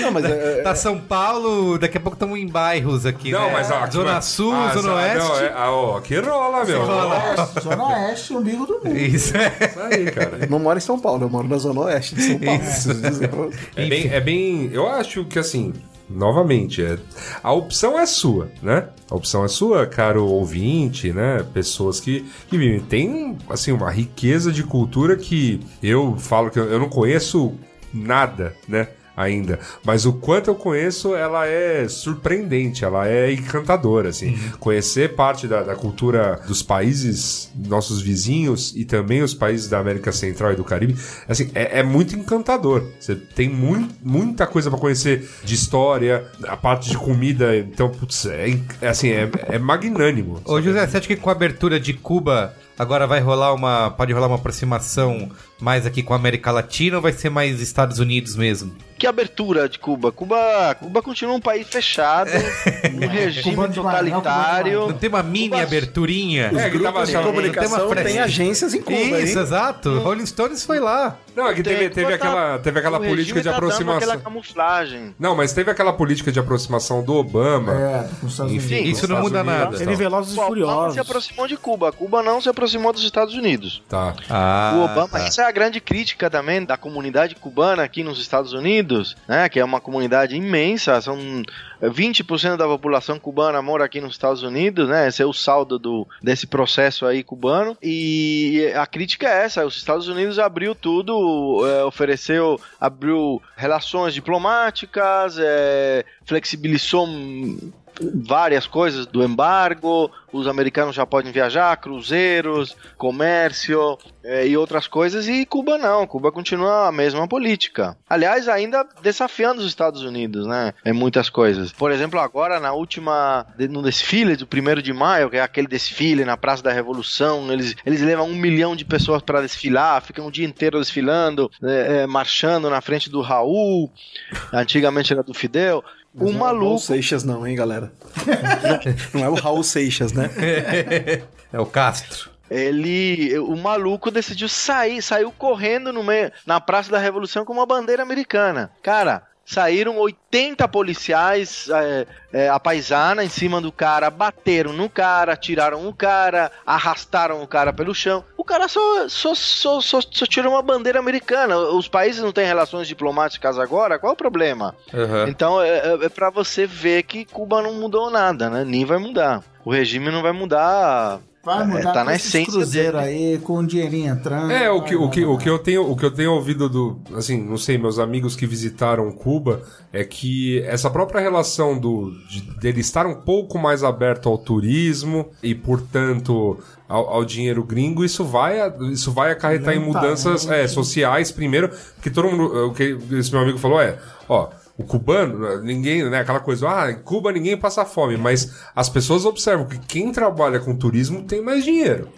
Não, mas é- tá São Paulo, daqui a pouco estamos em bairros aqui. Não, né? mas ó, Zona vai- Sul, Ah, Zona Não, Oeste. é, ah, ó, aqui rola, meu. Zona Oeste, Zona Oeste, umbigo do mundo. Isso é. Isso aí, cara. Eu não moro em São Paulo, eu moro na Zona Oeste de São Paulo. Você. É bem, é bem. Eu acho que assim. Novamente, é, a opção é sua, né? A opção é sua, caro ouvinte, né? Pessoas que, que vivem. Tem, assim, uma riqueza de cultura que eu falo que eu não conheço nada, né? Ainda. Mas o quanto eu conheço, ela é surpreendente, ela é encantadora, assim. Conhecer parte da, da cultura dos países, nossos vizinhos e também os países da América Central e do Caribe, assim, é, é muito encantador. Você tem mui- muita coisa pra conhecer de história, a parte de comida, então, putz, é, é assim, é, é magnânimo. Ô, José, você acha que com a abertura de Cuba agora vai rolar uma. Pode rolar uma aproximação mais aqui com a América Latina ou vai ser mais Estados Unidos mesmo? Que abertura de Cuba? Cuba, Cuba continua um país fechado, um regime Cubano demais, não, cubano totalitário. Não tem uma mini Cuba- aberturinha? É, que tava Grupos de achando- comunicação tem uma tem, frestinha. agências em Cuba, Isso, hein? exato. Rolling Stones foi lá. Não, é que teve, Tem teve aquela, teve aquela política regime de tá aproximação. aquela camuflagem. Não, mas teve aquela política de aproximação do Obama. É, com os Estados Enfim, Unidos. Isso não muda Unidos, nada. Ele Velozes e O Obama Furiosos. se aproximou de Cuba. Cuba não se aproximou dos Estados Unidos. Tá. Ah, o Obama, tá. isso é a grande crítica também da comunidade cubana aqui nos Estados Unidos, né? Que é uma comunidade imensa, são 20% da população cubana mora aqui nos Estados Unidos, né? Esse é o saldo do, desse processo aí cubano. E a crítica é essa: os Estados Unidos abriu tudo, é, ofereceu, abriu relações diplomáticas, é, flexibilizou várias coisas do embargo, os americanos já podem viajar, cruzeiros, comércio eh, e outras coisas, e Cuba não, Cuba continua a mesma política. Aliás, ainda desafiando os Estados Unidos, né, em muitas coisas. Por exemplo, agora na última, no desfile do 1 de maio, que é aquele desfile na Praça da Revolução, eles, eles levam um milhão de pessoas para desfilar, ficam o dia inteiro desfilando, eh, eh, marchando na frente do Raul, antigamente era do Fidel. Mas Um não é o Raul maluco Seixas, não, hein, galera? não é o Raul Seixas, né? É o Castro. ele, o maluco decidiu sair, saiu correndo no meio, na Praça da Revolução com uma bandeira americana. Cara, saíram 80 policiais é, é, a paisana em cima do cara, bateram no cara, tiraram o cara, arrastaram o cara pelo chão. O cara só, só, só, só, só tirou uma bandeira americana. Os países não têm relações diplomáticas agora, qual é o problema? Então é, é, é pra você ver que Cuba não mudou nada, né? Nem vai mudar. O regime não vai mudar. Vai mudar É, tá com na essência cruzeiro aí, com o dinheirinho entrando. É, o vai que, o, que, o, que eu tenho, o que eu tenho ouvido do. Assim, não sei, meus amigos que visitaram Cuba, é que essa própria relação do, de, dele estar um pouco mais aberto ao turismo e, portanto, ao, ao dinheiro gringo, isso vai, isso vai acarretar em mudanças né? é, sociais primeiro, porque todo mundo. O que esse meu amigo falou é, ó. O cubano, ninguém, né? Aquela coisa, ah, em Cuba ninguém passa fome, mas as pessoas observam que quem trabalha com turismo tem mais dinheiro.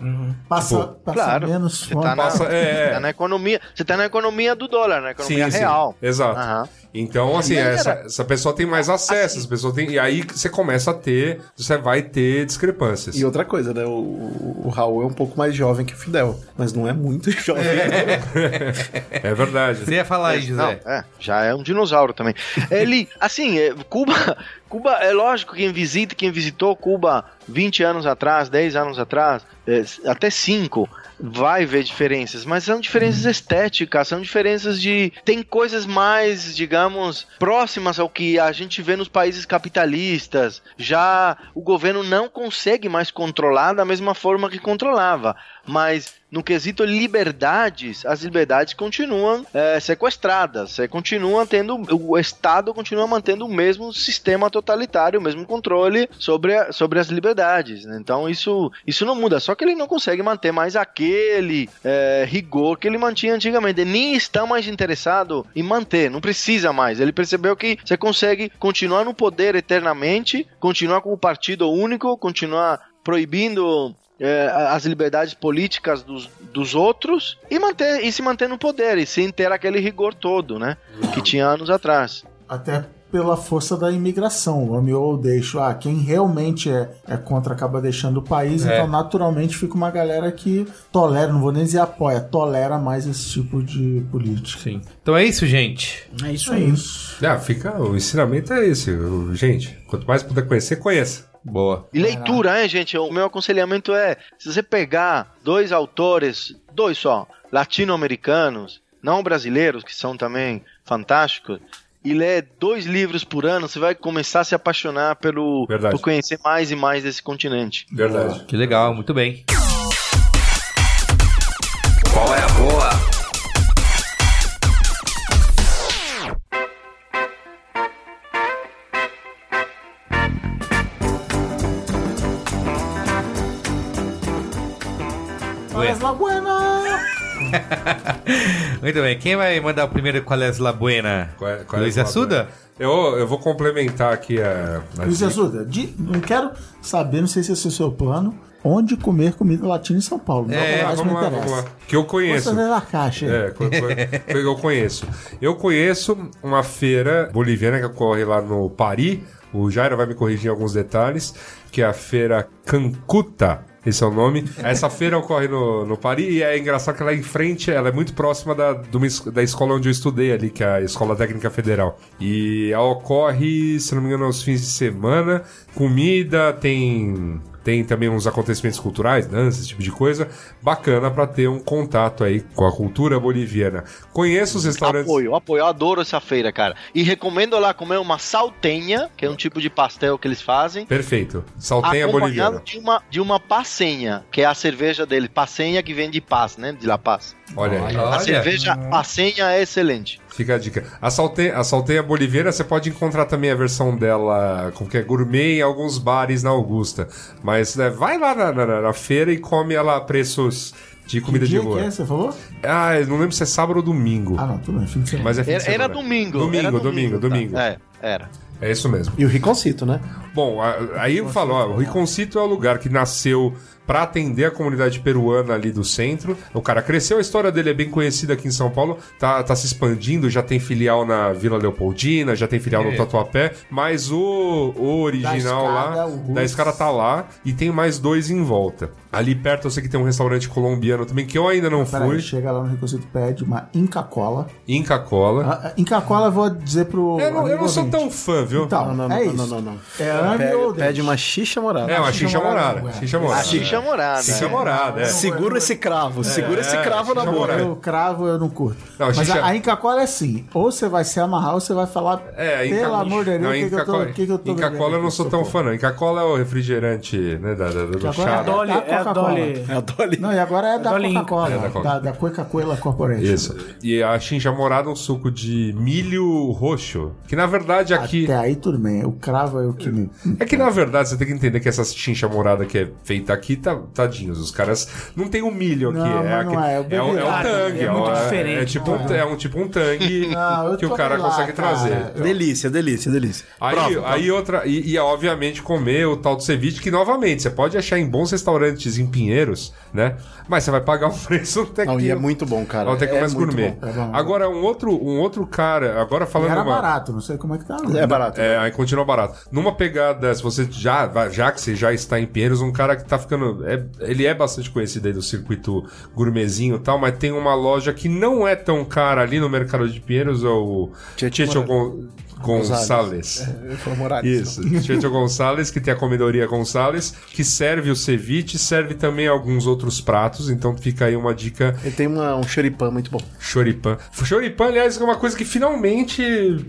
Passa, Tipo, passa Claro, menos você fome. tá na, Passa- é, é. tá na economia. Você tá na economia do dólar, na economia real. Exato. Aham. Então, assim, essa, essa pessoa tem mais acesso, assim- essa pessoa tem. E aí você começa a ter. Você vai ter discrepâncias. E outra coisa, né? O, o Raul é um pouco mais jovem que o Fidel, mas não é muito jovem. É verdade. Você ia falar aí, Não, José. é, já é um dinossauro também. Ele, assim, é, Cuba, Cuba, é lógico, quem visita, quem visitou Cuba 20 anos atrás, 10 anos atrás, é, até 5, vai ver diferenças, mas são diferenças estéticas, são diferenças de. Tem coisas mais, digamos, próximas ao que a gente vê nos países capitalistas. Já o governo não consegue mais controlar da mesma forma que controlava, mas no quesito liberdades, as liberdades continuam é, sequestradas, continua tendo, o Estado continua mantendo o mesmo sistema totalitário, o mesmo controle sobre, a, sobre as liberdades. né? Então isso, isso não muda, só que ele não consegue manter mais aquele é, rigor que ele mantinha antigamente. Ele nem está mais interessado em manter, não precisa mais. Ele percebeu que você consegue continuar no poder eternamente, continuar com o partido único, continuar proibindo é, as liberdades políticas dos, dos outros e manter e se manter no poder e sem ter aquele rigor todo, né? Que tinha anos atrás. Até pela força da imigração. Ame ou deixo. Ah, quem realmente é, é contra acaba deixando o país, É. então naturalmente fica uma galera que tolera, não vou nem dizer apoia, tolera mais esse tipo de política. Sim. Então é isso, gente. É isso É aí. isso. Ah, fica, o ensinamento é esse. Gente, quanto mais puder conhecer, conheça. Boa. E leitura, hein, gente? O meu aconselhamento é: se você pegar dois autores, dois só, latino-americanos, não brasileiros, que são também fantásticos, e ler dois livros por ano, você vai começar a se apaixonar pelo Verdade. por conhecer mais e mais desse continente. Verdade. Que legal, muito bem. Qual é a Muito bem. Quem vai mandar o primeiro qual é a buena? Qual é- qual é Luiz Assuda? Eu, eu vou complementar aqui a. a Luiz. Assuda, di- não quero saber, não sei se esse é o seu plano, onde comer comida latina em São Paulo. É, Não, mais vamos lá, interessa. vamos lá. Que eu conheço. Na caixa. É, que eu conheço. Eu conheço uma feira boliviana que ocorre lá no Pari. O Jairo vai me corrigir em alguns detalhes. Que é a feira Cancuta. Esse é o nome. Essa feira ocorre no, no Pari e é engraçado que ela é em frente, ela é muito próxima da, da escola onde eu estudei ali, que é a Escola Técnica Federal. E ela ocorre, se não me engano, aos fins de semana. Comida, tem tem também uns acontecimentos culturais, danças, esse tipo de coisa, bacana pra ter um contato aí com a cultura boliviana. Conheço os restaurantes. Apoio, apoio, eu adoro essa feira, cara. E recomendo lá comer uma saltenha, que é um tipo de pastel que eles fazem. Perfeito. Saltenha boliviana. de uma, de uma passenha, que é a cerveja dele. Passenha que vem de Paz, né? De La Paz. Olha aí. A Olha. cerveja passenha é excelente. Fica a dica. A saltenha, a boliviana você pode encontrar também a versão dela, como que é, gourmet em alguns bares na Augusta. Mas né, vai lá na, na- na feira e come ela a preços de comida que de dia rua. que é, você falou? Ah, eu não lembro se é sábado ou domingo. Ah, não, tudo bem, fim de semana. Mas é fim de Era, era semana. domingo. Domingo, era domingo, tá. domingo. É, era. É isso mesmo. E o Riconcito, né? Bom, a- aí eu falo, ó, o Riconcito é o lugar que nasceu pra atender a comunidade peruana ali do centro. O cara cresceu, a história dele é bem conhecida aqui em São Paulo, tá, tá se expandindo, já tem filial na Vila Leopoldina, já tem filial no Tatuapé, mas o, o original escada, lá, da escada tá lá e tem mais dois em volta. Ali perto eu sei que tem um restaurante colombiano também, que eu ainda não Peraí, fui, chega lá no Recocito pede uma Inca Cola. Inca Cola. Ah, Inca Cola eu vou dizer pro. eu não, eu não sou tão fã, viu? Então, Não, não, é não, isso. não, não, não. É ame Pede, pede uma xixa morada. é, uma Xixa morada. Xixa morada. Xixa morada. Morada, é. Segura esse cravo, segura esse é, cravo na boca. morada. Eu cravo, eu não curto. Não, Mas a, a Inca Cola é assim: ou você vai se amarrar, ou você vai falar. É, Inca- pelo amor de Deus, o que, eu tô, que que eu tô Inca Cola eu não sou tão fã, não. Inca Cola é o refrigerante, né, da, da, do chá. É a Dolly, é a. Dolly. É a Dolly. Não, e agora é da. Coca-Cola, É da Coca. da, da Coca-Cola Corporation. Isso. E a xinja morada é um suco de milho roxo. Que na verdade aqui. Até aí tudo bem, o cravo é o que me. É que na verdade você tem que entender que essa chincha morada que é feita aqui, tá, tadinhos. Os caras não tem o milho aqui. Não, é, mas não aquele- é, o é, o, é beberrado tangue. é muito o- diferente, É, tipo, um, é um tipo um tangue Não, que o cara lá, consegue cara. trazer. Delícia, delícia, delícia. Aí, Prova, aí outra. E, e é, obviamente comer o tal do ceviche, que novamente, você pode achar em bons restaurantes em Pinheiros, né? Mas você vai pagar um preço até Não, que. e é muito bom, cara. Até que é mais muito gourmet. bom. É bom. Agora, um outro, um outro cara, agora E falando era uma- barato, não sei como é que tá. É barato. É, aí continua barato. Numa pegada, se você já, vai- já que você já está em Pinheiros, um cara que tá ficando. É- ele é bastante conhecido aí do circuito gourmetzinho e tal, mas tem uma loja que não é tão cara ali no mercado de Pinheiros, é o Tietchan Gonçalves. Morales. Isso, Checho Gonçalves, que tem a comedoria Gonçalves, que serve o ceviche, serve também alguns outros pratos, então fica aí uma dica Ele tem uma- um choripã muito bom. choripan. Choripan, aliás, é uma coisa que finalmente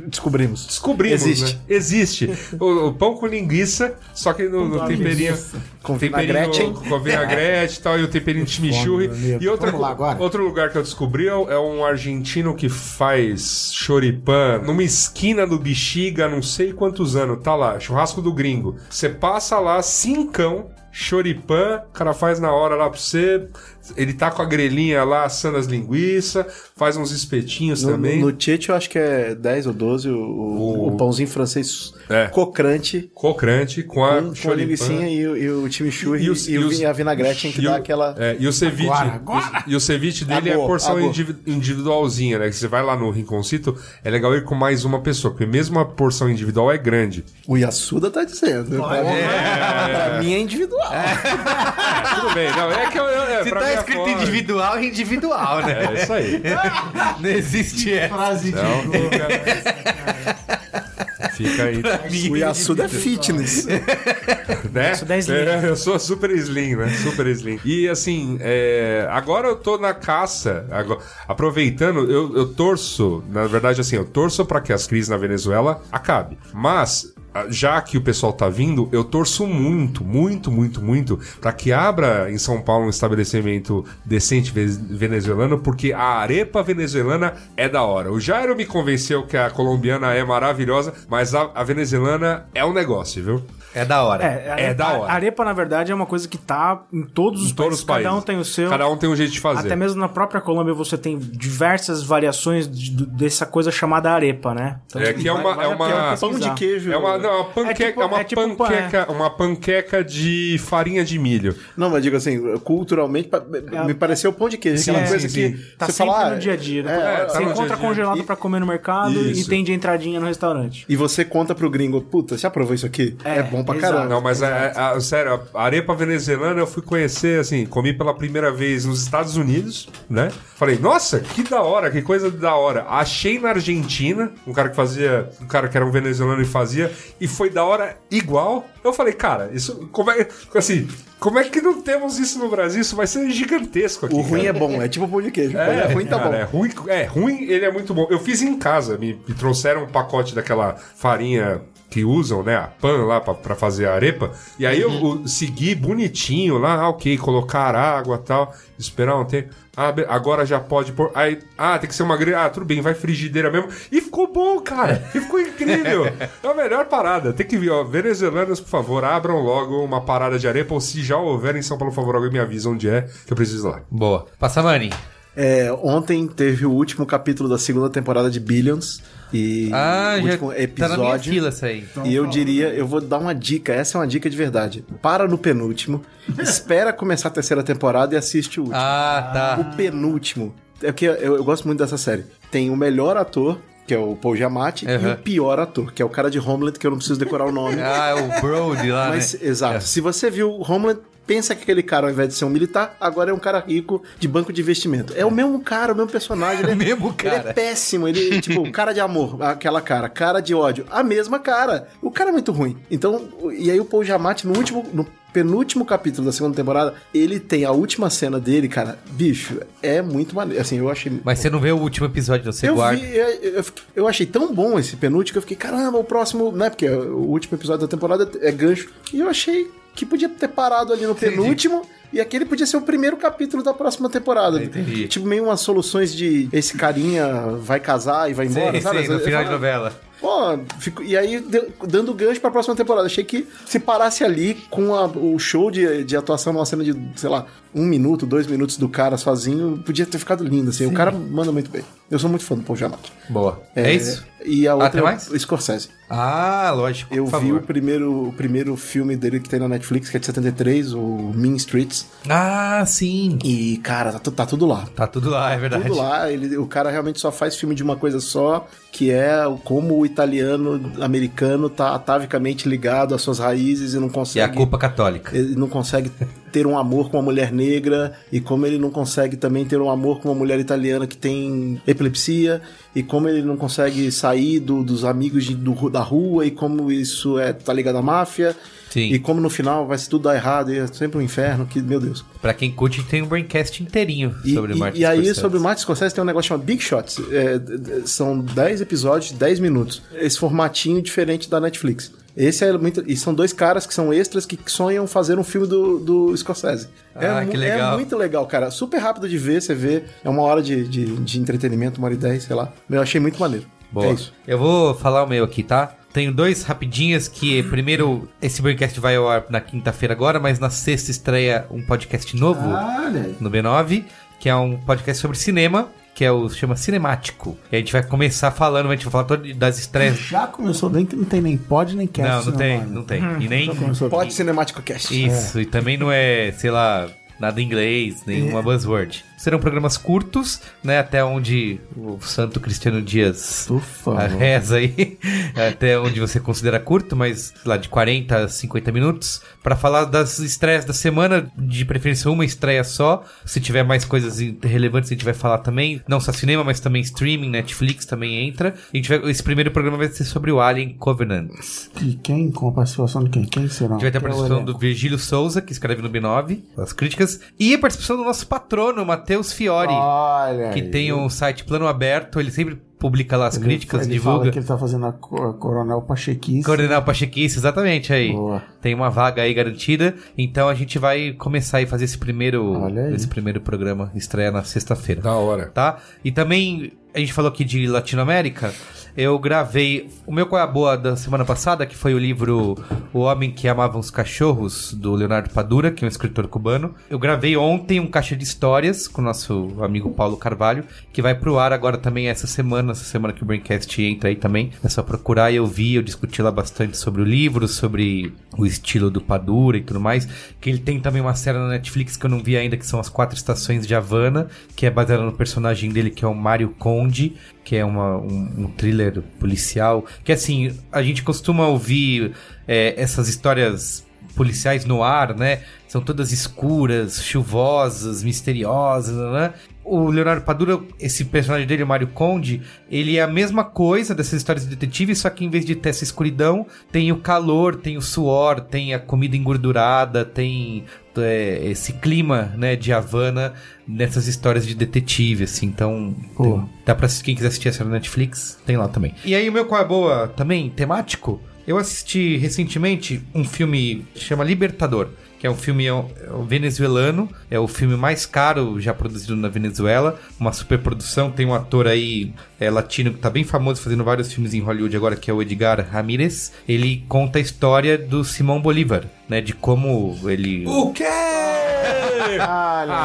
Descobrimos. descobrimos, Existe. né? Existe. O, o pão com linguiça, só que no, no temperinho... Com vinagrete. com vinagrete e tal, e o temperinho de chimichurri. E outra, Vamos lá agora. outro lugar que eu descobri é é um argentino que faz choripan numa esquina do Bexiga, não sei quantos anos, tá lá, churrasco do gringo. Você passa lá, cincão, choripan, o cara faz na hora lá pra você. Ele tá com a grelhinha lá, assando as linguiças, faz uns espetinhos No, também. no Tieto eu acho que é 10 ou 12 o, o- o pãozinho francês É. cocrante Cocrante com a com, com a e, o- e o chimichurri E e, o- e os- e a vinagrete que dá o- aquela... É, e o ceviche, Agora, agora! E, o ceviche dele é Agora, porção agora. indivi- individualzinha, né? Que você vai lá no Rinconcito, é legal ir com mais uma pessoa, porque mesmo a porção individual é grande. O Yasuda tá dizendo. Pra, mim, pra mim é individual. Tudo bem, não, é que eu, eu, é, Se tá mim é escrito fora. individual, é individual, né? É isso aí. Não existe essa. Frase de Então, fica, fica aí, O Yasuda é fitness. né? Isso dá slim. É, eu sou super slim, né? Super slim. E assim, é, agora eu tô na caça, agora- aproveitando, eu, eu torço, na verdade assim, eu torço pra que as crises na Venezuela acabe. Mas já que o pessoal tá vindo, eu torço muito, muito, muito, muito pra que abra em São Paulo um estabelecimento decente ve- venezuelano, porque a arepa venezuelana é da hora. O Jairo me convenceu que a colombiana é maravilhosa, mas a, a venezuelana é um negócio, viu? É da hora. É, É da hora. Arepa, na verdade, é uma coisa que tá em todos os Em todos países. os países. Cada um tem o seu. Cada um tem um jeito de fazer. Até mesmo na própria Colômbia você tem diversas variações de- do- dessa coisa chamada arepa, né? Então, É que é uma- vale é uma- Pão de queijo. É uma, não, é uma panqueca, é tipo- uma é tipo um panqueca, uma panqueca de farinha de milho. Não, mas digo assim, culturalmente, me pareceu pão de queijo. Aquela Sim, coisa sim, que sim. Tá você sempre fala. ah, no dia a dia. né? é, tá você no encontra dia congelado E- pra comer no mercado Isso. e tem de entradinha no restaurante. E você conta pro gringo, puta, você aprovou isso aqui? É, É, bom pra exato. caramba. Não, mas é, é, é, sério, a arepa venezuelana eu fui conhecer, assim, comi pela primeira vez nos Estados Unidos, né? Falei, nossa, que da hora, que coisa da hora. Achei na Argentina, um cara que fazia, um cara que era um venezuelano e fazia, e foi da hora igual. Eu falei, cara, isso, como é, assim, como é que não temos isso no Brasil? Isso vai ser gigantesco aqui. O ruim cara. é bom, é tipo pão de queijo. Quando é, ruim, tá cara, bom. É ruim, é ruim, ele é muito bom. Eu fiz em casa, me, me trouxeram um pacote daquela farinha que usam, né, a pan lá pra, pra fazer a arepa. E aí eu, eu segui bonitinho lá, ah, ok, colocar água e tal, esperar um tempo. Ah, agora já pode pôr. Aí, ah, tem que ser uma grelha. Ah, tudo bem, vai frigideira mesmo. E ficou bom, cara. E ficou incrível. É a melhor parada. Tem que vir, ó. Venezuelanos, por favor, abram logo uma parada de arepa. Ou se já houver em São Paulo, por favor, alguém me avisa onde é, que eu preciso ir lá. Boa. Passamani. É, ontem teve o último capítulo da segunda temporada de Billions. E Ah, já último tá na minha episódio. fila essa aí. E eu diria, eu vou dar uma dica, essa é uma dica de verdade. Para no penúltimo, espera começar a terceira temporada e assiste o último. Ah, tá. O penúltimo. É porque eu, eu gosto muito dessa série. Tem o melhor ator, que é o Paul Giamatti, e Aham. o pior ator, que é o cara de Homeland, que eu não preciso decorar o nome. Ah, é o Brody lá, Mas, né? exato. Se você viu Homeland, pensa que aquele cara, ao invés de ser um militar, agora é um cara rico de banco de investimento. É o mesmo cara, o mesmo personagem. Ele é, O mesmo Ele cara. é péssimo. Ele, tipo, cara de amor, aquela cara. Cara de ódio, a mesma cara. O cara é muito ruim. Então, e aí o Paul Giamatti, no último... No penúltimo capítulo da segunda temporada, ele tem a última cena dele, cara. Bicho, é muito maneiro. Assim, eu achei... Mas você não vê o último episódio, não. Você Eu guarda. vi, eu, eu, eu achei tão bom esse penúltimo que eu fiquei, caramba, o próximo, né? Porque o último episódio da temporada é gancho. E eu achei que podia ter parado ali no penúltimo. E aquele podia ser o primeiro capítulo da próxima temporada. Entendi. Tipo, meio umas soluções de esse carinha vai casar e vai embora, Sei, sabe? sei, no final de novela. Pô, fico- e aí dando gancho pra próxima temporada. Achei que se parasse ali com a- o show de, de atuação numa cena de, sei lá, um minuto, dois minutos do cara sozinho, podia ter ficado lindo, assim. O cara manda muito bem. Eu sou muito fã do Paul Giamatti. Boa. É, isso? E a outra é o mais? Scorsese. Ah, lógico. Eu vi favor. o primeiro, o primeiro filme dele que tem na Netflix, que é de 73, o Mean Streets. Ah, sim. E, cara, tá, tá tudo lá. Tá tudo lá, é verdade. Tudo lá, ele, o cara realmente só faz filme de uma coisa só, que é como o italiano americano tá atavicamente ligado às suas raízes e não E consegue. a culpa católica. Ele não consegue ter um amor com uma mulher negra e como ele não consegue também ter um amor com uma mulher italiana que tem epilepsia e como ele não consegue sair do- dos amigos de- do- da rua e como isso é tá ligado à máfia Sim. e como no final vai se tudo dar errado e é sempre um inferno que meu Deus Pra quem curte, tem um braincast inteirinho e, sobre e- o Martin e aí, Scorsese. sobre o Martin Scorsese, tem um negócio chamado Big Shots. É, são 10 episódios, 10 minutos. Esse formatinho diferente da Netflix. Esse é muito. E são dois caras que são extras que sonham fazer um filme do, do Scorsese. Ah, mu- que legal. é muito legal, cara. Super rápido de ver, você vê. É uma hora de, de, de entretenimento, uma hora e dez, sei lá. Eu achei muito maneiro. Boa. É isso. Eu vou falar o meu aqui, tá? Tenho dois rapidinhos que primeiro esse broadcast vai ao ar na quinta-feira agora, mas na sexta estreia um podcast novo Olha aí. no B9, que é um podcast sobre cinema, que é o chama Cinemático. E a gente vai começar falando, a gente vai falar todo das estreias. Já começou bem que não tem nem pod nem cast. Não, não tem, não tem. E nem Pode Cinemático Cast. Isso, e também não é, sei lá, nada em inglês, nenhuma buzzword. Serão programas curtos, né? Até onde o santo Cristiano Dias Por favor. a reza aí, até onde você considera curto, mas sei lá, de 40 a 50 minutos, para falar das estreias da semana, de preferência uma estreia só. Se tiver mais coisas relevantes, a gente vai falar também, não só cinema, mas também streaming, Netflix também entra. A gente vai, esse primeiro programa vai ser sobre o Alien Covenant. E quem? Com a participação de quem? Quem será? A gente vai ter a é participação do Virgílio Souza, que escreve no B9, as críticas, e a participação do nosso patrono, Matheus Fiori, Olha que aí. tem um site plano aberto, ele sempre publica lá as Ele- críticas, ele divulga. Fala que ele tá fazendo a, co- a Coronel Pachequice. O Pachequice, exatamente aí. Boa. Tem uma vaga aí garantida. Então a gente vai começar aí a fazer esse primeiro, esse primeiro programa, estreia na sexta-feira. Da hora. Tá? E também, a gente falou aqui de Latinoamérica. Eu gravei o meu Qual é a Boa da semana passada, que foi o livro O Homem que Amava os Cachorros, do Leonardo Padura, que é um escritor cubano. Eu gravei ontem um caixa de histórias com o nosso amigo Paulo Carvalho, que vai pro ar agora também essa semana, essa semana que o Braincast entra aí também. É só procurar e eu vi, eu discuti lá bastante sobre o livro, sobre o estilo do Padura e tudo mais. Que ele tem também uma série na Netflix que eu não vi ainda, que são As Quatro Estações de Havana, que é baseada no personagem dele, que é o Mário Conde, que é uma, um, um thriller policial. Que assim, a gente costuma ouvir é, essas histórias policiais no ar, né? São todas escuras, chuvosas, misteriosas, né? O Leonardo Padura, esse personagem dele, o Mário Conde, ele é a mesma coisa dessas histórias de detetive, só que em vez de ter essa escuridão, tem o calor, tem o suor, tem a comida engordurada, tem é, esse clima, né, de Havana nessas histórias de detetive, assim. Então, tem- dá pra assistir- quem quiser assistir essa na Netflix, tem lá também. E aí, o meu qual é boa também, temático, eu assisti recentemente um filme que chama Libertador, que é um filme é um- é um venezuelano, é o filme mais caro já produzido na Venezuela, uma superprodução, tem um ator aí é, latino que tá bem famoso fazendo vários filmes em Hollywood agora, que é o Edgar Ramírez. Ele conta a história do Simão Bolívar, né, de como ele... O quê? Olha.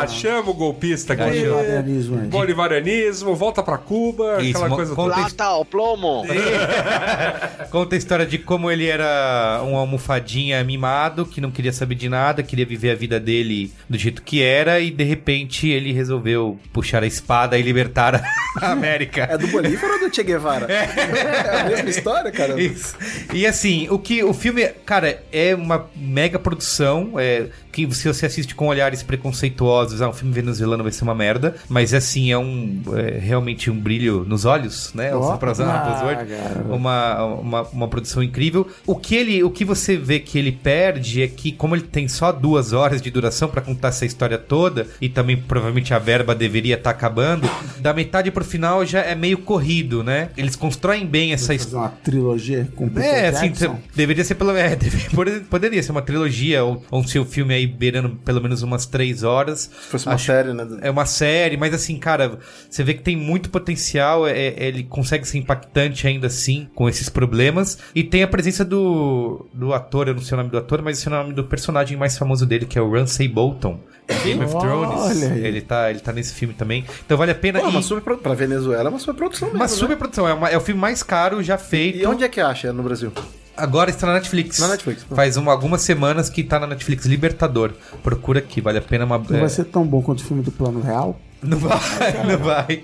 ah, chama o golpista aqui. Bolivarianismo aí. Bolivarianismo, volta pra Cuba, Isso, aquela coisa toda. Plata ou plomo? Conta a história de como ele era um almofadinha mimado, que não queria saber de nada, queria viver a vida dele do jeito que era, e de repente ele resolveu puxar a espada e libertar a América. É do Bolívar ou do Che Guevara? É, a mesma história, cara. Isso. E assim, o que o filme, cara, é uma mega produção, é que se você assiste com olhares preconceituosos, ah, um filme venezuelano vai ser uma merda, mas assim, é um é, realmente um brilho nos olhos, né? Só pra usar uma Ah, cara. uma, uma, uma produção incrível. O que ele, o que você vê que ele perde é que como ele tem só duas horas de duração pra contar essa história toda e também provavelmente a verba deveria estar acabando, da metade pro final já é meio corrido, né? Eles constroem bem essa história. uma trilogia com Peter É, assim, deveria ser pelo é, poderia ser uma trilogia ou, ou um seu filme aí beirando pelo menos umas três horas. Se fosse uma Acho- série, né? é uma série, mas assim, cara, você vê que tem muito potencial, é- é- ele consegue ser impactante ainda assim, com esses problemas. E tem a presença do, do ator, eu não sei o nome do ator, mas esse é o nome do personagem mais famoso dele, que é o Ramsay Bolton. Game of Olha Thrones. aí. Ele tá, ele tá nesse filme também. Então vale a pena. Pô, e- uma super, pra Venezuela é uma super produção mesmo, uma né? super produção, é, uma- é o filme mais caro já feito. E onde é que acha no Brasil? Agora está na Netflix. Na Netflix, pô. Faz uma- algumas semanas que tá na Netflix Libertador. Procura aqui, vale a pena uma. Não é, vai ser tão bom quanto o filme do Plano Real? Não vai, não vai.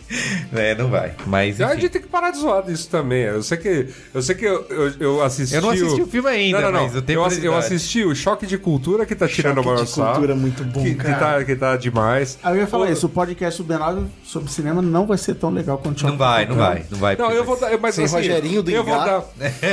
É, não vai. Mas, A enfim. gente tem que parar de zoar disso também. Eu sei que eu, sei que eu, eu, eu assisti. Eu não assisti o filme ainda, não, não, não. mas eu tenho eu, eu assisti o Choque de Cultura que tá tirando o Choque maior de cultura é muito bom, que, que cara. tá, que tá demais. Aí eu ia falar isso, o podcast do B9 sobre cinema não vai ser tão legal quanto o Não vai, não vai, não vai. Não, eu vou vai dar. Mas Sem assim, Rogerinho do eu vou dar.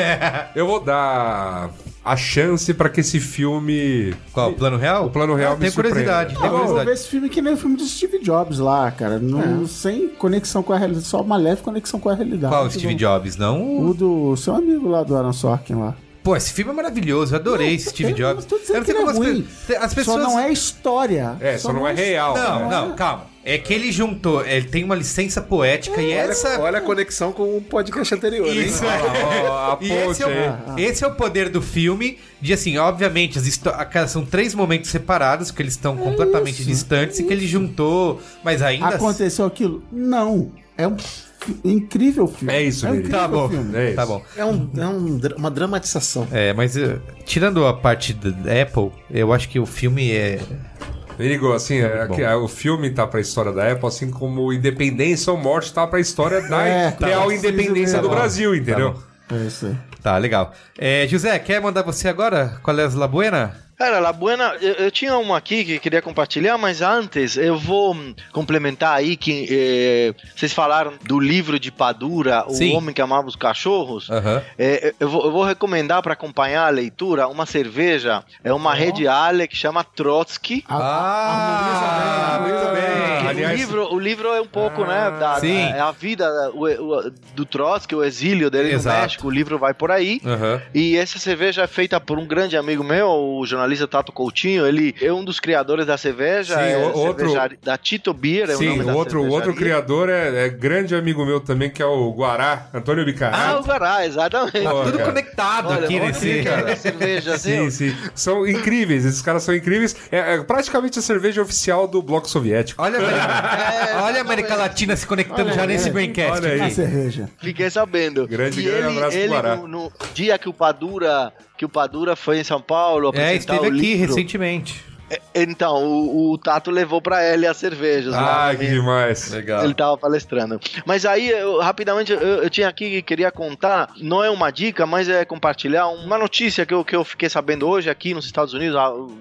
eu vou dar a chance pra que esse filme. Qual? O plano real? O plano real Ah, me Tenho curiosidade. surpreenda. Tenho eu vou ver curiosidade. esse filme que nem o filme do Steve Jobs lá, cara. Não, Sem conexão com a realidade. Só uma leve conexão com a realidade. Qual o Steve Jobs? Não? O do seu amigo lá do Aaron Sorkin lá. Pô, esse filme é maravilhoso. Eu adorei esse Steve Eu Jobs. não Eu não que sei é como as, ruim. as pessoas. Só não é história. É, só, não é real. Não, né? não, calma. É que ele juntou. Ele tem uma licença poética e essa. Olha a conexão com o podcast anterior, Isso, hein? é. E esse é, o, esse é o poder do filme, de assim, obviamente, as são três momentos separados, que eles estão completamente distantes e que ele juntou, mas ainda Aconteceu aquilo? Não. É um incrível filme. É isso, é um Tá bom, filme. É isso. tá bom. É, um, é um uma dramatização. É, mas eh, tirando a parte da Apple, eu acho que o filme é. Inigo, assim, é, que, é, o filme tá pra história da Apple, assim como Independência ou Morte tá pra história da É, tá real bom. independência do Tá bom. Brasil, entendeu? É isso aí. Tá, legal. É, José, quer mandar você agora? Qual é a La Buena? Cara, La Buena, eu, eu tinha uma aqui que queria compartilhar, mas antes eu vou complementar aí que eh, vocês falaram do livro de Padura, O Sim. Homem que Amava os Cachorros. Aham. É, eu, vou, eu vou recomendar para acompanhar a leitura uma cerveja, é uma rede Ale que chama Trotsky. Ah, muito Porque bem. aliás- o, livro, o livro é um pouco, né, da, Sim. da- é a vida o- o- do Trotsky, o exílio dele Exato. no México, o livro vai por aí. Aham. E essa cerveja é feita por um grande amigo meu, o jornalista Tato Coutinho. Ele é um dos criadores da cerveja. Sim, é outro- Da Tito Beer, é o Sim, nome o da outro, o outro criador é, é grande amigo meu também, que é o Guará, Antônio Ah, Bicará. o Gará, exatamente. Pô, Tudo cara. conectado Olha, aqui olha nesse. aqui, cara, cerveja, Sim, assim, sim. São incríveis, esses caras são incríveis. É, é praticamente a cerveja oficial do Bloco Soviético. Olha, a- olha a América Latina se conectando já nesse Braincast. Olha aí. A cerveja. Fiquei sabendo. Grande, e grande ele, abraço pro ele Guará. no, no dia que o Padura que o Padura foi em São Paulo É, apresentar esteve o aqui livro. recentemente. É, Então, o, o Tato levou pra ele as cervejas. Ah, na que demais. Legal. Ele tava palestrando. Mas aí, eu, rapidamente, eu, eu tinha aqui que queria contar, não é uma dica, mas é compartilhar uma notícia que eu, que eu fiquei sabendo hoje aqui nos Estados Unidos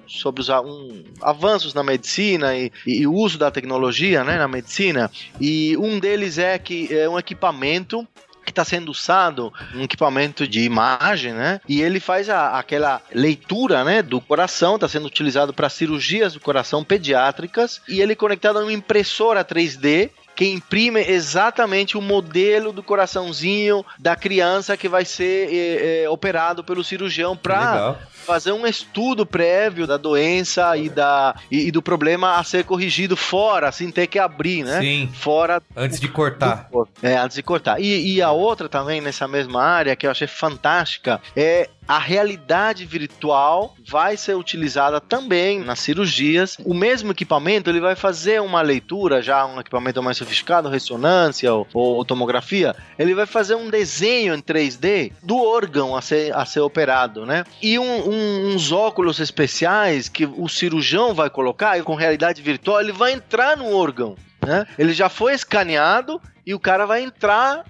sobre os um, avanços na medicina e, e o uso da tecnologia né, na medicina. E um deles é que é um equipamento que está sendo usado, um equipamento de imagem, né? E ele faz a- aquela leitura, né, do coração, está sendo utilizado para cirurgias do coração pediátricas e ele é conectado a uma impressora 3D que imprime exatamente o modelo do coraçãozinho da criança que vai ser eh, eh, operado pelo cirurgião para fazer um estudo prévio da doença e, da, e, e do problema a ser corrigido fora, sem ter que abrir, né? Sim. Fora Antes de cortar. é, antes de cortar. E, e a outra também nessa mesma área que eu achei fantástica é a realidade virtual vai ser utilizada também nas cirurgias. O mesmo equipamento ele vai fazer uma leitura, já um equipamento mais sofisticado, ressonância ou, ou tomografia, ele vai fazer um desenho em 3D do órgão a ser, a ser operado, né? E um- um- uns óculos especiais que o cirurgião vai colocar e com realidade virtual ele vai entrar no órgão. Né? Ele já foi escaneado e o cara vai entrar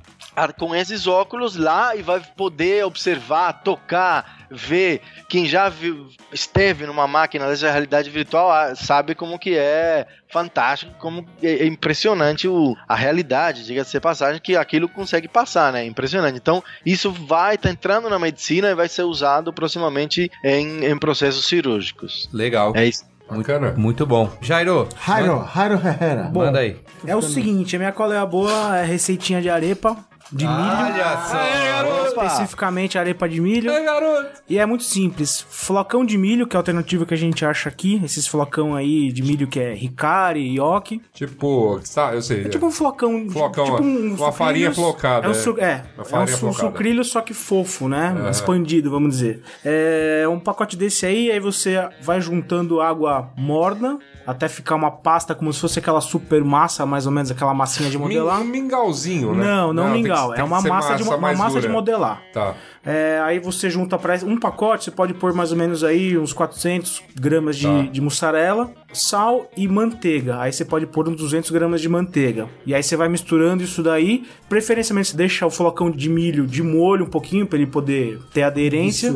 com esses óculos lá e vai poder observar, tocar, ver. Quem já viu, esteve numa máquina dessa realidade virtual ah, sabe como que é fantástico, como é é impressionante o, a realidade, diga-se de passagem, que aquilo consegue passar, né? Impressionante. Então, isso vai estar entrando na medicina e vai ser usado proximamente em, em processos cirúrgicos. Legal. É isso. Bacana. Muito bom. Jairo, Jairo, Jairo Herrera. manda aí. É o seguinte, a minha coleia boa é receitinha de arepa de milho. Olha só. Especificamente arepa de milho. É, garoto. E é muito simples. Flocão de milho, que é a alternativa que a gente acha aqui. Esses flocão aí de milho que é Ricari, Yoki. Tipo, tá, eu sei. É tipo um flocão. Flocão, tipo um uma farinha flocada, É um, é. su é, é um, su sucrilho, só que fofo, né? Expandido, vamos dizer. É um pacote desse aí, aí você vai juntando água morna até ficar uma pasta como se fosse aquela super massa, mais ou menos, aquela massinha de modelar. Um mingauzinho, né? Não, não, que- mingau. é que uma ser massa, de, uma massa de modelar. Tá. É, aí você junta para um pacote, você pode pôr mais ou menos aí uns 400 gramas de, Tá. de mussarela. sal e manteiga. Aí você pode pôr uns 200 gramas de manteiga. E aí você vai misturando isso daí. Preferencialmente você deixa o flocão de milho de molho um pouquinho para ele poder ter aderência.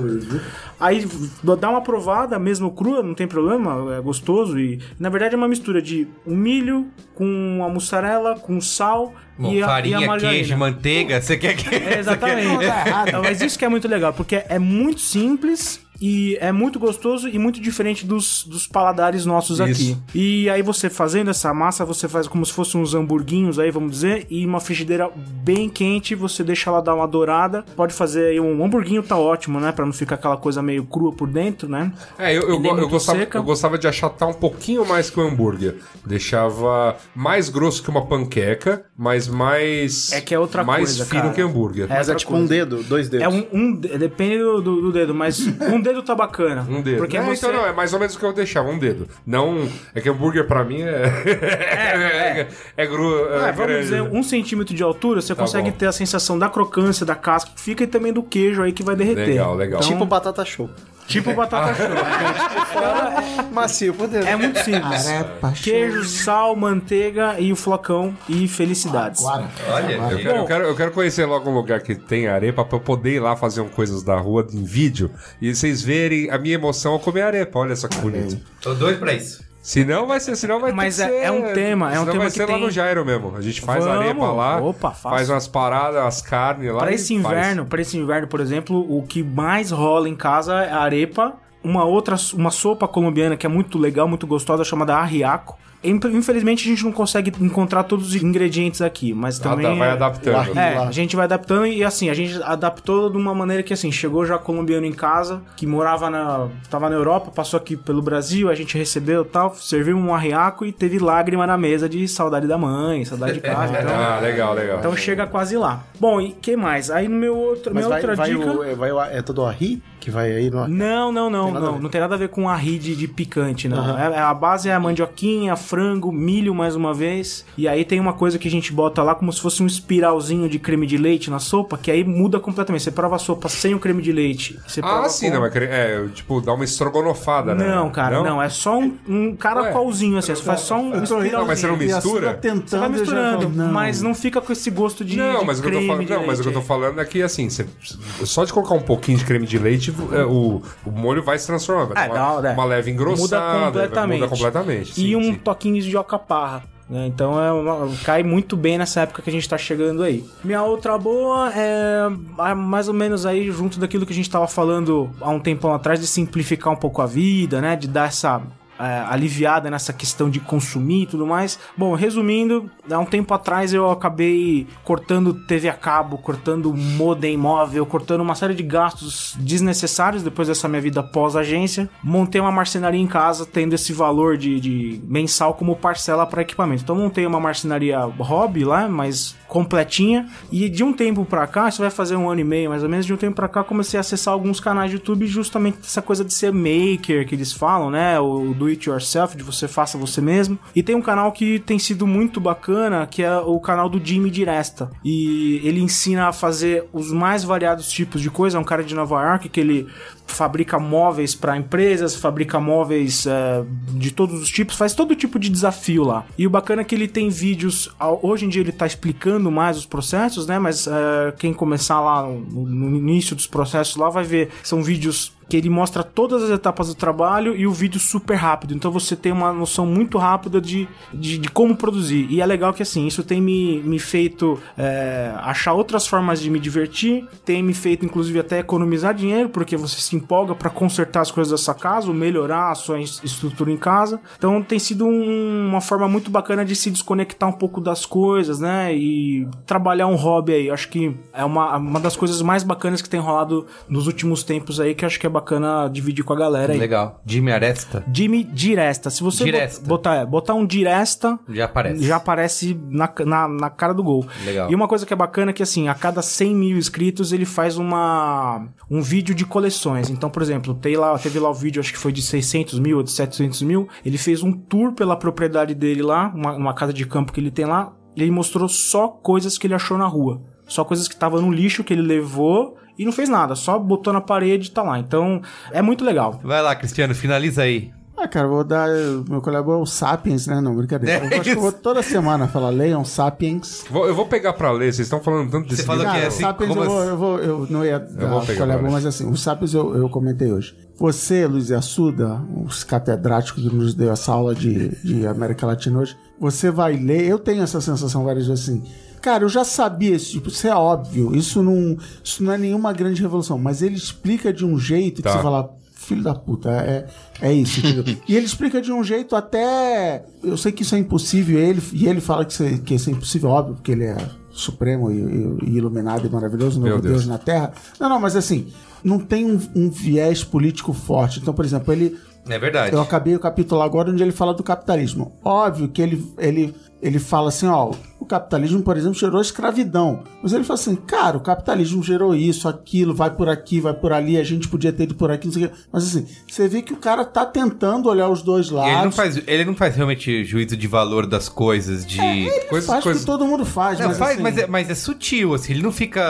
Aí dá uma provada, mesmo crua, não tem problema, é gostoso. E na verdade é uma mistura de um milho com a mussarela, com sal Bom, e, a, farinha, e a queijo, manteiga, você quer que... É, exatamente. Tá errado. Mas isso que é muito legal, porque é muito simples e é muito gostoso e muito diferente dos, dos paladares nossos Isso. aqui. E aí você fazendo essa massa, você faz como se fossem uns hamburguinhos aí, vamos dizer, e uma frigideira bem quente, você deixa ela dar uma dourada. Pode fazer aí um hamburguinho, tá ótimo, né? Pra não ficar aquela coisa meio crua por dentro, né? É, eu, eu, go- eu gostava, seca. eu gostava de achatar um pouquinho mais que o hambúrguer. Deixava mais grosso que uma panqueca, mas mais. É que é outra mais coisa, fino cara. que hambúrguer. É. Mas é outra tipo coisa. um dedo, dois dedos. É um, um de- depende do, do- do dedo, mas um dedo tá bacana. Um dedo. Porque é, você... Então não, é mais ou menos o que eu deixava, um dedo. Não. É que hambúrguer pra mim é. é, é, gru, é, É, vamos grande. dizer, um centímetro de altura, você consegue bom. ter a sensação da crocância, da casca que fica e também do queijo aí que vai derreter. Legal, legal. Então, Tipo batata show. Tipo batata show. Macio por dentro. É muito simples. Arepa, Queijo, sal, manteiga e o flocão e felicidades. Agora. Olha, Eu quero, eu, quero, eu quero conhecer logo um lugar que tem arepa pra eu poder ir lá fazer um coisas da rua em vídeo e vocês verem a minha emoção ao comer arepa. Olha só que bonito. tô doido pra isso. Senão vai ser, senão vai Mas é- ser, é um tema, é um tema vai que ser lá tem- no Jairo mesmo. A gente faz Vamos. arepa lá, Opa, faz umas paradas, as carnes lá. Para esse inverno, para esse inverno, por exemplo, o que mais rola em casa é arepa, uma outra, uma sopa colombiana que é muito legal, muito gostosa, chamada arriaco. Infelizmente a gente não consegue encontrar todos os ingredientes aqui, mas também vai adaptando. É, a gente vai adaptando e assim, a gente adaptou de uma maneira que assim, chegou já colombiano em casa, que morava na. tava na Europa, passou aqui pelo Brasil, a gente recebeu e tal, serviu um arriaco e teve lágrima na mesa de saudade da mãe, saudade de casa. Então, Ah, legal, legal. então chega quase lá. Bom, e que mais? Aí no meu outro, Mas minha vai, outra vai dica. o, é, vai o- é todo o arri que vai aí no Não, não, não, a não. ver. Não tem nada a ver com arri de, de picante, não. Aham. É- é- a base é a mandioquinha, frango, milho mais uma vez. E aí tem uma coisa que a gente bota lá como se fosse um espiralzinho de creme de leite na sopa, que aí muda completamente. Você prova a sopa sem o creme de leite. Você Ah, sim, com- não, é, é tipo, dá uma estrogonofada, né? Não, cara, não? É só um, um caracolzinho assim. Você faz só um espiralzinho. Não, mas você não mistura? tá tentando, Você vai misturando, não. mas não fica com esse gosto de. Não, de mas o que eu tô falando, de não, mas o que eu tô falando é que assim, você- só de colocar um pouquinho de creme de leite, é, o, o molho vai se transformar, vai É, uma, dá- é. uma leve engrossada, Muda completamente. muda completamente. e sim, um sim. toquinho de alcaparra. né? Então é uma- cai muito bem nessa época que a gente tá chegando aí. Minha outra boa é é mais ou menos aí junto daquilo que a gente tava falando há um tempão atrás de simplificar um pouco a vida, né? De dar essa é, aliviada nessa questão de consumir e tudo mais. Bom, resumindo, há um tempo atrás eu acabei cortando TV a cabo, cortando modem móvel, cortando uma série de gastos desnecessários depois dessa minha vida pós-agência. Montei uma marcenaria em casa, tendo esse valor de, de mensal como parcela para equipamento. Então montei uma marcenaria hobby lá, mas completinha. E de um tempo pra cá, isso vai fazer um ano e meio mais ou menos, de um tempo pra cá comecei a acessar alguns canais de YouTube justamente essa coisa de ser maker que eles falam, né? O do it yourself, de você faça você mesmo. E tem um canal que tem sido muito bacana, que é o canal do Jimmy Diresta. E ele ensina a fazer os mais variados tipos de coisa. É um cara de Nova York que ele fabrica móveis para empresas, fabrica móveis é, de todos os tipos, faz todo tipo de desafio lá. E o bacana é que ele tem vídeos, hoje em dia ele tá explicando mais os processos, né? Mas é, quem começar lá no, no início dos processos lá vai ver, são vídeos que ele mostra todas as etapas do trabalho e o vídeo super rápido. Então você tem uma noção muito rápida de, de, de como produzir. E é legal que assim, isso tem me, me feito é, achar outras formas de me divertir, tem me feito inclusive até economizar dinheiro, porque você se empolga para consertar as coisas da sua casa, ou melhorar a sua es- estrutura em casa. Então tem sido um- uma forma muito bacana de se desconectar um pouco das coisas, né? E trabalhar um hobby aí. Acho que é uma, uma das coisas mais bacanas que tem rolado nos últimos tempos aí, que acho que é bacana dividir com a galera aí. Legal. Jimmy Aresta Jimmy Diresta. Se você Diresta. bot- botar, é, botar um Diresta, já aparece. já aparece na, na, na cara do gol. Legal. E uma coisa que é bacana é que, assim, a cada 100 mil inscritos, ele faz uma um vídeo de coleções. Então, por exemplo, tem lá, teve lá o vídeo, acho que foi de 600 mil ou de 700 mil. Ele fez um tour pela propriedade dele lá, uma, uma casa de campo que ele tem lá. E ele mostrou só coisas que ele achou na rua. Só coisas que estavam no lixo que ele levou e não fez nada. Só botou na parede e tá lá. Então, é muito legal. Vai lá, Cristiano, finaliza aí. Ah, cara, eu vou dar. Meu colega é o Sapiens, né? Não, brincadeira. É eu acho que eu vou toda semana falar, leiam Sapiens. Vou- eu vou pegar pra ler, vocês estão falando tanto desse Você falou livro. que é Cara, assim, Sapiens como eu vou, eu vou. Eu não ia dar vou pegar mas assim, o Sapiens eu, eu comentei hoje. Você, Luiz Assuda, os catedráticos que nos deu essa aula de, de América Latina hoje, você vai ler. Eu tenho essa sensação várias vezes assim. Cara, eu já sabia isso, tipo, isso é óbvio. Isso não, isso não é nenhuma grande revolução, mas ele explica de um jeito Tá. que você fala, filho da puta, é, é isso, entendeu? e ele explica de um jeito até. Eu sei que isso é impossível, e ele, e ele fala que isso, é, que isso é impossível, óbvio, porque ele é supremo e, e- e iluminado e maravilhoso, novo Deus. Deus na Terra. Não, não, mas assim, não tem um, um viés político forte. Então, por exemplo, ele. É verdade. Eu acabei o capítulo agora onde ele fala do capitalismo. Óbvio que ele, ele, ele fala assim, ó, o capitalismo, por exemplo, gerou escravidão. Mas ele fala assim, cara, o capitalismo gerou isso, aquilo, vai por aqui, vai por ali, a gente podia ter ido por aqui, não sei o quê. Mas assim, você vê que o cara tá tentando olhar os dois E lados. ele não, faz, ele não faz realmente juízo de valor das coisas, de... Ele Coisas- faz o coisas- que todo mundo faz, Não, mas, faz, assim, mas, é, mas é sutil, assim, ele não fica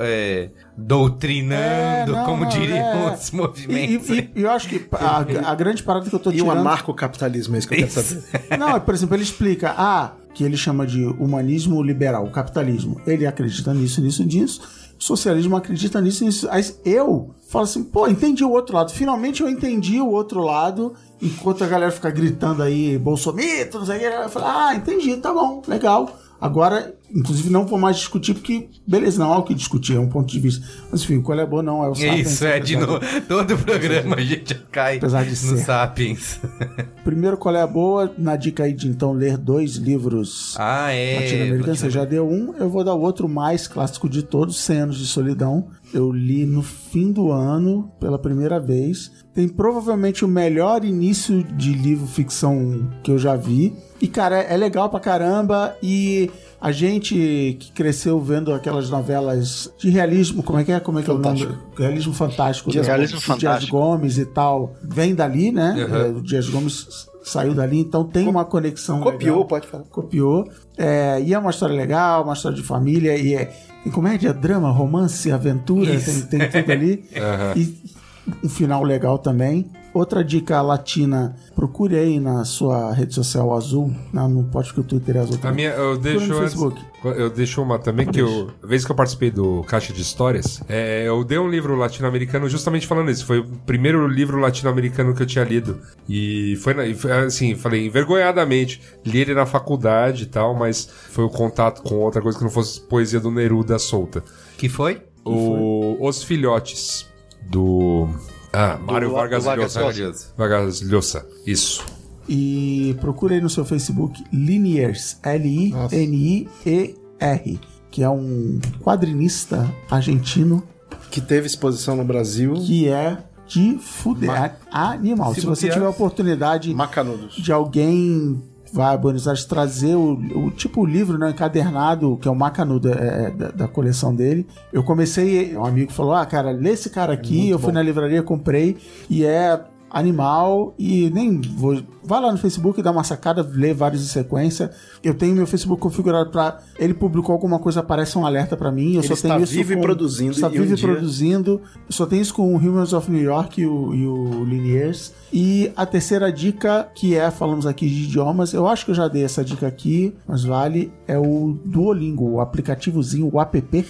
é, doutrinando, É, não, como não, diriam é. os E, movimentos. e- e eu acho que a, a grande parada que eu tô E o tirando... anarcocapitalismo, é isso que eu quero saber. Não, por exemplo, ele explica, ah, que ele chama de humanismo liberal, o capitalismo. Ele acredita nisso, nisso, nisso. O socialismo acredita nisso, nisso. Aí eu falo assim, pô, entendi o outro lado. Finalmente eu entendi o outro lado, enquanto a galera fica gritando aí, bolsomito, não sei o que. Eu falo, ah, entendi, tá bom, legal. Agora, inclusive, não vou mais discutir, porque, beleza, não há o que discutir, é um ponto de vista. Mas enfim, qual é bom não, é o Sapiens, Isso, é de novo. Todo o programa a gente já cai Apesar de no ser. Sapiens. Primeiro, qual é a boa? Na dica aí de então ler dois livros Ah, é. latino-americano. Você já deu um, eu vou dar o outro mais clássico de todos, 100 Anos de Solidão. Eu li no fim do ano, pela primeira vez. Tem provavelmente o melhor início de livro ficção que eu já vi. E, cara, é, é legal pra caramba. E a gente que cresceu vendo aquelas novelas de realismo, como é que é? Como é que é o nome? Fantástico. Realismo fantástico. Dias- do- Realismo do Dias fantástico. Gomes e tal. Vem dali, né? Uhum. É, o Dias Gomes saiu dali, então tem uma conexão Copiou, legal pode falar. copiou. É, e é uma história legal, uma história de família, e é tem comédia, drama, romance, aventura, tem, tem tudo ali. E um final legal também. Outra dica latina, procure aí na sua rede social azul. Não, não pode porque o Twitter é azul. A também. minha, eu deixo Facebook. eu deixo uma também que eu, a vez que eu participei do Caixa de Histórias, é, eu dei um livro latino-americano justamente falando isso. Foi o primeiro livro latino-americano que eu tinha lido e foi, na- e foi, assim, falei envergonhadamente, li ele na faculdade e tal, mas foi o contato com outra coisa que não fosse poesia do Neruda solta. Que foi? O Os Filhotes do ah, Mário do Vargas Vargas Llosa. Vargas Llosa. Isso. E procure aí no seu Facebook Liniers, L-I-N-I-E-R, que é um quadrinista argentino Que teve exposição no Brasil. que é de fuder é animal. Se, Se você tiver a oportunidade Macanudos. de alguém vai a Buenos Aires trazer o, o tipo o livro né, encadernado, que é o Macanudo é, da, da coleção dele. Eu comecei, um amigo falou: Ah, cara, lê esse cara aqui. eu fui na livraria, comprei, e é animal. E nem vou. Vai lá no Facebook, dá uma sacada, lê vários em sequência. Eu tenho meu Facebook configurado para Ele publicou alguma coisa, aparece um alerta para mim. Eu Ele só está tenho isso vivo e com- produzindo, Está e um produzindo. Eu só tenho isso com o Humans of New York e o, e o Liniers. E a terceira dica, que é, falamos aqui de idiomas, eu acho que eu já dei essa dica aqui, mas vale, é o Duolingo, o aplicativozinho, o app,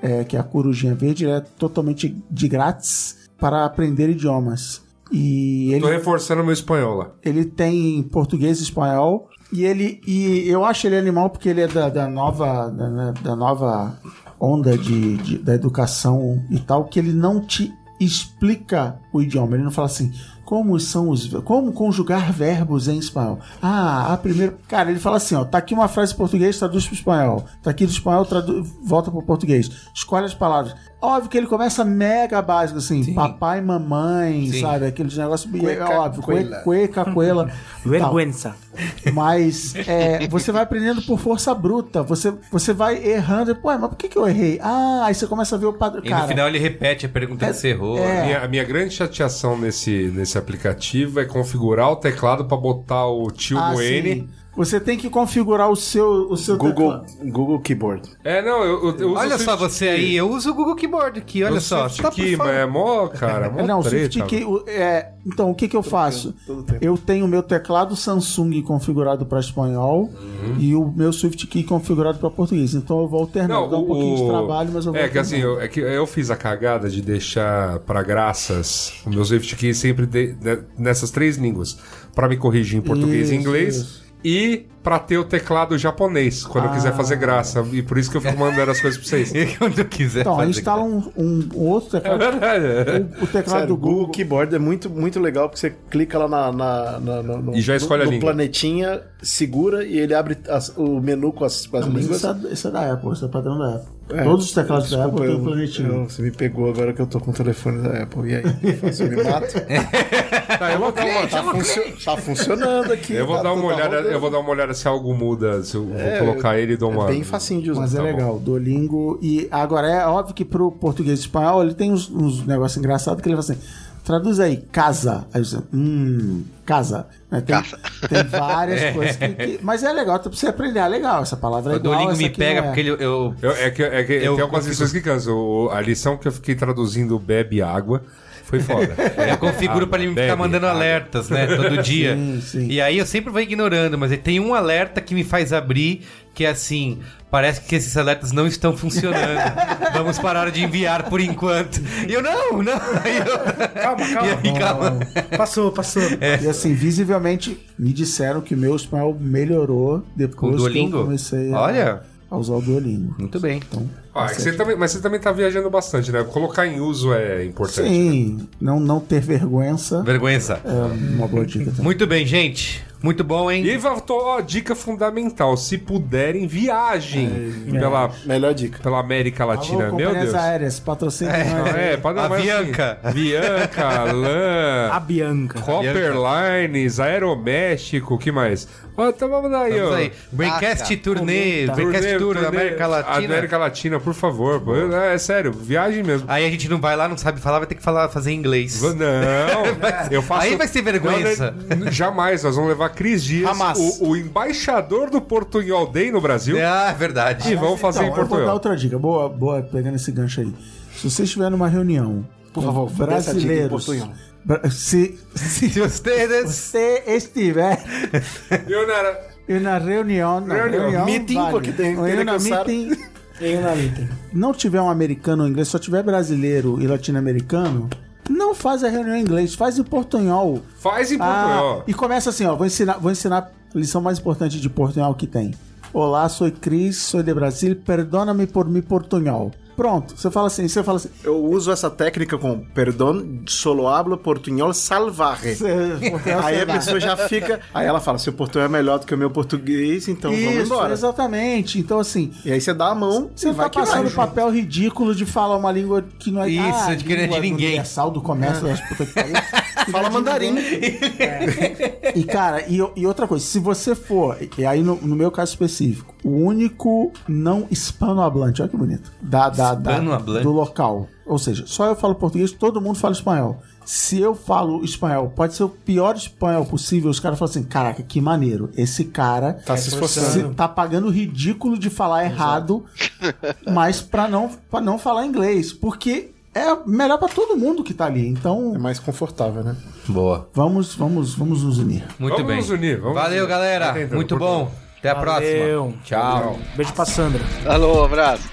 é, que é a corujinha verde, ele é totalmente de grátis para aprender idiomas. E ele Tô reforçando meu espanhol lá. ele tem português e espanhol. E ele. E eu acho ele animal porque ele é da, da nova. Da, da nova onda de, de- da educação e tal, que ele não te explica o idioma. Ele não fala assim. Como são os. Como conjugar verbos em espanhol? Ah, a primeira. Cara, ele fala assim: ó, tá aqui uma frase em português, traduz pro espanhol. Tá aqui do espanhol, tradu... volta pro português. Escolhe as palavras. Óbvio que ele começa mega básico, assim, papai, mamãe, Sim. sabe? Aqueles negócios. e é Cueca, óbvio, coela. cueca, coela. tal. Vergüenza. Mas é, você vai aprendendo por força bruta. Você, você vai errando. Pô, mas por que, que eu errei? Ah, aí você começa a ver o padrão. E Cara, no final ele repete a pergunta que você errou. é. A minha, a minha grande chateação nesse, nesse aplicativo é configurar o teclado pra botar o tio Ah, sim. Você tem que configurar o seu, o seu Google, teclado. Google Keyboard. É, não, eu, eu, eu uso Olha o só você Key. aí, eu uso o Google Keyboard aqui, olha O só. Swift Tá por Key, mas é mó, cara, mó Não, o treta, Swift Key, o- é, então o que que eu faço? Eu tenho o meu teclado Samsung configurado para espanhol e o meu Swift Key configurado para português. Então eu vou alternando, dá um pouquinho de trabalho, mas eu vou É que assim, eu, é que eu fiz a cagada de deixar pra graças o meu Swift Key sempre de- ne- nessas três línguas. Pra me corrigir em português e Isso, inglês. isso. E pra ter o teclado japonês, quando eu quiser Ah. fazer graça. E por isso que eu fico mandando as coisas pra vocês. Onde eu quiser Então, aí fazer. instala um, um- um outro É teclado. verdade. o, o teclado Sério, do o Google Google. Keyboard é muito, muito legal, porque você clica lá na, na- na- no, no- E já escolhe a no planetinha, segura e ele abre as- o menu com as, com as Não, línguas. isso é, isso é da Apple, isso é padrão da Apple. É, Todos os teclados da desculpa, Apple têm um planetinho. eu- Você me pegou agora que eu tô com o telefone da Apple. E aí? Eu me mato? Tá, eu vou dar uma, Tá, funcio- tá funcionando aqui. eu vou tá- dar uma tá olhada, rodando. eu vou dar uma olhada se algo muda, se eu vou É, colocar ele e dou uma. É bem facinho de usar. Mas é Tá bom. legal, Duolingo. E agora é óbvio que pro português e espanhol ele tem uns, uns negócios engraçados que ele fala assim: traduz aí, casa. Aí você, hum, casa. Né, Tem, Casa. tem várias coisas que, que- Mas é legal, pra você aprender. Ah, legal, essa palavra é O. Duolingo me pega é. porque ele, eu, Eu- é que, é que Eu tem algumas lições que cansam. A lição que eu fiquei traduzindo bebe água foi foda. eu configuro pra ele me ficar mandando alertas, né? Todo dia. Sim, sim. E aí eu sempre vou ignorando, mas ele tem um alerta que me faz abrir, que é assim. Parece que esses alertas não estão funcionando. Vamos parar de enviar por enquanto. E eu, não, não. Aí eu- Calma, calma. Aí, calma. Passou, passou. E assim, visivelmente, me disseram que o meu espanhol melhorou depois que eu comecei a, Olha. A usar o Duolingo. Muito bem. Então, Ah, é que você também, mas você também tá viajando bastante, né? Colocar em uso é importante. sim, não, não ter vergonha Vergonha. é uma boa dica também. Muito bem, gente. Muito bom, hein? E voltou ó, dica fundamental: se puderem, viagem pela, Melhor dica. pela América Latina. Alô, Meu Deus. aéreas, patrocínio. É, pode A mas assim, Bianca. Bianca, Lan, A Bianca. Copper Lines, Aeroméxico, o que mais? Ó, então vamos daí, Vamos ó. aí. Braincast. Turnê, Tá. Braincast Tour da América Latina. América Latina, por favor. pô. É, é sério, viagem mesmo. Aí a gente não vai lá, não sabe falar, vai ter que falar, fazer inglês. Não, eu faço. Aí vai ser vergonha. Não, né, jamais, nós vamos levar Cris Dias, Hamas. o, o embaixador do Portunhol Day no Brasil. Ah, é verdade. E vamos fazer Então, em eu vou dar Portunhol. outra dica. Boa, boa, pegando esse gancho aí. Se você estiver numa reunião Por favor, em brasileiros, portunhol. bra- se, se Se vocês... você estiver Eu não em uma reunião, na Reunião. reunião Meeting, vale. porque tem- tem em uma meeting, Tem na letra. não tiver um americano ou inglês, só tiver brasileiro e latino-americano, não faz a reunião em inglês, faz em portunhol. Faz em Ah, Portunhol. e começa assim, ó. Vou ensinar, vou ensinar a lição mais importante de portunhol que tem. Olá, sou Cris, sou de Brasil, perdona-me por mi portunhol. Pronto, você fala assim, você fala assim. Eu uso essa técnica com perdão, solo hablo portunhol portunhol Aí a pessoa já fica. Aí ela fala: seu portunhol é melhor do que o meu português, então vamos Isso, embora. exatamente. Então, assim, E aí você dá a mão você não vai tá que passando o papel ridículo de falar uma língua que não é Isso, ah, de que não é de ninguém. universal do comércio das putas que pariu. É Fala de mandarim. ninguém. E, cara, e, e outra coisa, se você for, e aí no, no meu caso específico, o único não hispanohablante, olha que bonito, da, da, da- Hispanohablante? do local. Ou seja, só eu falo português, todo mundo fala espanhol. Se eu falo espanhol, pode ser o pior espanhol possível, os caras falam assim, caraca, que maneiro. Esse cara Tá se esforçando. se- tá pagando o ridículo de falar errado, mas pra não, pra não falar inglês. Porque é melhor pra todo mundo que tá ali. É Então, mais confortável, né? Boa. vamos, vamos, vamos nos unir. Muito Vamos bem. nos unir, vamos Valeu, unir. galera. Muito bom. Até a Valeu. próxima. Tchau. Beijo pra Sandra. Alô, abraço.